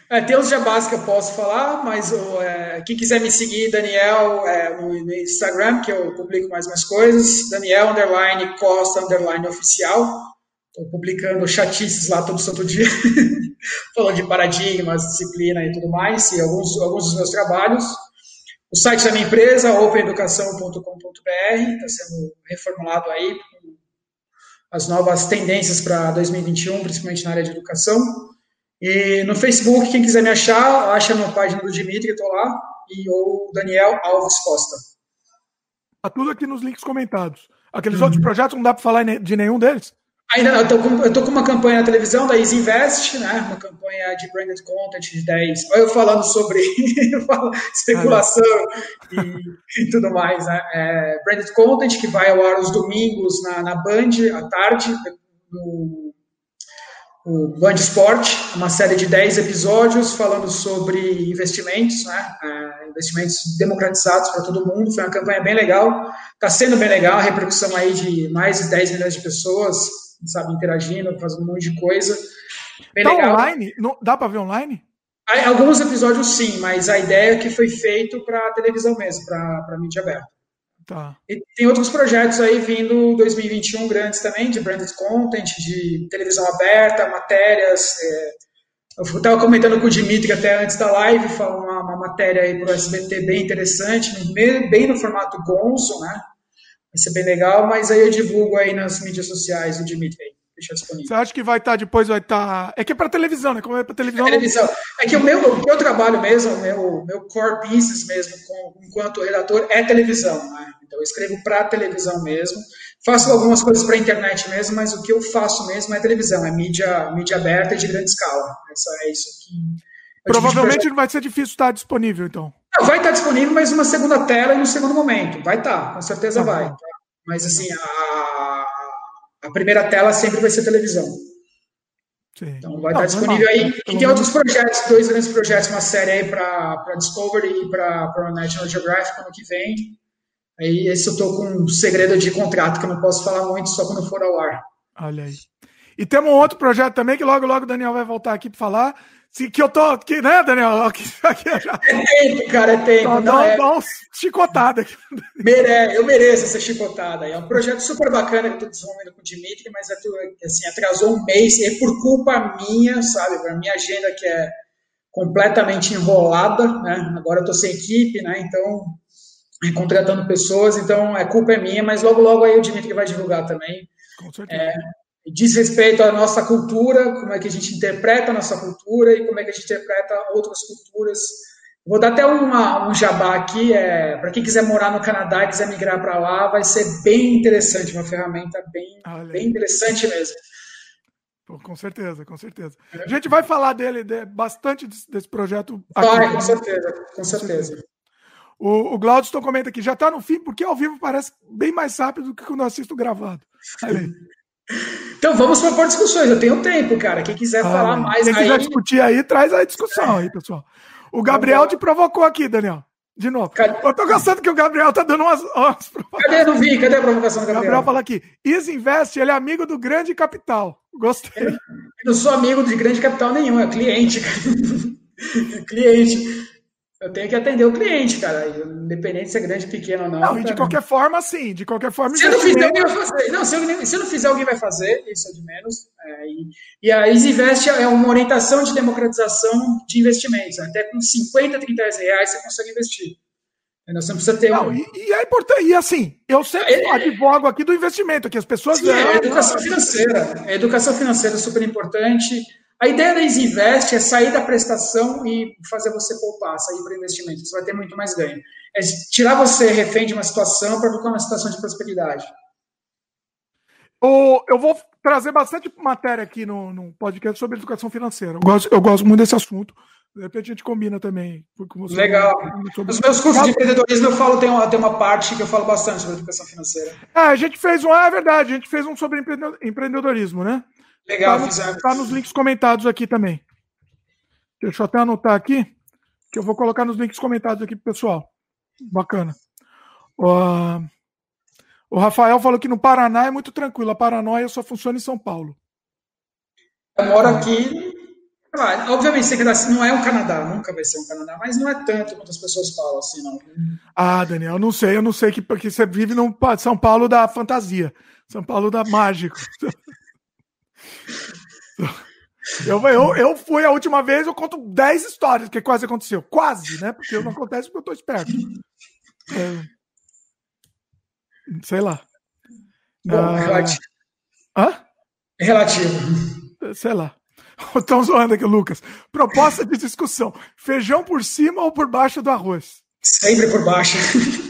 É, tem uns jabás que eu posso falar, mas é, quem quiser me seguir, Daniel, é, no, no, Instagram, que eu publico mais umas coisas, Daniel underline Costa underline oficial. Estou publicando chatices lá todo santo dia, falando de paradigmas, disciplina e tudo mais, e alguns, alguns dos meus trabalhos. O site da minha empresa, openeducação.com.br, está sendo reformulado aí com as novas tendências para 2021, principalmente na área de educação. E no Facebook, quem quiser me achar, acha na página do Dimitri, estou lá, e ou Daniel Alves Costa. Está tudo aqui nos links comentados. Aqueles uhum. outros projetos não dá para falar de nenhum deles? Ainda não, eu estou com, uma campanha na televisão da Easy Invest, né? Uma campanha de branded content de 10. Olha eu falando sobre especulação e, e, tudo mais, né? É, branded content que vai ao ar os domingos na, na Band à tarde, no o Band Sport, uma série de 10 episódios falando sobre investimentos, né? É, investimentos democratizados para todo mundo. Foi uma campanha bem legal, está sendo bem legal, a repercussão aí de mais de 10 milhões de pessoas sabe, interagindo, fazendo um monte de coisa. Bem tá legal. online? Não, dá para ver online? Alguns episódios sim, mas a ideia é que foi feito para televisão mesmo, para mídia aberta. Tá. E tem outros projetos aí vindo 2021 grandes também, de branded content, de televisão aberta, matérias. É, eu estava comentando com o Dimitri até antes da live, falando uma, uma matéria aí para o SBT bem interessante, bem no formato Gonzo, né? Vai ser bem legal, mas aí eu divulgo aí nas mídias sociais o Dimitri. Deixa disponível. Você acha que vai estar tá, depois vai estar. Tá... É que é para televisão, né? Como é para televisão. É, televisão. é que o meu, o meu trabalho mesmo, o meu, meu core business mesmo, com, enquanto redator, é televisão. Né? Então eu escrevo para televisão mesmo. Faço algumas coisas para internet mesmo, mas o que eu faço mesmo é televisão, é mídia, mídia aberta e de grande escala. Essa, é isso que. Provavelmente vai ser difícil estar disponível, então. Não, vai estar disponível, mas uma segunda tela e no segundo momento. Vai estar, com certeza tá vai. Tá? Mas assim, a, a primeira tela sempre vai ser televisão. Sim. Então vai Não, estar disponível aí. E tem outros projetos, dois grandes projetos, uma série aí para Discovery e para National Geographic ano que vem. Aí esse eu estou com um segredo de contrato que eu não posso falar muito só quando for ao ar. Olha aí. E temos um outro projeto também que logo, logo o Daniel vai voltar aqui para falar, que eu tô aqui, né, Daniel? Já... É tempo, cara, é tempo. Dá, é... dá uma chicotada aqui. Mere... Eu mereço essa chicotada. É um projeto super bacana que eu tô desenvolvendo com o Dimitri, mas é assim, atrasou um mês, e é por culpa minha, sabe? Para minha agenda que é completamente enrolada, né? Agora eu tô sem equipe, né? Então, contratando pessoas, então é culpa é minha, mas logo, logo aí o Dimitri vai divulgar também. Com certeza. É, diz respeito à nossa cultura, como é que a gente interpreta a nossa cultura e como é que a gente interpreta outras culturas. Vou dar até uma, um jabá aqui, é, para quem quiser morar no Canadá e quiser migrar para lá, vai ser bem interessante, uma ferramenta bem, bem interessante mesmo. com certeza, com certeza. A gente vai falar dele, de, bastante desse, desse projeto. Vai, com certeza, com certeza. O, o Glaudston comenta aqui, já está no fim, porque ao vivo parece bem mais rápido do que quando eu assisto gravado. Aí. Então vamos propor discussões. Eu tenho tempo, cara. Quem quiser ah, falar mais quem aí. quiser discutir aí, traz a discussão aí, pessoal. O Gabriel te provocou aqui, Daniel. De novo. Cadê? Eu tô gostando que o Gabriel tá dando umas. umas Cadê? Não vi. Cadê a provocação do Gabriel? Gabriel fala aqui. Is Invest, ele é amigo do grande capital. Gostei. Eu não sou amigo de grande capital nenhum, é cliente. cliente. Eu tenho que atender o cliente, cara. Independente se é grande, pequeno ou não. Não, e de qualquer forma, sim. De qualquer forma. Se eu não fizer, alguém vai fazer. Não, se eu, se eu não fizer, alguém vai fazer. Isso é de menos. É, e, e a EasyVest é uma orientação de democratização de investimentos. Até com 50, 30 reais você consegue investir. Nós não precisa ter não, um... e, e, é importante, e assim, eu sempre é, advogo aqui do investimento, que as pessoas. Sim, é, educação financeira. A educação financeira é super importante. A ideia da Isinvest é sair da prestação e fazer você poupar, sair para o investimento. Você vai ter muito mais ganho. É tirar você refém de uma situação para ficar uma situação de prosperidade. Eu vou trazer bastante matéria aqui no, no podcast sobre educação financeira. Eu gosto, eu gosto muito desse assunto. De repente a gente combina também. Legal. Os meus cursos de empreendedorismo eu falo, tem uma, tem uma parte que eu falo bastante sobre educação financeira. É, a gente fez um, é verdade, a gente fez um sobre empreendedorismo, né? Legal, tá. Tá nos links comentados aqui também. Deixa eu até anotar aqui, que eu vou colocar nos links comentados aqui pro pessoal. Bacana. Uh, O Rafael falou que no Paraná é muito tranquilo. A paranoia só funciona em São Paulo. Eu moro aqui. Obviamente, não é um Canadá, nunca vai ser um Canadá, mas não é tanto quanto as pessoas falam assim, não. Ah, Daniel, não sei, eu não sei que porque você vive no São Paulo da fantasia, São Paulo da mágico. Eu, eu, eu fui a última vez, eu conto 10 histórias que quase aconteceu. Quase, né? Porque não acontece porque eu tô esperto. É, sei lá. Bom, ah, relativo. Hã? Relativo. Sei lá. Estão zoando aqui, Lucas. Proposta de discussão: feijão por cima ou por baixo do arroz? Sempre por baixo.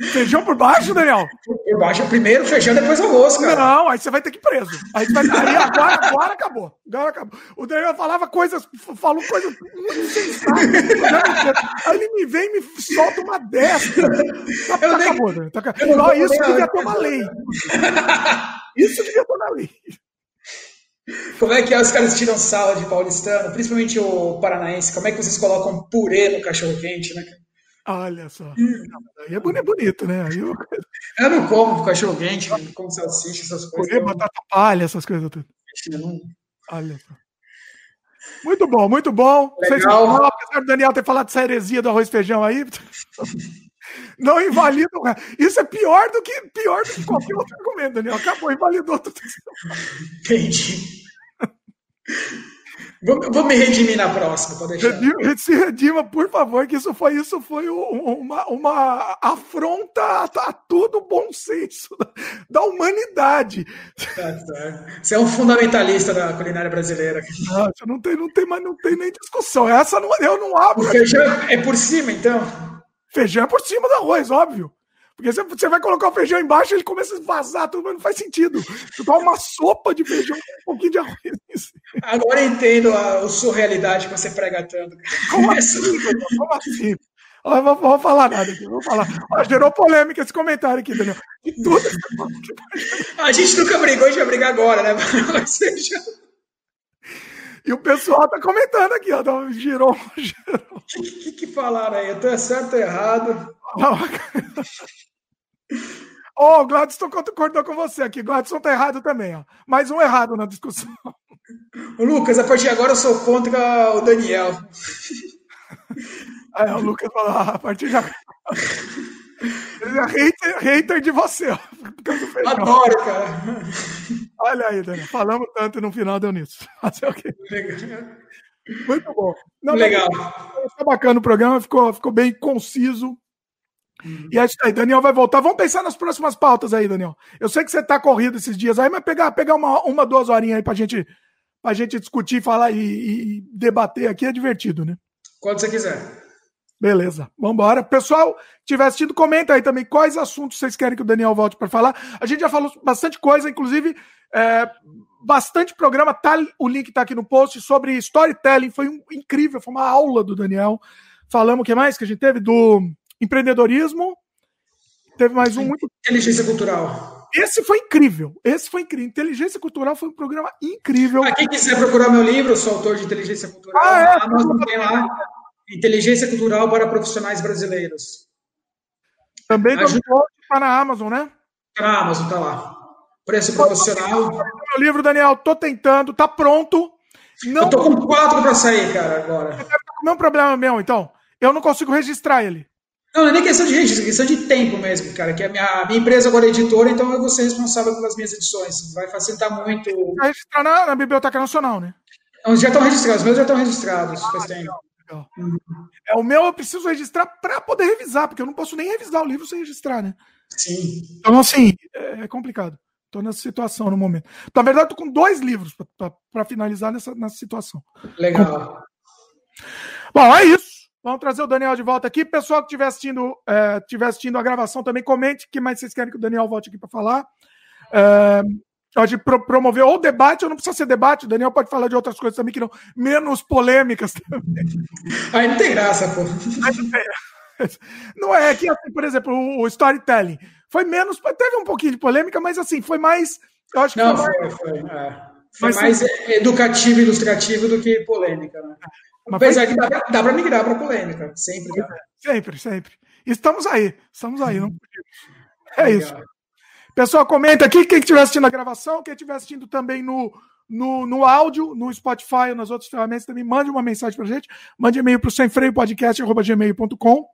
Feijão por baixo, Daniel? Por baixo, primeiro feijão, depois arroz, cara. Não, aí você vai ter que ir preso. Aí, vai, aí agora, agora acabou. Agora acabou. O Daniel falava coisas, falou coisas muito sensatas. Aí ele me vem e me solta uma dessa. Tá, tá nem... acabou, Daniel. Tá, isso devia ter uma lei. Isso devia ter uma lei. Como é que é? Os caras tiram sala de paulistano, principalmente o paranaense. Como é que vocês colocam purê no cachorro quente, né? Olha só. Hum. Aí é bonito, né? Aí eu... eu não como cachorro quente, não como salsicha, essas coisas. Comer batata palha, essas coisas tudo. Olha só. Muito bom, muito bom. Legal. Se, apesar do Daniel ter falado dessa heresia do arroz e feijão aí, não invalida. Isso é pior do que pior do que qualquer outro argumento, Daniel. Acabou, invalidou tudo. Entendi. Vou, vou, me redimir na próxima, pode deixar. Redima, se redima, por favor, que isso foi, isso foi uma, uma afronta a, a todo bom senso da, da humanidade. Tá, tá. Você é um fundamentalista da culinária brasileira. Nossa, não tem, não tem, mas não tem nem discussão. Essa não, eu não abro. O feijão é por cima, então? Feijão é por cima do arroz, óbvio. Porque você vai colocar o feijão embaixo ele começa a vazar, tudo, mas não faz sentido. Você toma uma sopa de feijão com um pouquinho de arroz. Agora eu entendo a, a surrealidade que você prega tanto. Como assim? Como assim? Eu vou, vou falar nada aqui, vou falar. Ó, gerou polêmica esse comentário aqui, Daniel. Tudo. A gente nunca brigou, a gente vai brigar agora, né? E o pessoal tá comentando aqui, ó. Girou, girou. O que, que, que, falaram aí? Eu tô certo ou errado? Oh, Gladson concordou com você aqui. Gladson tá errado também, ó. Mais um errado na discussão. O Lucas, a partir de agora eu sou contra o Daniel. Aí, o Lucas falou, ah, a partir de agora. Ele é hater, hater de você, ó. Adoro, cara. Olha aí, Daniel. Falamos tanto e no final deu nisso. Fazer o quê? Muito bom. Não, Legal. Ficou bacana o programa, ficou, ficou bem conciso. E é isso aí, Daniel vai voltar. Vamos pensar nas próximas pautas aí, Daniel. Eu sei que você tá corrido esses dias aí, mas pegar, pegar uma, uma duas horinhas aí pra gente, pra gente discutir, falar e, e debater aqui é divertido, né? Quando você quiser. Beleza, vamos embora. Pessoal, tiver assistindo, comenta aí também quais assuntos vocês querem que o Daniel volte para falar. A gente já falou bastante coisa, inclusive é, bastante programa. Tá, o link está aqui no post sobre storytelling. Foi um, incrível, foi uma aula do Daniel. Falamos o que mais que a gente teve? Do empreendedorismo. Teve mais um muito. Inteligência cultural. Esse foi incrível. Esse foi incrível. Inteligência Cultural foi um programa incrível. Para quem quiser procurar meu livro, eu sou autor de Inteligência Cultural. Ah, é? Amazon tem lá. Inteligência Cultural para Profissionais Brasileiros. Também está na Amazon, né? Está na Amazon, está lá. Preço promocional. Meu livro, Daniel, tô tentando, tá pronto. Não... Eu tô com quatro para sair, cara, agora. Deve estar com o mesmo problema meu, então. Eu não consigo registrar ele. Não, não é nem questão de registro, é questão de tempo mesmo, cara. Que a minha, minha empresa agora é editora, então eu vou ser responsável pelas minhas edições. Vai facilitar muito. Vai registrar na, na Biblioteca Nacional, né? Já estão registrados, os meus já estão registrados faz tempo. É, o meu eu preciso registrar para poder revisar, porque eu não posso nem revisar o livro sem registrar, né? Sim. Então, assim, é, é complicado. Estou nessa situação no momento. Então, na verdade, estou com dois livros para finalizar nessa, nessa situação. Legal. Bom, é isso. Vamos trazer o Daniel de volta aqui. Pessoal que estiver assistindo, é, tiver assistindo a gravação também, comente o que mais vocês querem que o Daniel volte aqui para falar. É, pode pro, promover ou debate, ou não precisa ser debate, o Daniel pode falar de outras coisas também que não, menos polêmicas também. Aí não tem graça, pô. Não é que, assim, por exemplo, o, storytelling foi menos, teve um pouquinho de polêmica, mas assim, foi mais. Eu acho que não, foi, mais, foi, é. foi mais educativo e ilustrativo do que polêmica, né? Apesar foi... que dá, dá para migrar para polêmica, sempre. Sempre, sempre. Estamos aí, estamos aí, não É Legal. isso. Pessoal, comenta aqui quem estiver assistindo a gravação, quem estiver assistindo também no, no, no áudio, no Spotify ou nas outras ferramentas, também mande uma mensagem pra gente. Mande e-mail para o semfreiopodcast.gmail.com.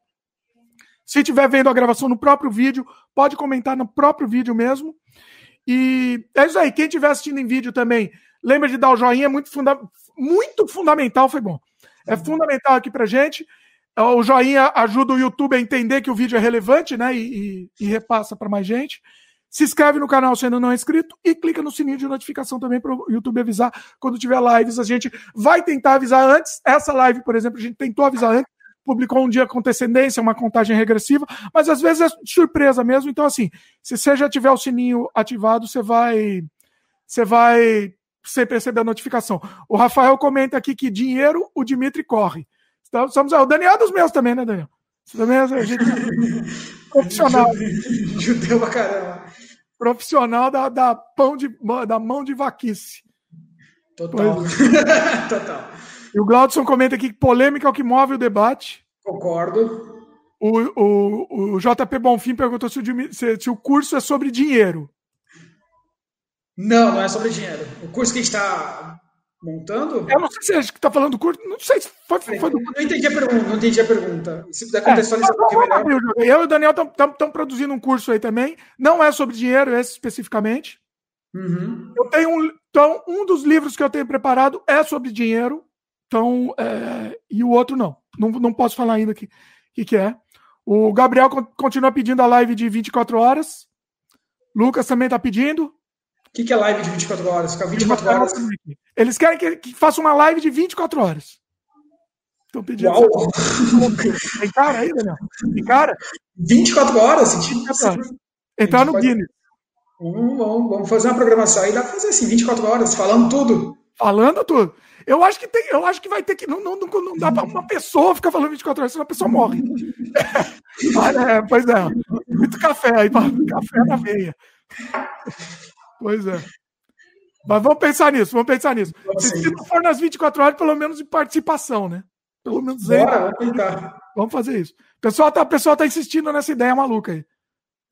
Se estiver vendo a gravação no próprio vídeo, pode comentar no próprio vídeo mesmo. E é isso aí. Quem estiver assistindo em vídeo também, lembra de dar o joinha, muito, funda muito fundamental, foi bom. É fundamental aqui pra gente. O joinha ajuda o YouTube a entender que o vídeo é relevante, né? E, e, e repassa para mais gente. Se inscreve no canal se ainda não é inscrito e clica no sininho de notificação também para o YouTube avisar quando tiver lives. A gente vai tentar avisar antes. Essa live, por exemplo, a gente tentou avisar antes, publicou um dia com antecedência, uma contagem regressiva, mas às vezes é surpresa mesmo. Então, assim, se você já tiver o sininho ativado, você vai. Você vai sempre receber a notificação. O Rafael comenta aqui que dinheiro o Dimitri corre. Então, somos, o Daniel é dos meus também, né, Daniel? Você também é gente, profissional. Judeu pra caramba. Profissional da, da, pão de, da mão de vaquice. Total. Total. E o Glaudson comenta aqui que polêmica é o que move o debate. Concordo. O, o, o JP Bonfim perguntou se o, se, se o curso é sobre dinheiro. Não, não é sobre dinheiro. O curso que a gente está montando. Eu não sei se a gente está falando do curso. Não sei se foi. foi, foi do... Não entendi a pergunta. Não entendi a pergunta. Se puder contextualizar é, um pouquinho melhor. Eu e o Daniel estamos produzindo um curso aí também. Não é sobre dinheiro, esse especificamente. Uhum. Eu tenho um, então, um dos livros que eu tenho preparado é sobre dinheiro. Então, é, e o outro não. Não, não posso falar ainda o que, que, que é. O Gabriel continua pedindo a live de 24 horas. Lucas também está pedindo. O que, que é live de 24 horas? Ficar 24 horas. Eles querem que, que faça uma live de 24 horas. Estão pedindo. Uau. Tem cara aí, Daniel? Tem cara? 24 horas? 24 horas. Entrar no Guinness. Vamos, vamos, vamos fazer uma programação aí, dá pra fazer assim, 24 horas, falando tudo. Falando tudo. Eu acho que tem, eu acho que vai ter que. Não, não, não dá para uma pessoa ficar falando 24 horas, senão a pessoa morre. é, pois é. Muito café aí, café na veia. Pois é. Mas vamos pensar nisso, vamos pensar nisso. Se, se não for nas 24 horas, pelo menos de participação, né? Pelo menos aí. Bora, vamos tentar. Vamos fazer isso. O pessoal tá, pessoal tá insistindo nessa ideia maluca aí.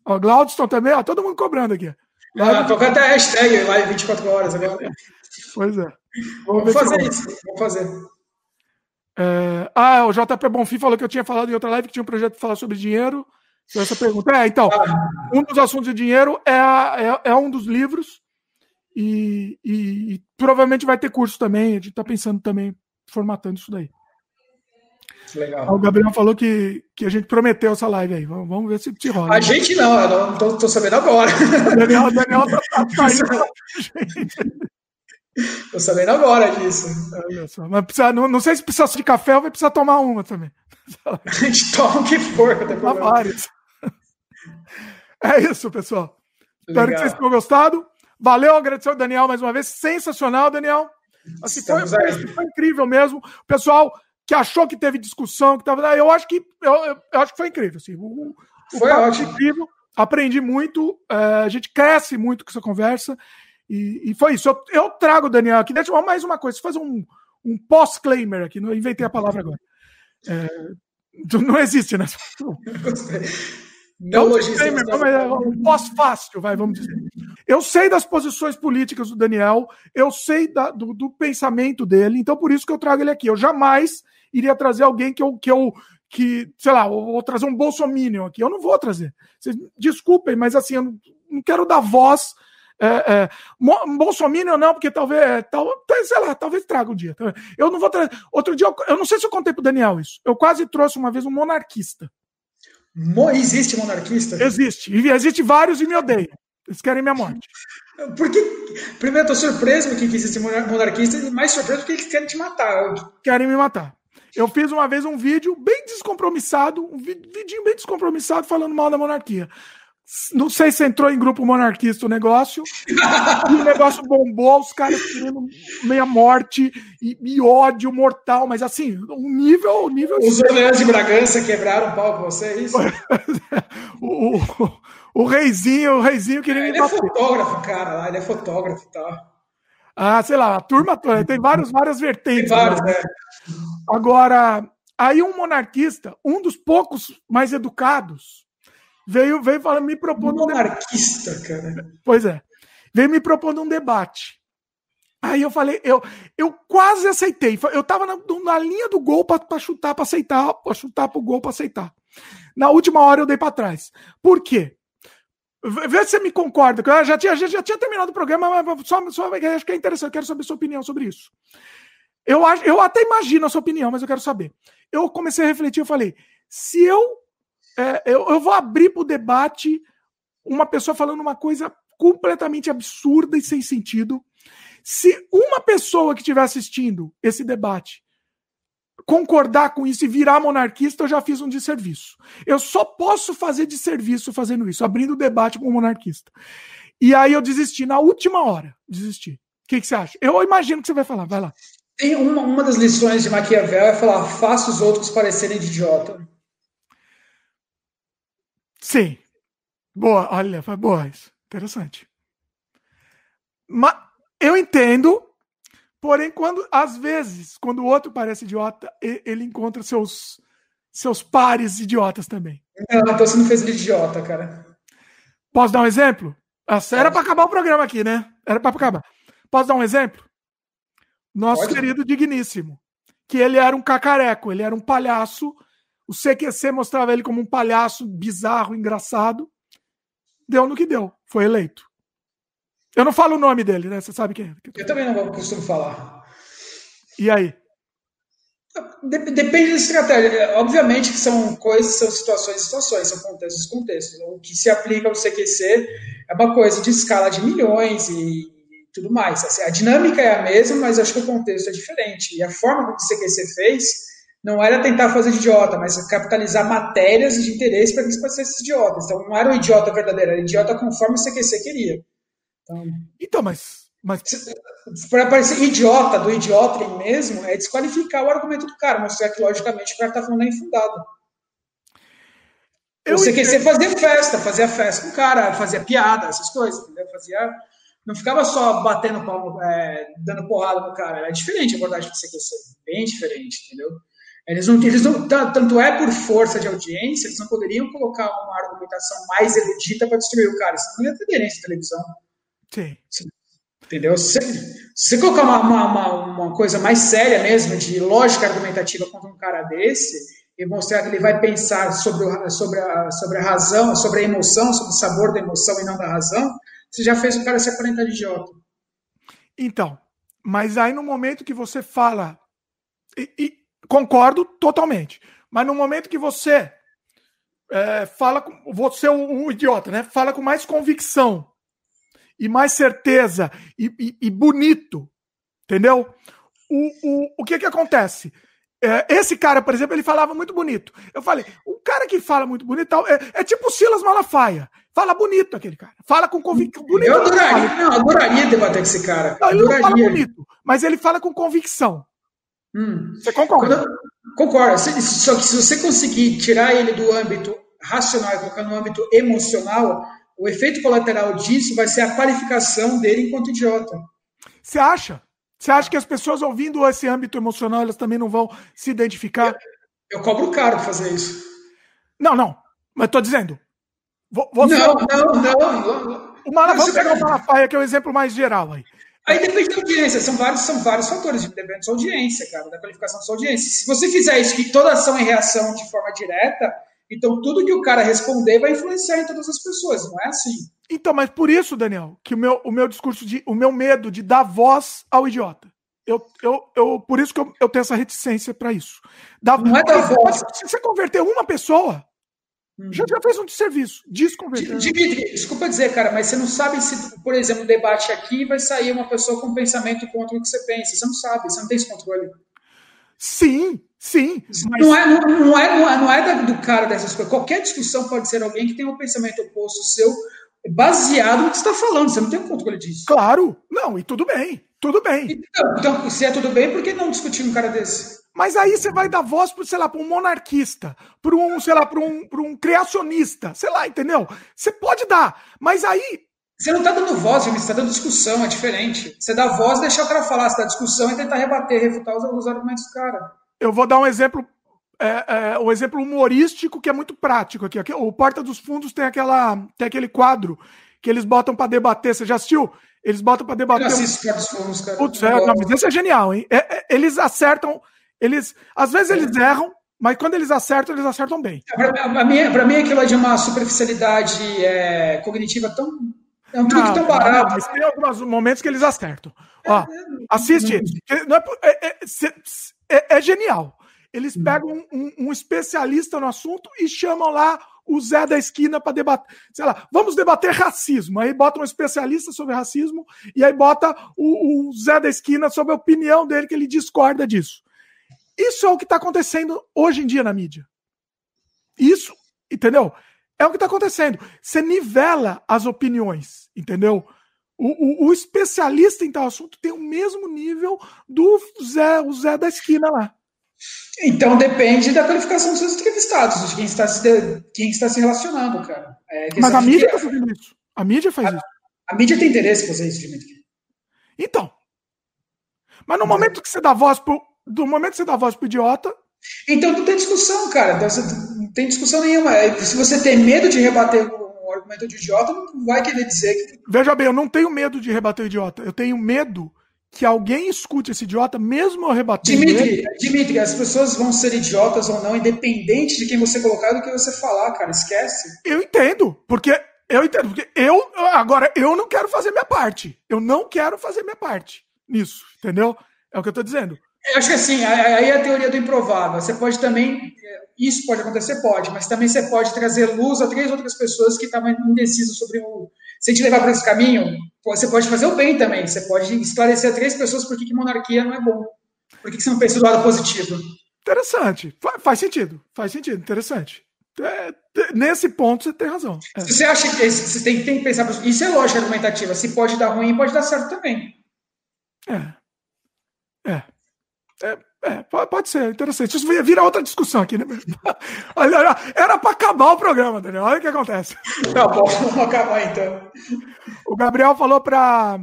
Ó, Glaudston também, ó, todo mundo cobrando aqui. Ah, toca até a hashtag live 24 horas agora. Pois é. Vamos, vamos fazer isso, vamos fazer. É... Ah, o JP Bonfim falou que eu tinha falado em outra live que tinha um projeto para falar sobre dinheiro. Essa pergunta. É, então, ah. um dos assuntos de dinheiro é, a, é, é um dos livros e, e, e, provavelmente vai ter curso também. A gente está pensando também formatando isso daí. Legal. O Gabriel falou que, que a gente prometeu essa live aí. Vamos, vamos ver se te rola. A gente não, eu não tô, tô sabendo agora. O Daniel, Daniel tá, tá, tá Tô sabendo agora disso. Mas precisa, não, não sei se precisa de café ou vai precisar tomar uma também. A gente toma o que for. Vários. É isso, pessoal. Legal. Espero que vocês tenham gostado. Valeu, agradecer ao Daniel mais uma vez. Sensacional, Daniel. Assim, foi, foi, foi, incrível mesmo. O pessoal que achou que teve discussão, que tava, eu acho que eu, eu acho que foi incrível. Assim, o, foi ótimo. incrível. Aprendi muito. É, a gente cresce muito com essa conversa. E, e foi isso. Eu, eu, trago o Daniel aqui. Deixa eu mais uma coisa. Fazer um, um pós-claimer aqui. Não inventei a palavra agora. É, não existe, né? Não, é, é um pós-fácil, vai, vamos dizer. Eu sei das posições políticas do Daniel, eu sei da, do, do, pensamento dele, então por isso que eu trago ele aqui. Eu jamais iria trazer alguém que eu, que eu que, sei lá, vou trazer um bolsominion aqui. Eu não vou trazer. Vocês desculpem, mas assim, eu não, não quero dar voz é, é, Bolsonaro não, porque talvez, é, tal, sei lá, talvez traga um dia. Eu não vou trazer. Outro dia, eu, eu não sei se eu contei pro Daniel isso. Eu quase trouxe uma vez um monarquista. Mo existe monarquista? Existe. E existe vários e me odeiam. Eles querem minha morte. Porque, primeiro, eu tô surpreso que existe monarquista e mais surpreso porque eles querem te matar. Querem me matar. Eu fiz uma vez um vídeo bem descompromissado, um vidinho bem descompromissado falando mal da monarquia. Não sei se entrou em grupo monarquista o negócio. o negócio bombou, os caras querendo meia morte e, e, ódio mortal, mas assim, um nível. Um nível Os Orleans de Bragança quebraram o pau com você, é isso? o, o, o, reizinho, o reizinho queria é, Ele é fotógrafo, cara, lá, ele é fotógrafo e tal. Ah, sei lá, a turma toda, tem vários, várias vertentes. Tem vários, né? Agora, aí um monarquista, um dos poucos mais educados, veio, veio falando, me propondo. Monarquista, um cara. Pois é. Veio me propondo um debate. Aí eu falei, eu, eu quase aceitei. Eu tava na, na linha do gol para chutar, para aceitar, para chutar pro gol para aceitar. Na última hora eu dei para trás. Por quê? Vê se você me concorda. Eu já tinha, já, já tinha terminado o programa, mas só, só acho que é interessante. Eu quero saber sua opinião sobre isso. Eu, eu até imagino a sua opinião, mas eu quero saber. Eu comecei a refletir, eu falei: se eu, é, eu, eu vou abrir para o debate uma pessoa falando uma coisa completamente absurda e sem sentido, se uma pessoa que estiver assistindo esse debate concordar com isso e virar monarquista, eu já fiz um desserviço. Eu só posso fazer desserviço fazendo isso, abrindo o debate com o monarquista. E aí eu desisti na última hora. Desisti. O que, que você acha? Eu imagino que você vai falar. Vai lá. Tem uma, uma das lições de Maquiavel é falar: faça os outros parecerem de idiota. Sim. Boa, olha, foi boa isso. Interessante. Mas eu entendo, porém, quando às vezes, quando o outro parece idiota, ele encontra seus seus pares idiotas também. Não, então você não fez ele idiota, cara. Posso dar um exemplo? Era para acabar o programa aqui, né? Era para acabar. Posso dar um exemplo? Nosso Pode. querido digníssimo, que ele era um cacareco, ele era um palhaço. O CQC mostrava ele como um palhaço bizarro, engraçado. Deu no que deu, foi eleito. Eu não falo o nome dele, né? Você sabe quem é. Eu também não costumo falar. E aí? Depende da estratégia. Obviamente que são coisas, são situações e situações, são contextos e contextos. O que se aplica ao CQC é uma coisa de escala de milhões e tudo mais. Assim, a dinâmica é a mesma, mas acho que o contexto é diferente. E a forma como o CQC fez não era tentar fazer idiota, mas capitalizar matérias de interesse para que eles parecessem idiotas. Então não era um idiota verdadeiro, era idiota conforme o CQC queria. Então, então mas. mas... Para parecer idiota do idiota mesmo, é desqualificar o argumento do cara, mostrar que, logicamente, o cara está falando é infundado. Eu Você quer fazer festa, fazia festa com o cara, fazia piada, essas coisas, entendeu? Fazia. Não ficava só batendo palmo, é, dando porrada no cara. Era diferente a abordagem do CQC, bem diferente, entendeu? Eles não, eles não, tanto é por força de audiência, eles não poderiam colocar uma argumentação mais erudita para destruir o cara, senão não ia ter aderência de televisão. Sim. Entendeu? Se você colocar uma, uma, uma, coisa mais séria mesmo, de lógica argumentativa contra um cara desse, e mostrar que ele vai pensar sobre, o, sobre, a, sobre a razão, sobre a emoção, sobre o sabor da emoção e não da razão, você já fez o cara se aparentar de idiota. Então, mas aí no momento que você fala, e, e concordo totalmente, mas no momento que você é, fala com. Você é um, um idiota, né? Fala com mais convicção e mais certeza e, e, e bonito. Entendeu? O, o, o que que acontece? É, esse cara, por exemplo, ele falava muito bonito. Eu falei, o cara que fala muito bonito é, é tipo o Silas Malafaia. Fala bonito aquele cara. Fala com convicção. Eu adoraria, não, adoraria debater com esse cara. Não, ele não fala bonito, mas ele fala com convicção. Hum. Você concorda? Concordo. Só que se você conseguir tirar ele do âmbito racional e colocar no âmbito emocional, o efeito colateral disso vai ser a qualificação dele enquanto idiota. Você acha? Você acha que as pessoas ouvindo esse âmbito emocional, elas também não vão se identificar? Eu, eu cobro caro pra fazer isso. Não, não. Mas tô dizendo. Você, não, não, não. O Mala, vamos pegar o Malafaia, que é o exemplo mais geral aí. Aí depende da audiência, são vários, são vários fatores, depende da sua audiência, cara, da qualificação da sua audiência. Se você fizer isso, que toda ação é reação de forma direta, então, tudo que o cara responder vai influenciar em todas as pessoas, não é assim. Então, mas por isso, Daniel, que o meu, o meu discurso, de, o meu medo de dar voz ao idiota. Eu, eu, eu, por isso que eu, eu tenho essa reticência para isso. Da, não é da voz. Se você converter uma pessoa, hum. já, já fez um desserviço. Desconverter. Dimitri, desculpa dizer, cara, mas você não sabe se, por exemplo, o debate aqui vai sair uma pessoa com pensamento contra o que você pensa. Você não sabe, você não tem esse controle. Sim, sim. Mas... Não, é, não, não, é, não é, não é do cara dessas coisas. Qualquer discussão pode ser alguém que tem um pensamento oposto ao seu, baseado no que você está falando. Você não tem o controle disso. Claro. Não, e tudo bem. Tudo bem. Então, então, se é tudo bem, por que não discutir um cara desse? Mas aí você vai dar voz para, sei lá, para um monarquista, para um, sei lá, para um, um criacionista, sei lá, entendeu? Você pode dar, mas aí você não está dando voz, você está dando discussão, é diferente. Você dá voz, deixar o cara falar, você dá discussão e tentar rebater, refutar os, os argumentos do cara. Eu vou dar um exemplo é, é, o exemplo humorístico que é muito prático aqui. O Porta dos Fundos tem, aquela, tem aquele quadro que eles botam para debater. Você já assistiu? Eles botam para debater. Eu assisto Porta dos Fundos, cara. Putz, é, não, mas esse é genial, hein? É, é, eles acertam. Eles, às vezes eles erram, mas quando eles acertam, eles acertam bem. Para mim, mim, aquilo é de uma superficialidade cognitiva tão é um truque não, tão barato. Não, mas tem alguns momentos que eles acertam. Ó, assiste. É, é, é, é, genial. Eles hum. pegam um, um, especialista no assunto e chamam lá o Zé da esquina para debater. Sei lá, vamos debater racismo. Aí bota um especialista sobre racismo e aí bota o, o Zé da esquina sobre a opinião dele, que ele discorda disso. Isso é o que está acontecendo hoje em dia na mídia. Isso, entendeu? É o que está acontecendo. Você nivela as opiniões, entendeu? O, o, o, especialista em tal assunto tem o mesmo nível do Zé, o Zé da esquina lá. Então depende da qualificação dos seus entrevistados, de quem está se, quem está se relacionando, cara. É Mas a mídia está fazendo isso. A mídia faz a, isso. A mídia tem interesse em fazer isso, Dimitri. Então. Mas no momento que você dá voz pro. Do momento que você dá voz pro idiota, então não tem discussão, cara. Então, não tem discussão nenhuma. É, se você tem medo de rebater um argumento de idiota, não vai querer dizer que. Veja bem, eu não tenho medo de rebater o idiota. Eu tenho medo que alguém escute esse idiota, mesmo eu rebater. Dimitri, ele. Dimitri, as pessoas vão ser idiotas ou não, independente de quem você colocar e do que você falar, cara. Esquece. Eu entendo, porque. Eu entendo, porque eu. Agora, eu não quero fazer minha parte. Eu não quero fazer minha parte nisso, entendeu? É o que eu tô dizendo. Eu acho que assim, aí é a teoria do improvável. Você pode também, isso pode acontecer, pode, mas também você pode trazer luz a três outras pessoas que estavam indecisas sobre o. Se gente levar para esse caminho, você pode fazer o bem também. Você pode esclarecer a três pessoas por que, que monarquia não é bom. Por que, que você não pensa do lado positivo? Interessante. Faz sentido. Faz sentido. Interessante. É, nesse ponto você tem razão. É. Você acha que você tem, tem que pensar. Isso é lógica argumentativa. Se pode dar ruim, pode dar certo também. É. É. É, é, pode ser, interessante. Isso vira outra discussão aqui, né? Era para acabar o programa, Daniel. Olha o que acontece. Tá bom, vamos acabar então. O Gabriel falou para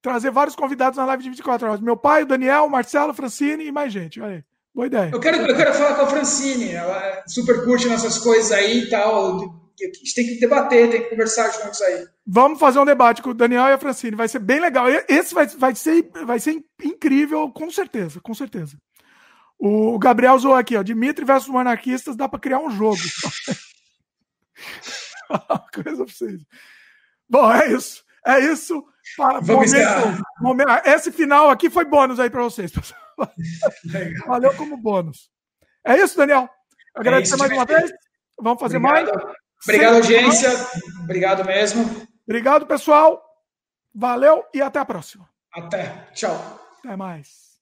trazer vários convidados na live de 24 horas. Meu pai, o Daniel, o Marcelo, Francine e mais gente. Olha aí. Boa ideia. Eu quero, eu quero falar com a Francine. Ela super curte nossas coisas aí e tal a gente tem que debater, tem que conversar juntos aí. Vamos fazer um debate com o Daniel e a Francine. Vai ser bem legal. Esse vai, vai, ser, vai ser incrível, com certeza, com certeza. O Gabriel zoou aqui, ó. Dimitri versus monarquistas, dá para criar um jogo. Coisa pra vocês. Bom, é isso. É isso. Vamos momento, momento, esse final aqui foi bônus aí para vocês. Valeu como bônus. É isso, Daniel. Agradecer é isso, mais uma vez. Vamos fazer Obrigado. mais. Obrigado, audiência. Obrigado mesmo. Obrigado, pessoal. Valeu e até a próxima. Até. Tchau. Até mais.